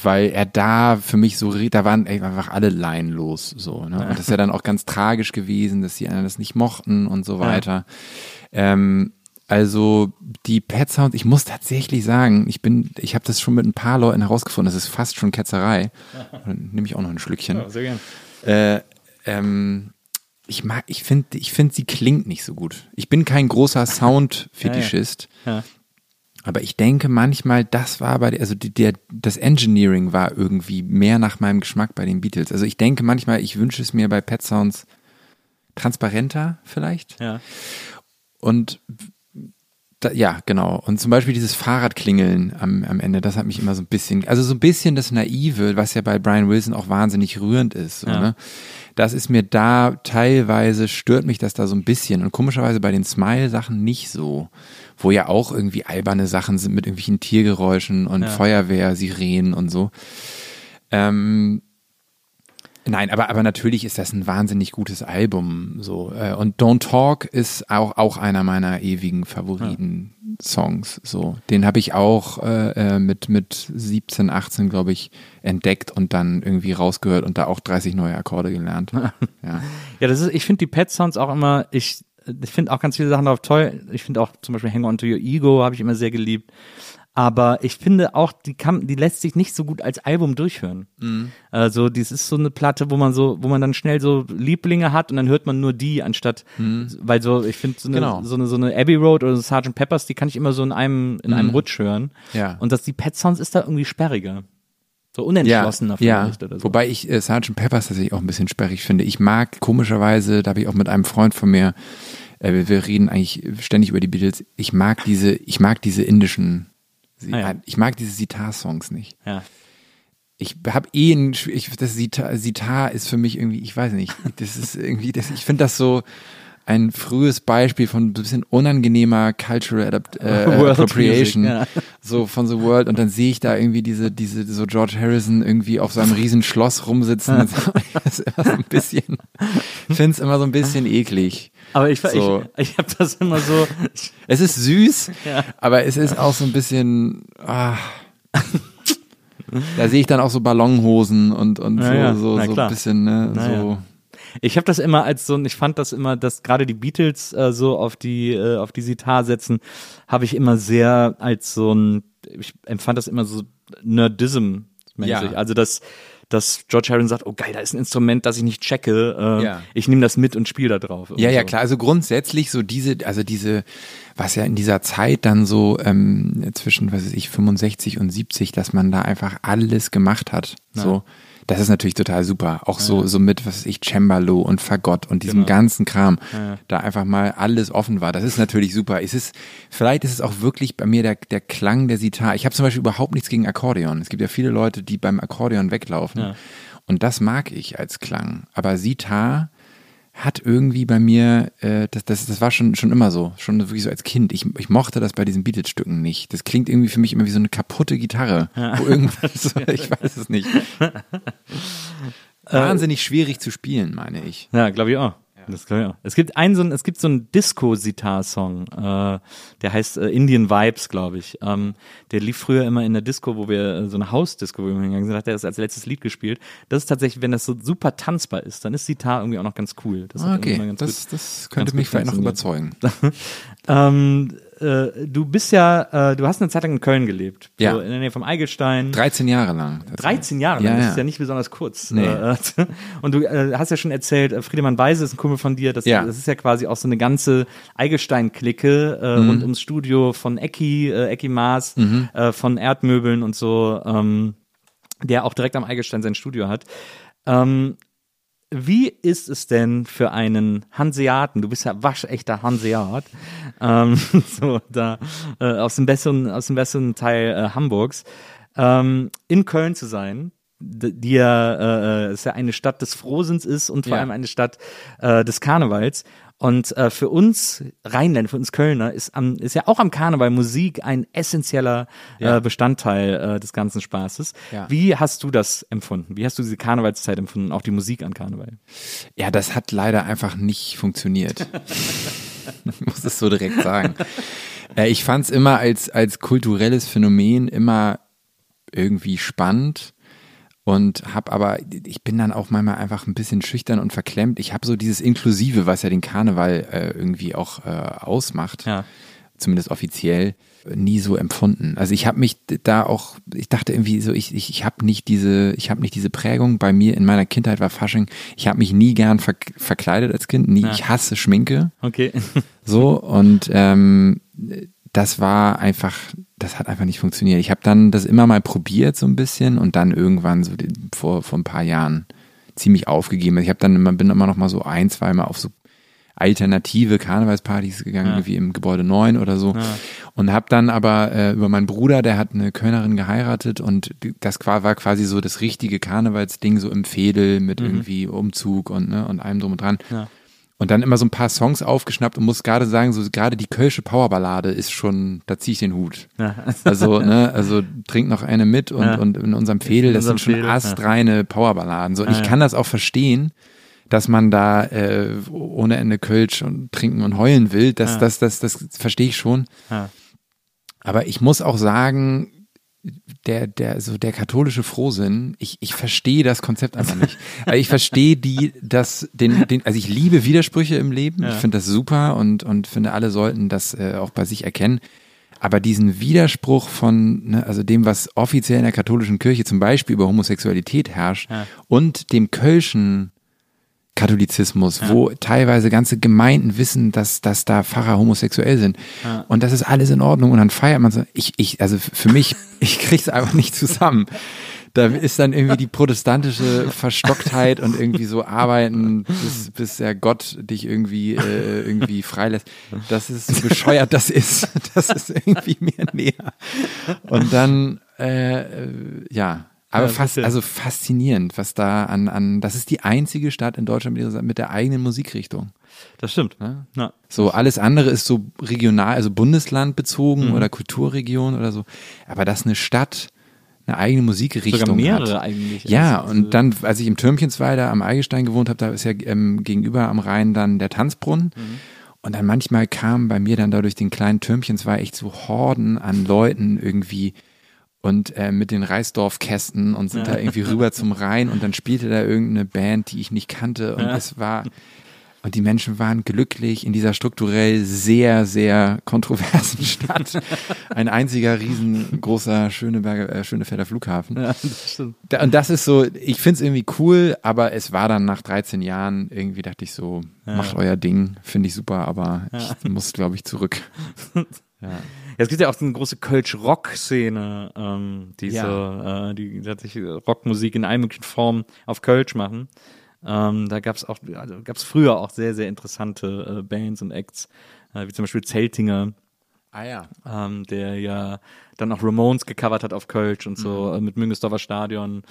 weil er da für mich so, da waren einfach alle laienlos so. Ne? Und das ist ja dann auch ganz tragisch gewesen, dass die anderen das nicht mochten und so weiter. Ähm, also die Pet Sounds, ich muss tatsächlich sagen, ich bin, ich habe das schon mit ein paar Leuten herausgefunden, das ist fast schon Ketzerei. [LAUGHS] Dann nehme ich auch noch ein Schlückchen. sehr gerne. Äh, ähm, ich mag, ich finde, ich finde, sie klingt nicht so gut. Ich bin kein großer [LAUGHS] Sound-Fetischist. Ja. Aber ich denke manchmal, das war bei, also der, das Engineering war irgendwie mehr nach meinem Geschmack bei den Beatles. Also ich denke manchmal, ich wünsche es mir bei Pet Sounds transparenter vielleicht. Ja. Und da, ja, genau. Und zum Beispiel dieses Fahrradklingeln am, am Ende, das hat mich immer so ein bisschen, also so ein bisschen das Naive, was ja bei Brian Wilson auch wahnsinnig rührend ist. So, Ja. ne? Das ist mir da teilweise, stört mich das da so ein bisschen. Und komischerweise bei den Smile-Sachen nicht so. Wo ja auch irgendwie alberne Sachen sind mit irgendwelchen Tiergeräuschen und Feuerwehr, Sirenen und so. Ähm, Nein, aber, aber natürlich ist das ein wahnsinnig gutes Album. So. äh, Und Don't Talk ist auch, auch einer meiner ewigen Favoriten-Songs. So. Den habe ich auch äh, äh, mit, mit 17, 18, glaube ich, entdeckt und dann irgendwie rausgehört und da auch 30 neue Akkorde gelernt. [LAUGHS] Ja. Ja, das ist, ich finde die Pet Sounds auch immer, ich, ich finde auch ganz viele Sachen darauf toll. Ich finde auch zum Beispiel Hang On to Your Ego habe ich immer sehr geliebt. Aber ich finde auch, die kann, die lässt sich nicht so gut als Album durchhören. Also, dies ist so eine Platte, wo man so, wo man dann schnell so Lieblinge hat und dann hört man nur die, anstatt, weil so, ich finde so eine, Genau. so eine, so eine Abbey Road oder so Sgt. Peppers, die kann ich immer so in einem, in einem Rutsch hören. Ja. Und dass die Pet Sounds ist da irgendwie sperriger. So unentschlossener ja, vielleicht oder so. Wobei ich äh, Sgt. Peppers tatsächlich auch ein bisschen sperrig finde. Ich mag komischerweise, da habe ich auch mit einem Freund von mir, äh, wir, wir reden eigentlich ständig über die Beatles. Ich mag diese, ich mag diese indischen, Ah, ja. ich mag diese Sitar-Songs nicht. ja. Ich habe eh ein, ich, das Sitar, Sitar ist für mich irgendwie, ich weiß nicht, das ist irgendwie, das, ich finde das so ein frühes Beispiel von ein bisschen unangenehmer Cultural Adapt, äh, [LAUGHS] Appropriation, Music, ja. so von The World und dann sehe ich da irgendwie diese, diese, so George Harrison irgendwie auf seinem riesen Schloss rumsitzen. [LAUGHS] das ist immer so ein bisschen, ich finde es immer so ein bisschen eklig. Aber ich, So. ich, ich habe das immer so, Es ist süß, Ja. aber es ist auch so ein bisschen. Ah. Da sehe ich dann auch so Ballonhosen und, und Ja, so, ja. so, Na so klar. ein bisschen, ne, Na so. Ich habe das immer als so, ich fand das immer, dass gerade die Beatles äh, so auf die äh, auf die Sitar setzen, habe ich immer sehr als so ein, ich empfand das immer so Nerdism mäßig. Ja. Also das dass George Harrison sagt, oh geil, da ist ein Instrument, das ich nicht checke, äh, Ja. ich nehme das mit und spiele da drauf. Ja, ja, so. klar. Also grundsätzlich so diese, also diese, was ja in dieser Zeit dann so ähm, zwischen, was weiß ich, 65 und 70, dass man da einfach alles gemacht hat. So, das ist natürlich total super. Auch so, so mit, was ich, Cembalo und Fagott und diesem Genau. ganzen Kram, da einfach mal alles offen war. Das ist natürlich super. Es ist, vielleicht ist es auch wirklich bei mir der, der Klang der Sitar. Ich habe zum Beispiel überhaupt nichts gegen Akkordeon. Es gibt ja viele Leute, die beim Akkordeon weglaufen. Und das mag ich als Klang. Aber Sitar, hat irgendwie bei mir, äh, das, das, das war schon, schon immer so, schon wirklich so als Kind. Ich, ich mochte das bei diesen Beatles-Stücken nicht. Das klingt irgendwie für mich immer wie so eine kaputte Gitarre. Wo irgendwas, [LAUGHS] ich weiß es nicht. [LAUGHS] Wahnsinnig schwierig zu spielen, meine ich. Ja, glaube ich auch. Das ich auch. Es gibt einen so ein, es gibt so einen Disco-Sitar-Song, äh, der heißt äh, Indian Vibes, glaube ich. Ähm, der lief früher immer in der Disco, wo wir äh, so eine Hausdisco, wo wir hingegangen sind, hat er das als letztes Lied gespielt. Das ist tatsächlich, wenn das so super tanzbar ist, dann ist Sitar irgendwie auch noch ganz cool. Das Okay, ganz das, gut- das könnte mich vielleicht noch überzeugen. [LAUGHS] Ähm, äh, du bist ja, äh, du hast eine Zeit lang in Köln gelebt. Ja. So in der Nähe vom Eigelstein. 13 Jahre lang. 13 Jahre lang, Ja, das ja. ist ja nicht besonders kurz. Nee. Äh, [LAUGHS] Und du äh, hast ja schon erzählt, äh, Friedemann Weise ist ein Kumpel von dir, das, Ja. das ist ja quasi auch so eine ganze Eigelstein-Clique äh, Mhm. rund ums Studio von Ecki, Ecki Maas, Mhm. von Erdmöbeln und so, ähm, der auch direkt am Eigelstein sein Studio hat. Ähm, wie ist es denn für einen Hanseaten, du bist ja waschechter Hanseat, ähm, [LAUGHS] so da äh, aus dem besseren, aus dem besseren Teil äh, Hamburgs, ähm, in Köln zu sein, die ja, äh, ist ja eine Stadt des Frohsinns ist und vor Ja. allem eine Stadt äh, des Karnevals. Und äh, für uns Rheinländer, für uns Kölner ist, am, ist ja auch am Karneval Musik ein essentieller Ja. äh, Bestandteil äh, des ganzen Spaßes. Ja. Wie hast du das empfunden? Wie hast du diese Karnevalszeit empfunden, auch die Musik an Karneval? Ja, das hat leider einfach nicht funktioniert. [LAUGHS] ich muss es so direkt sagen. Äh, ich fand es immer als, als kulturelles Phänomen immer irgendwie spannend und habe aber, ich bin dann auch manchmal einfach ein bisschen schüchtern und verklemmt. Ich habe so dieses Inklusive, was ja den Karneval äh, irgendwie auch äh, ausmacht, Ja. zumindest offiziell, nie so empfunden. Also ich habe mich da auch, ich dachte irgendwie so, ich, ich, ich habe nicht diese, ich habe nicht diese Prägung. Bei mir in meiner Kindheit war Fasching, ich habe mich nie gern ver verkleidet als Kind, nie, ich hasse Schminke. Okay. [LAUGHS] So, und ähm, das war einfach, das hat einfach nicht funktioniert. Ich habe dann das immer mal probiert so ein bisschen und dann irgendwann so vor, vor ein paar Jahren ziemlich aufgegeben. Ich habe dann immer, bin immer noch mal so ein, zwei Mal auf so alternative Karnevalspartys gegangen, Ja. irgendwie im Gebäude 9 oder so. Und habe dann aber äh, über meinen Bruder, der hat eine Kölnerin geheiratet und das war quasi so das richtige Karnevalsding, so im Fädel mit irgendwie Umzug und, ne, und allem drum und dran. Ja. Und dann immer so ein paar Songs aufgeschnappt und muss gerade sagen, so gerade die Kölsche Powerballade ist schon, da ziehe ich den Hut. Ja. [LAUGHS] Also, ne, also trink noch eine mit und, Ja. und in unserem Fädel, das unserem sind schon ja. astreine Powerballaden. So, und ich kann das auch verstehen, dass man da äh, ohne Ende Kölsch und trinken und heulen will. Das, Ja. das, das, das verstehe ich schon. Aber ich muss auch sagen, der, der, so der katholische Frohsinn, ich, ich verstehe das Konzept einfach nicht. Also ich verstehe die, das, den, den, also ich liebe Widersprüche im Leben. Ich finde das super und, und finde, alle sollten das äh, auch bei sich erkennen. Aber diesen Widerspruch von, ne, also dem, was offiziell in der katholischen Kirche zum Beispiel über Homosexualität herrscht Ja. und dem Kölschen Katholizismus, wo teilweise ganze Gemeinden wissen, dass, dass da Pfarrer homosexuell sind. Und das ist alles in Ordnung. Und dann feiert man so. Ich, ich, also für mich, [LAUGHS] ich krieg's einfach nicht zusammen. Da ist dann irgendwie die protestantische Verstocktheit und irgendwie so arbeiten, bis, bis der Gott dich irgendwie, äh, irgendwie freilässt. Das ist so bescheuert, das ist. [LAUGHS] Das ist irgendwie mir näher. Und dann, äh, äh, ja, aber Ja, fast, also faszinierend, was da an, an, das ist die einzige Stadt in Deutschland mit, ihrer- mit der eigenen Musikrichtung. Das stimmt. Ne? Ja. So, alles andere ist so regional, also bundeslandbezogen Mhm. oder Kulturregion oder so. Aber dass eine Stadt eine eigene Musikrichtung Sogar mehrere hat. eigentlich. Ja, Also, und dann, als ich im Türmchensweiler am Eigelstein gewohnt habe, da ist ja ähm, gegenüber am Rhein dann der Tanzbrunnen. Mhm. Und dann manchmal kamen bei mir dann da durch den kleinen Türmchensweiler echt so Horden an Leuten irgendwie und äh, mit den Reisdorfkästen und sind da irgendwie rüber zum Rhein und dann spielte da irgendeine Band, die ich nicht kannte und es war und die Menschen waren glücklich in dieser strukturell sehr, sehr kontroversen Stadt. [LAUGHS] Ein einziger riesengroßer Schöneberger, äh, Schönefelder Flughafen. Ja, das. Da- Und das ist so, ich find's irgendwie cool, aber es war dann nach 13 Jahren, irgendwie dachte ich so, macht euer Ding, finde ich super, aber ich muss, glaube ich, zurück. [LAUGHS] Ja, es gibt ja auch so eine große Kölsch-Rock-Szene, ähm, die so, äh, die tatsächlich Rockmusik in allen möglichen Formen auf Kölsch machen. Ähm, da gab's auch, also gab's früher auch sehr, sehr interessante äh, Bands und Acts, äh, wie zum Beispiel Zeltinger, Ah ja. ähm, der ja dann auch Ramones gecovert hat auf Kölsch und so äh, mit Müngesdorfer Stadion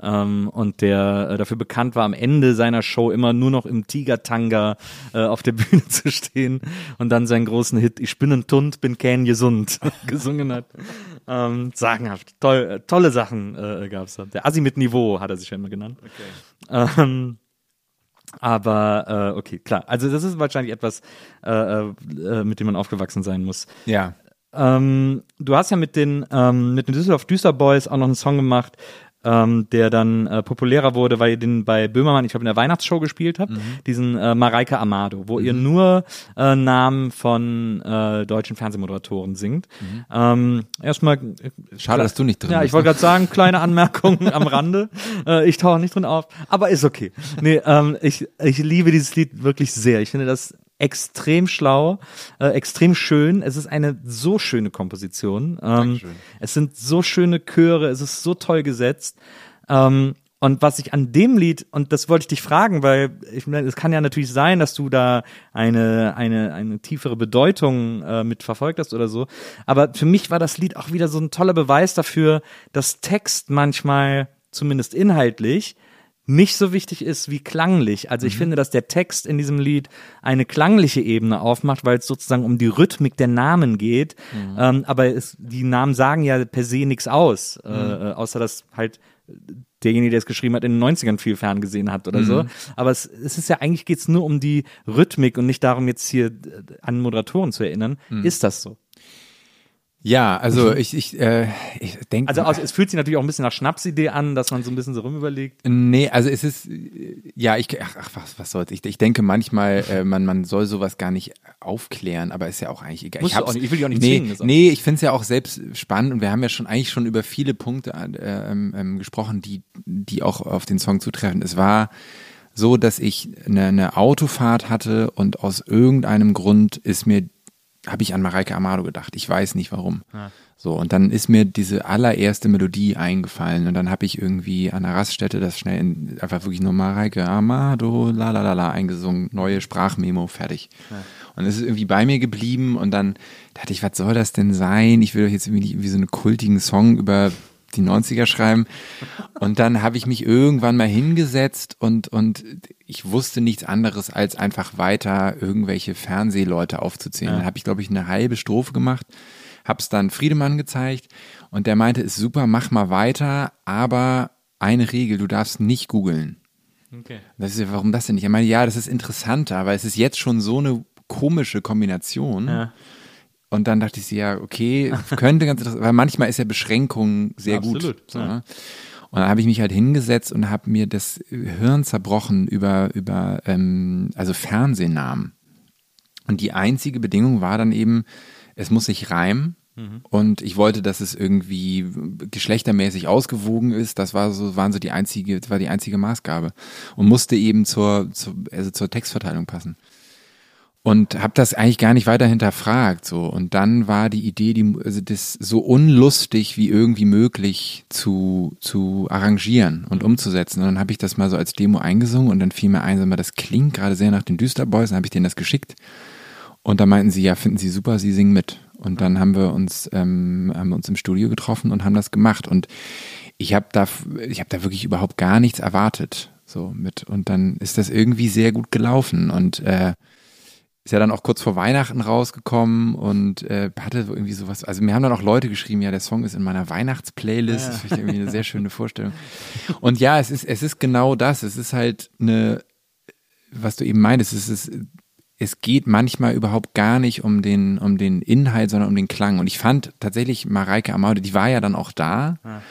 ähm, und der äh, dafür bekannt war, am Ende seiner Show immer nur noch im Tigertanga äh, auf der [LAUGHS] Bühne zu stehen und dann seinen großen Hit Ich bin ein Tund, bin kein gesund [LAUGHS] gesungen hat. Ähm, sagenhaft. Toll, äh, tolle Sachen äh, gab's da. Der Assi mit Niveau hat er sich ja immer genannt. Ähm, aber äh, okay, klar. Also das ist wahrscheinlich etwas, äh, äh, mit dem man aufgewachsen sein muss. Ja. Ähm, du hast ja mit den, ähm, mit den Düsseldorf Düster Boys auch noch einen Song gemacht, ähm, der dann äh, populärer wurde, weil ihr den bei Böhmermann, ich glaube, in der Weihnachtsshow gespielt habt, diesen äh, Mareike Amado, wo ihr nur äh, Namen von äh, deutschen Fernsehmoderatoren singt. Ähm, erstmal äh, Schade, dass du nicht drin ja, bist. ich wollte gerade sagen, kleine Anmerkung [LAUGHS] am Rande. Äh, ich tauche nicht drin auf, aber ist okay. Nee, ähm, ich, ich liebe dieses Lied wirklich sehr. Ich finde das extrem schlau, äh, extrem schön. Es ist eine so schöne Komposition. Ähm, es sind so schöne Chöre, es ist so toll gesetzt. Ähm, und was ich an dem Lied, und das wollte ich dich fragen, weil ich meine, es kann ja natürlich sein, dass du da eine, eine, eine tiefere Bedeutung äh, mit verfolgt hast oder so. Aber für mich war das Lied auch wieder so ein toller Beweis dafür, dass Text manchmal, zumindest inhaltlich, nicht so wichtig ist wie klanglich. Also ich finde, dass der Text in diesem Lied eine klangliche Ebene aufmacht, weil es sozusagen um die Rhythmik der Namen geht. Ähm, aber es, die Namen sagen ja per se nichts aus, äh, äh, außer dass halt derjenige, der es geschrieben hat, in den 90ern viel ferngesehen hat oder so. Aber es, es ist ja eigentlich geht's nur um die Rhythmik und nicht darum, jetzt hier äh, an Moderatoren zu erinnern. Ist das so? Ja, also ich, ich, äh, ich denke. Also aus, es fühlt sich natürlich auch ein bisschen nach Schnapsidee an, dass man so ein bisschen so rumüberlegt. Nee, also es ist, äh, ja, ich, ach, ach was, was soll's. Ich, ich denke manchmal, äh, man, man soll sowas gar nicht aufklären, aber ist ja auch eigentlich egal. Musst ich, auch nicht, ich will dich auch nicht nee, zwingen, Nee, ich finde es ja auch selbst spannend und wir haben ja schon eigentlich schon über viele Punkte äh, ähm, ähm, gesprochen, die, die auch auf den Song zutreffen. Es war so, dass ich eine, eine Autofahrt hatte und aus irgendeinem Grund ist mir habe ich an Mareike Amado gedacht. Ich weiß nicht warum. So, und dann ist mir diese allererste Melodie eingefallen und dann habe ich irgendwie an der Raststätte das schnell in, einfach wirklich nur Mareike Amado, la la la la eingesungen, neue Sprachmemo, fertig. Und es ist irgendwie bei mir geblieben und dann dachte ich, was soll das denn sein? Ich will doch jetzt irgendwie nicht irgendwie so einen kultigen Song über die 90er schreiben. Und dann habe ich mich irgendwann mal hingesetzt und, und ich wusste nichts anderes, als einfach weiter irgendwelche Fernsehleute aufzuzählen. Dann habe ich, glaube ich, eine halbe Strophe gemacht, hab's dann Friedemann gezeigt und der meinte, ist super, mach mal weiter, aber eine Regel, du darfst nicht googeln. Okay. Das ist ja, warum das denn nicht? Ich meine, ja, das ist interessanter, aber es ist jetzt schon so eine komische Kombination. Ja. Und dann dachte ich sie, ja, okay, könnte ganz interessant, weil manchmal ist ja Beschränkung sehr Absolut, gut. So, ja. ne? Und dann habe ich mich halt hingesetzt und habe mir das Hirn zerbrochen über, über ähm, also Fernsehnamen. Und die einzige Bedingung war dann eben, es muss sich reimen. Und ich wollte, dass es irgendwie geschlechtermäßig ausgewogen ist. Das war so, waren so die einzige, das war die einzige Maßgabe. Und musste eben zur, zur, also zur Textverteilung passen und habe das eigentlich gar nicht weiter hinterfragt so. Und dann war die Idee die also das so unlustig wie irgendwie möglich zu zu arrangieren und umzusetzen. Und dann habe ich das mal so als Demo eingesungen und dann fiel mir ein mal, das klingt gerade sehr nach den Düsterboys dann habe ich denen das geschickt. Und da meinten sie ja finden sie super sie singen mit. Und dann haben wir uns ähm, haben wir uns im Studio getroffen und haben das gemacht. Und ich habe da ich habe da wirklich überhaupt gar nichts erwartet so mit. Und dann ist das irgendwie sehr gut gelaufen. Und äh, ist ja dann auch kurz vor Weihnachten rausgekommen und äh, hatte so irgendwie sowas. Also mir haben dann auch Leute geschrieben, ja, der Song ist in meiner Weihnachtsplaylist. Das finde ich irgendwie eine sehr schöne Vorstellung. Und ja, es ist, es ist genau das. Es ist halt eine, was du eben meintest, es ist es geht manchmal überhaupt gar nicht um den, um den Inhalt, sondern um den Klang. Und ich fand tatsächlich Mareike Amaude, die war ja dann auch da. Ja.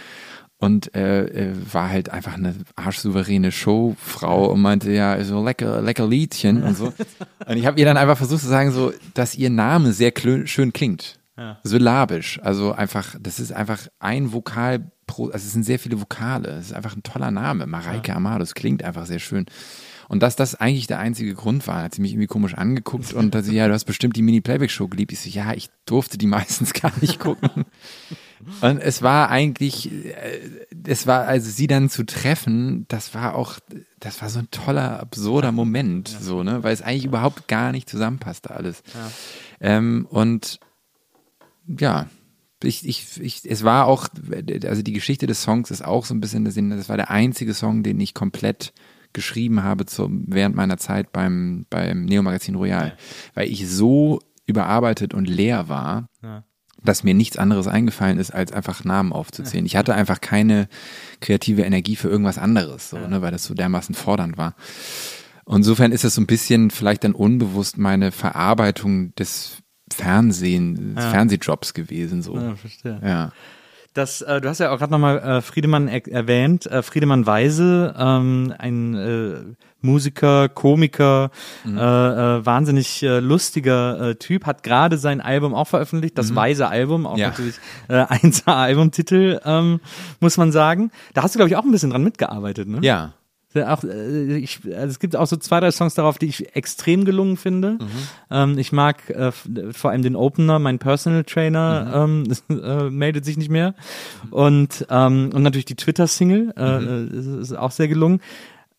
Und äh, äh, war halt einfach eine arschsouveräne Showfrau und meinte ja so lecker lecker Liedchen und so. [LAUGHS] Und ich habe ihr dann einfach versucht zu sagen so, dass ihr Name sehr schön klingt, ja. syllabisch. Also einfach, das ist einfach ein Vokal pro, also es sind sehr viele Vokale. Es ist einfach ein toller Name, Mareike ja. Amado. Das klingt einfach sehr schön. Und dass das eigentlich der einzige Grund war, hat sie mich irgendwie komisch angeguckt und dass sie, ja, du hast bestimmt die Mini-Playback-Show geliebt. Ich so, ja, ich durfte die meistens gar nicht gucken. [LAUGHS] Und es war eigentlich, äh, es war, also sie dann zu treffen, das war auch, das war so ein toller, absurder Moment, ja. so, ne, weil es eigentlich überhaupt gar nicht zusammenpasste alles. Ja. Ähm, und ja, ich, ich, ich, es war auch, also die Geschichte des Songs ist auch so ein bisschen, das war der einzige Song, den ich komplett geschrieben habe zu, während meiner Zeit beim, beim Neo-Magazin Royal, ja. weil ich so überarbeitet und leer war, ja. Dass mir nichts anderes eingefallen ist, als einfach Namen aufzuzählen. Ja. Ich hatte einfach keine kreative Energie für irgendwas anderes, so, ne, weil das so dermaßen fordernd war. insofern ist es so ein bisschen vielleicht dann unbewusst meine Verarbeitung des Fernsehen, des Fernsehjobs gewesen, so. Ja, verstehe. Ja. Das, äh, du hast ja auch gerade nochmal äh, Friedemann er erwähnt. Äh, Friedemann Weise, ähm, ein äh, Musiker, Komiker, mhm. äh, äh, wahnsinnig äh, lustiger äh, Typ, hat gerade sein Album auch veröffentlicht, das mhm. Weise Album, auch ja. natürlich äh, 1A-Albumtitel, [LAUGHS] ähm, muss man sagen. Da hast du, glaube ich, auch ein bisschen dran mitgearbeitet, ne? Ja, auch, äh, ich, also es gibt auch so zwei, drei Songs darauf, die ich extrem gelungen finde. Mhm. Ähm, ich mag äh, vor allem den Opener, mein Personal Trainer mhm. ähm, [LAUGHS] äh, meldet sich nicht mehr. Und, ähm, und natürlich die Twitter-Single, äh, mhm. ist, ist, auch sehr gelungen.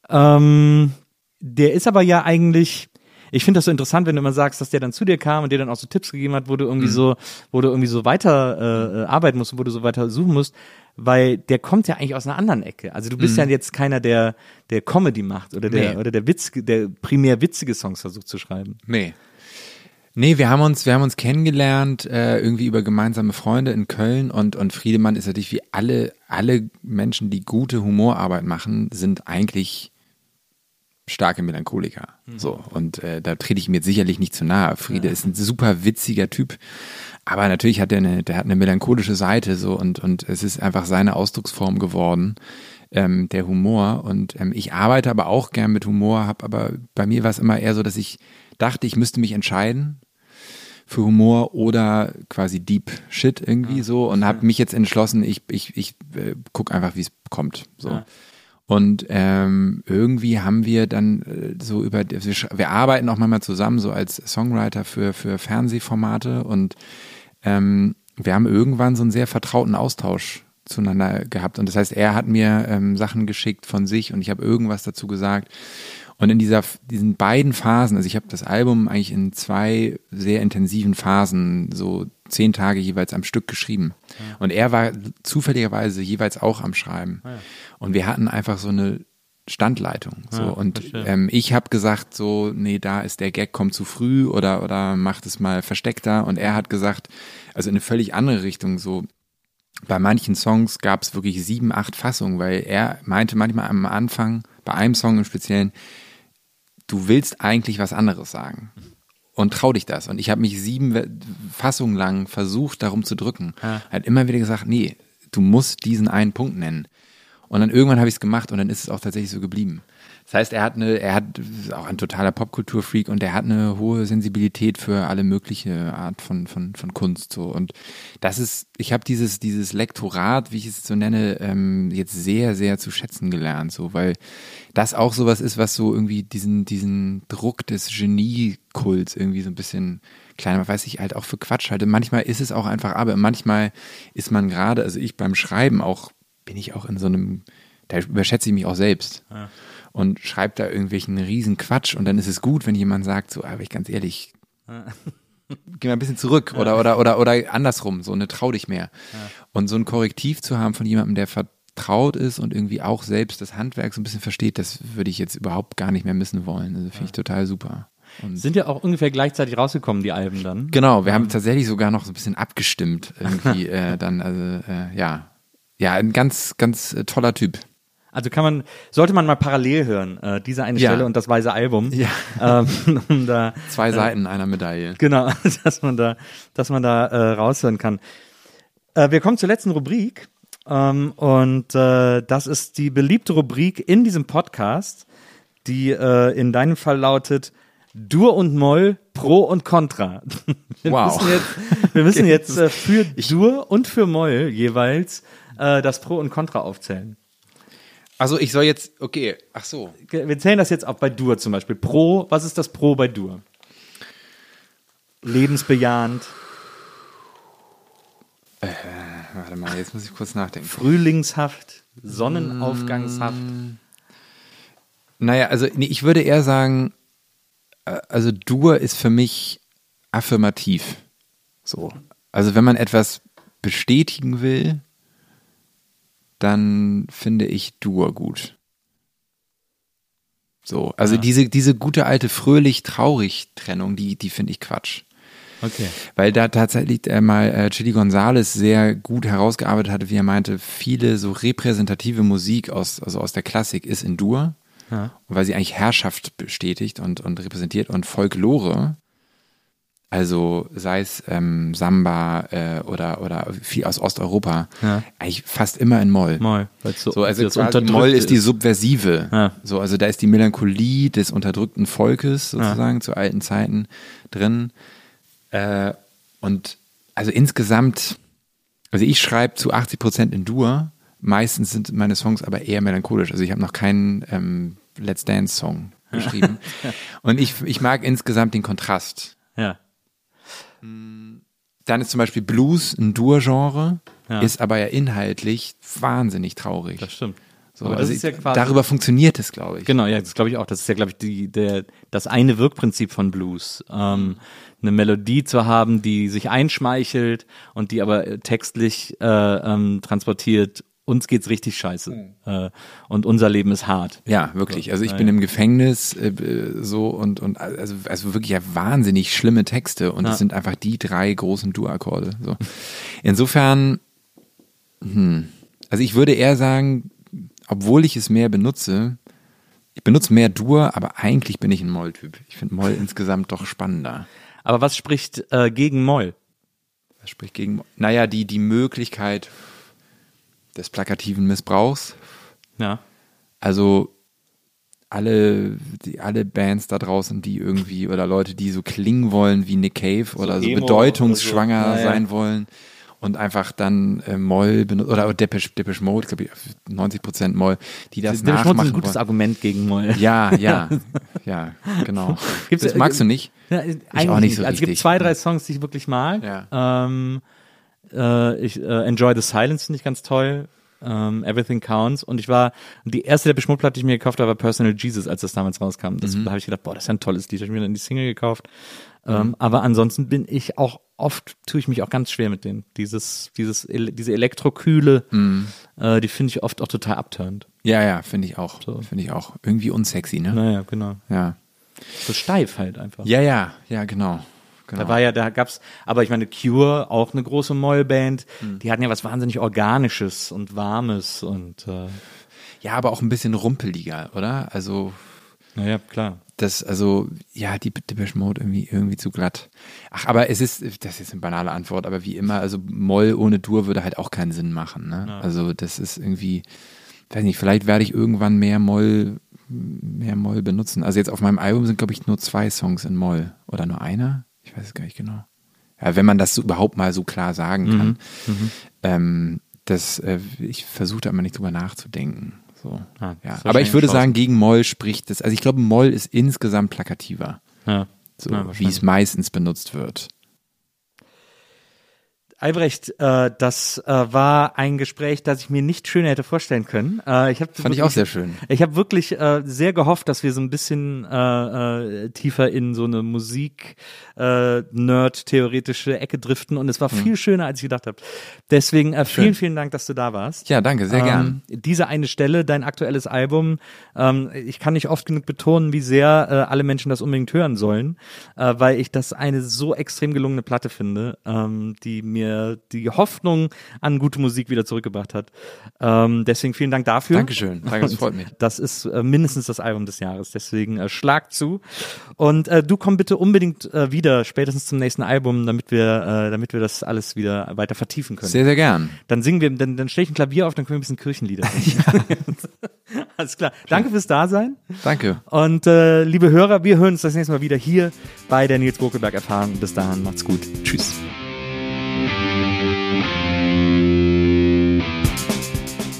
Ähm, der ist aber ja eigentlich, ich finde das so interessant, wenn du immer sagst, dass der dann zu dir kam und dir dann auch so Tipps gegeben hat, wo du irgendwie mhm. so, wo du irgendwie so weiter äh, äh arbeiten musst und wo du so weiter suchen musst weil der kommt ja eigentlich aus einer anderen Ecke. Also du bist mhm. ja jetzt keiner, der der Comedy macht oder der nee. oder der Witz, der primär witzige Songs versucht zu schreiben. Nee. Nee, wir haben uns, wir haben uns kennengelernt, äh, irgendwie über gemeinsame Freunde in Köln und, und Friedemann ist natürlich wie alle, alle Menschen, die gute Humorarbeit machen, sind eigentlich starke Melancholiker. Mhm. So. Und äh, da trete ich mir sicherlich nicht zu nahe. Friede ja. ist ein super witziger Typ. Aber natürlich hat er eine, der hat eine melancholische Seite so und, und es ist einfach seine Ausdrucksform geworden, ähm, der Humor. Und ähm, ich arbeite aber auch gern mit Humor, habe aber bei mir war es immer eher so, dass ich dachte, ich müsste mich entscheiden für Humor oder quasi Deep Shit irgendwie ja, so und habe mich jetzt entschlossen, ich, ich, ich äh, guck einfach, wie es kommt. So. Ja. Und ähm, irgendwie haben wir dann äh, so über, wir, wir arbeiten auch manchmal zusammen so als Songwriter für, für Fernsehformate und ähm, wir haben irgendwann so einen sehr vertrauten Austausch zueinander gehabt. Und das heißt, er hat mir ähm, Sachen geschickt von sich und ich habe irgendwas dazu gesagt. Und in dieser, diesen beiden Phasen, also ich habe das Album eigentlich in zwei sehr intensiven Phasen, so zehn Tage jeweils am Stück geschrieben. Ja. Und er war zufälligerweise jeweils auch am Schreiben. Ja. Und wir hatten einfach so eine Standleitung. So. Ja, und ähm, ich habe gesagt, so, nee, da ist der Gag, kommt zu früh oder, oder macht es mal versteckter. Und er hat gesagt, also in eine völlig andere Richtung, so bei manchen Songs gab es wirklich sieben, acht Fassungen, weil er meinte manchmal am Anfang, bei einem Song im Speziellen, du willst eigentlich was anderes sagen. Und trau dich das. Und ich habe mich sieben Fassungen lang versucht, darum zu drücken. Ja. Hat immer wieder gesagt, nee, du musst diesen einen Punkt nennen. Und dann irgendwann habe ich es gemacht und dann ist es auch tatsächlich so geblieben. Das heißt, er hat eine, er hat auch ein totaler Popkulturfreak und er hat eine hohe Sensibilität für alle mögliche Art von, von, von Kunst. So. Und das ist, ich habe dieses, dieses Lektorat, wie ich es so nenne, ähm, jetzt sehr, sehr zu schätzen gelernt, so, weil das auch sowas ist, was so irgendwie diesen, diesen Druck des Geniekults irgendwie so ein bisschen kleiner, weiß ich halt auch für Quatsch halte. Manchmal ist es auch einfach, aber manchmal ist man gerade, also ich beim Schreiben auch bin ich auch in so einem, da überschätze ich mich auch selbst. Ja. Und schreibe da irgendwelchen riesen Quatsch und dann ist es gut, wenn jemand sagt, so, aber ich ganz ehrlich, ja. geh mal ein bisschen zurück ja. oder, oder, oder, oder andersrum, so, ne, trau dich mehr. Und so ein Korrektiv zu haben von jemandem, der vertraut ist und irgendwie auch selbst das Handwerk so ein bisschen versteht, das würde ich jetzt überhaupt gar nicht mehr missen wollen. Also finde ich total super. Und Sind ja auch ungefähr gleichzeitig rausgekommen, die Alben dann. Genau, wir haben tatsächlich sogar noch so ein bisschen abgestimmt irgendwie [LAUGHS] äh, dann, also äh, ja, ja, ein ganz, ganz äh, toller Typ. Also kann man, sollte man mal parallel hören, äh, diese eine Ja. Stelle und das weiße Album. Ja. Ähm, [LAUGHS] um da, Zwei Seiten einer Medaille. genau, [LAUGHS] dass man da, dass man da äh, raushören kann. Äh, wir kommen zur letzten Rubrik. Ähm, und äh, das ist die beliebte Rubrik in diesem Podcast, die äh, in deinem Fall lautet Dur und Moll, Pro und Contra. [LAUGHS] Wir Wow. müssen jetzt, wir müssen jetzt äh, für Dur und für Moll jeweils äh, das Pro und Contra aufzählen. Also ich soll jetzt, okay, ach so. Wir zählen das jetzt auch bei Dur zum Beispiel. Pro, was ist das Pro bei Dur? Lebensbejahend, Warte mal, jetzt muss ich kurz nachdenken. frühlingshaft, sonnenaufgangshaft. Naja, also nee, ich würde eher sagen, äh, also Dur ist für mich affirmativ. So. Also wenn man etwas bestätigen will, dann finde ich Dur gut. So, also diese, diese gute alte fröhlich-traurig-Trennung, die, die finde ich Quatsch. Okay. Weil da tatsächlich äh, mal äh, Chili Gonzales sehr gut herausgearbeitet hatte, wie er meinte, viele so repräsentative Musik aus, also aus der Klassik ist in Dur, Ja. weil sie eigentlich Herrschaft bestätigt und, und repräsentiert und Folklore, also sei es ähm, Samba äh, oder, oder viel aus Osteuropa, Ja. eigentlich fast immer in Moll. Moll. So, So, also quasi Moll ist die Subversive. Ja. So, also da ist die Melancholie des unterdrückten Volkes sozusagen zu alten Zeiten drin. Äh, und also insgesamt, also ich schreibe zu 80 Prozent in Dur. Meistens sind meine Songs aber eher melancholisch. Also ich habe noch keinen ähm, Let's Dance Song geschrieben. [LAUGHS] und ich, ich mag insgesamt den Kontrast. Ja. Dann ist zum Beispiel Blues ein Dur-Genre, Ja. ist aber ja inhaltlich wahnsinnig traurig. Das stimmt. So, Aber das also ist ja quasi- darüber funktioniert es, glaube ich. Genau, ja, das glaube ich auch. Das ist ja, glaube ich, die, der, das eine Wirkprinzip von Blues. Ähm, eine Melodie zu haben, die sich einschmeichelt und die aber äh, textlich äh, ähm, transportiert, uns geht's richtig scheiße. Äh, und unser Leben ist hart. Ja, wirklich. Also ich bin im Gefängnis äh, äh, so und und also also wirklich ja wahnsinnig schlimme Texte und es Ja. sind einfach die drei großen Dur-Akkorde. So. Insofern, hm, also ich würde eher sagen, obwohl ich es mehr benutze, ich benutze mehr Dur, aber eigentlich bin ich ein Moll-Typ. Ich finde Moll [LAUGHS] insgesamt doch spannender. Aber was spricht äh, gegen Moll? Das spricht gegen, naja, die die Möglichkeit des plakativen Missbrauchs. Ja. Also alle, die, alle Bands da draußen, die irgendwie oder Leute, die so klingen wollen wie Nick Cave oder so Emo bedeutungsschwanger oder so. Ja, ja. sein wollen und einfach dann äh, Moll benutzen oder Depeche, Depeche Mode, glaube ich, 90 Prozent Moll, die das Der Schmutz ist nachmachen ein gutes wollen. Argument gegen Moll. Ja, ja, [LAUGHS] ja, genau. Gibt's- das magst du nicht? Ja, eigentlich auch nicht so Also es gibt richtig. zwei, drei Songs, die ich wirklich mag. Ja. Ähm, äh, ich äh, Enjoy the Silence finde ich ganz toll. Ähm, Everything Counts. Und ich war, die erste der Platte, die ich mir gekauft habe, war Personal Jesus, als das damals rauskam. Das, Mhm. Da habe ich gedacht, boah, das ist ja ein tolles Lied. Habe ich mir dann die Single gekauft. Ähm, aber ansonsten bin ich auch oft, tue ich mich auch ganz schwer mit denen. Dieses, dieses, diese Elektrokühle, Mhm. äh, die finde ich oft auch total abturnt. Ja, ja, finde ich auch. So. Finde ich auch. Irgendwie unsexy, ne? Naja, genau. Ja. So steif halt einfach. Ja, ja, ja, genau. Genau. Da war ja, da gab's, aber ich meine, Cure, auch eine große Mollband, Hm. die hatten ja was wahnsinnig Organisches und Warmes und äh, ja, aber auch ein bisschen rumpeliger, oder? Also naja, klar. das, also, ja, die Depeche Mode irgendwie, irgendwie zu glatt. Ach, aber es ist, das ist jetzt eine banale Antwort, aber wie immer, also Moll ohne Dur würde halt auch keinen Sinn machen, ne? Also, das ist irgendwie, weiß nicht, vielleicht werde ich irgendwann mehr Moll, mehr Moll benutzen. Also jetzt auf meinem Album sind, glaube ich, nur zwei Songs in Moll. Oder nur einer? Ich weiß es gar nicht genau. Ja, wenn man das so überhaupt mal so klar sagen kann. Ähm, das, äh, ich versuche da immer nicht drüber nachzudenken. So. Ah, ja. Aber ich würde eine sagen, gegen Moll spricht das. Also ich glaube, Moll ist insgesamt plakativer, Ja. so Ja, wie es meistens benutzt wird. Albrecht, äh, das äh, war ein Gespräch, das ich mir nicht schöner hätte vorstellen können. Äh, ich hab Fand ich auch sehr schön. Ich habe wirklich äh, sehr gehofft, dass wir so ein bisschen äh, äh, tiefer in so eine Musik äh, Ecke driften und es war viel schöner, als ich gedacht habe. Deswegen äh, vielen, Hm. Schön. vielen Dank, dass du da warst. Ja, danke, sehr gern. Ähm, diese eine Stelle, dein aktuelles Album, ähm, ich kann nicht oft genug betonen, wie sehr äh, alle Menschen das unbedingt hören sollen, äh, weil ich das eine so extrem gelungene Platte finde, ähm, die mir mir die Hoffnung an gute Musik wieder zurückgebracht hat. Ähm, deswegen vielen Dank dafür. Dankeschön. Danke, das freut mich. Das ist äh, mindestens das Album des Jahres. Deswegen äh, schlag zu. Und äh, du komm bitte unbedingt äh, wieder, spätestens zum nächsten Album, damit wir, äh, damit wir das alles wieder weiter vertiefen können. Sehr, sehr gern. Dann singen wir, dann, dann stelle ich ein Klavier auf, dann können wir ein bisschen Kirchenlieder singen. [LAUGHS] [LAUGHS] Alles klar. Danke fürs Dasein. Danke. Und äh, liebe Hörer, wir hören uns das nächste Mal wieder hier bei der Nils Bokelberg Erfahrung. Bis dahin, macht's gut. Tschüss.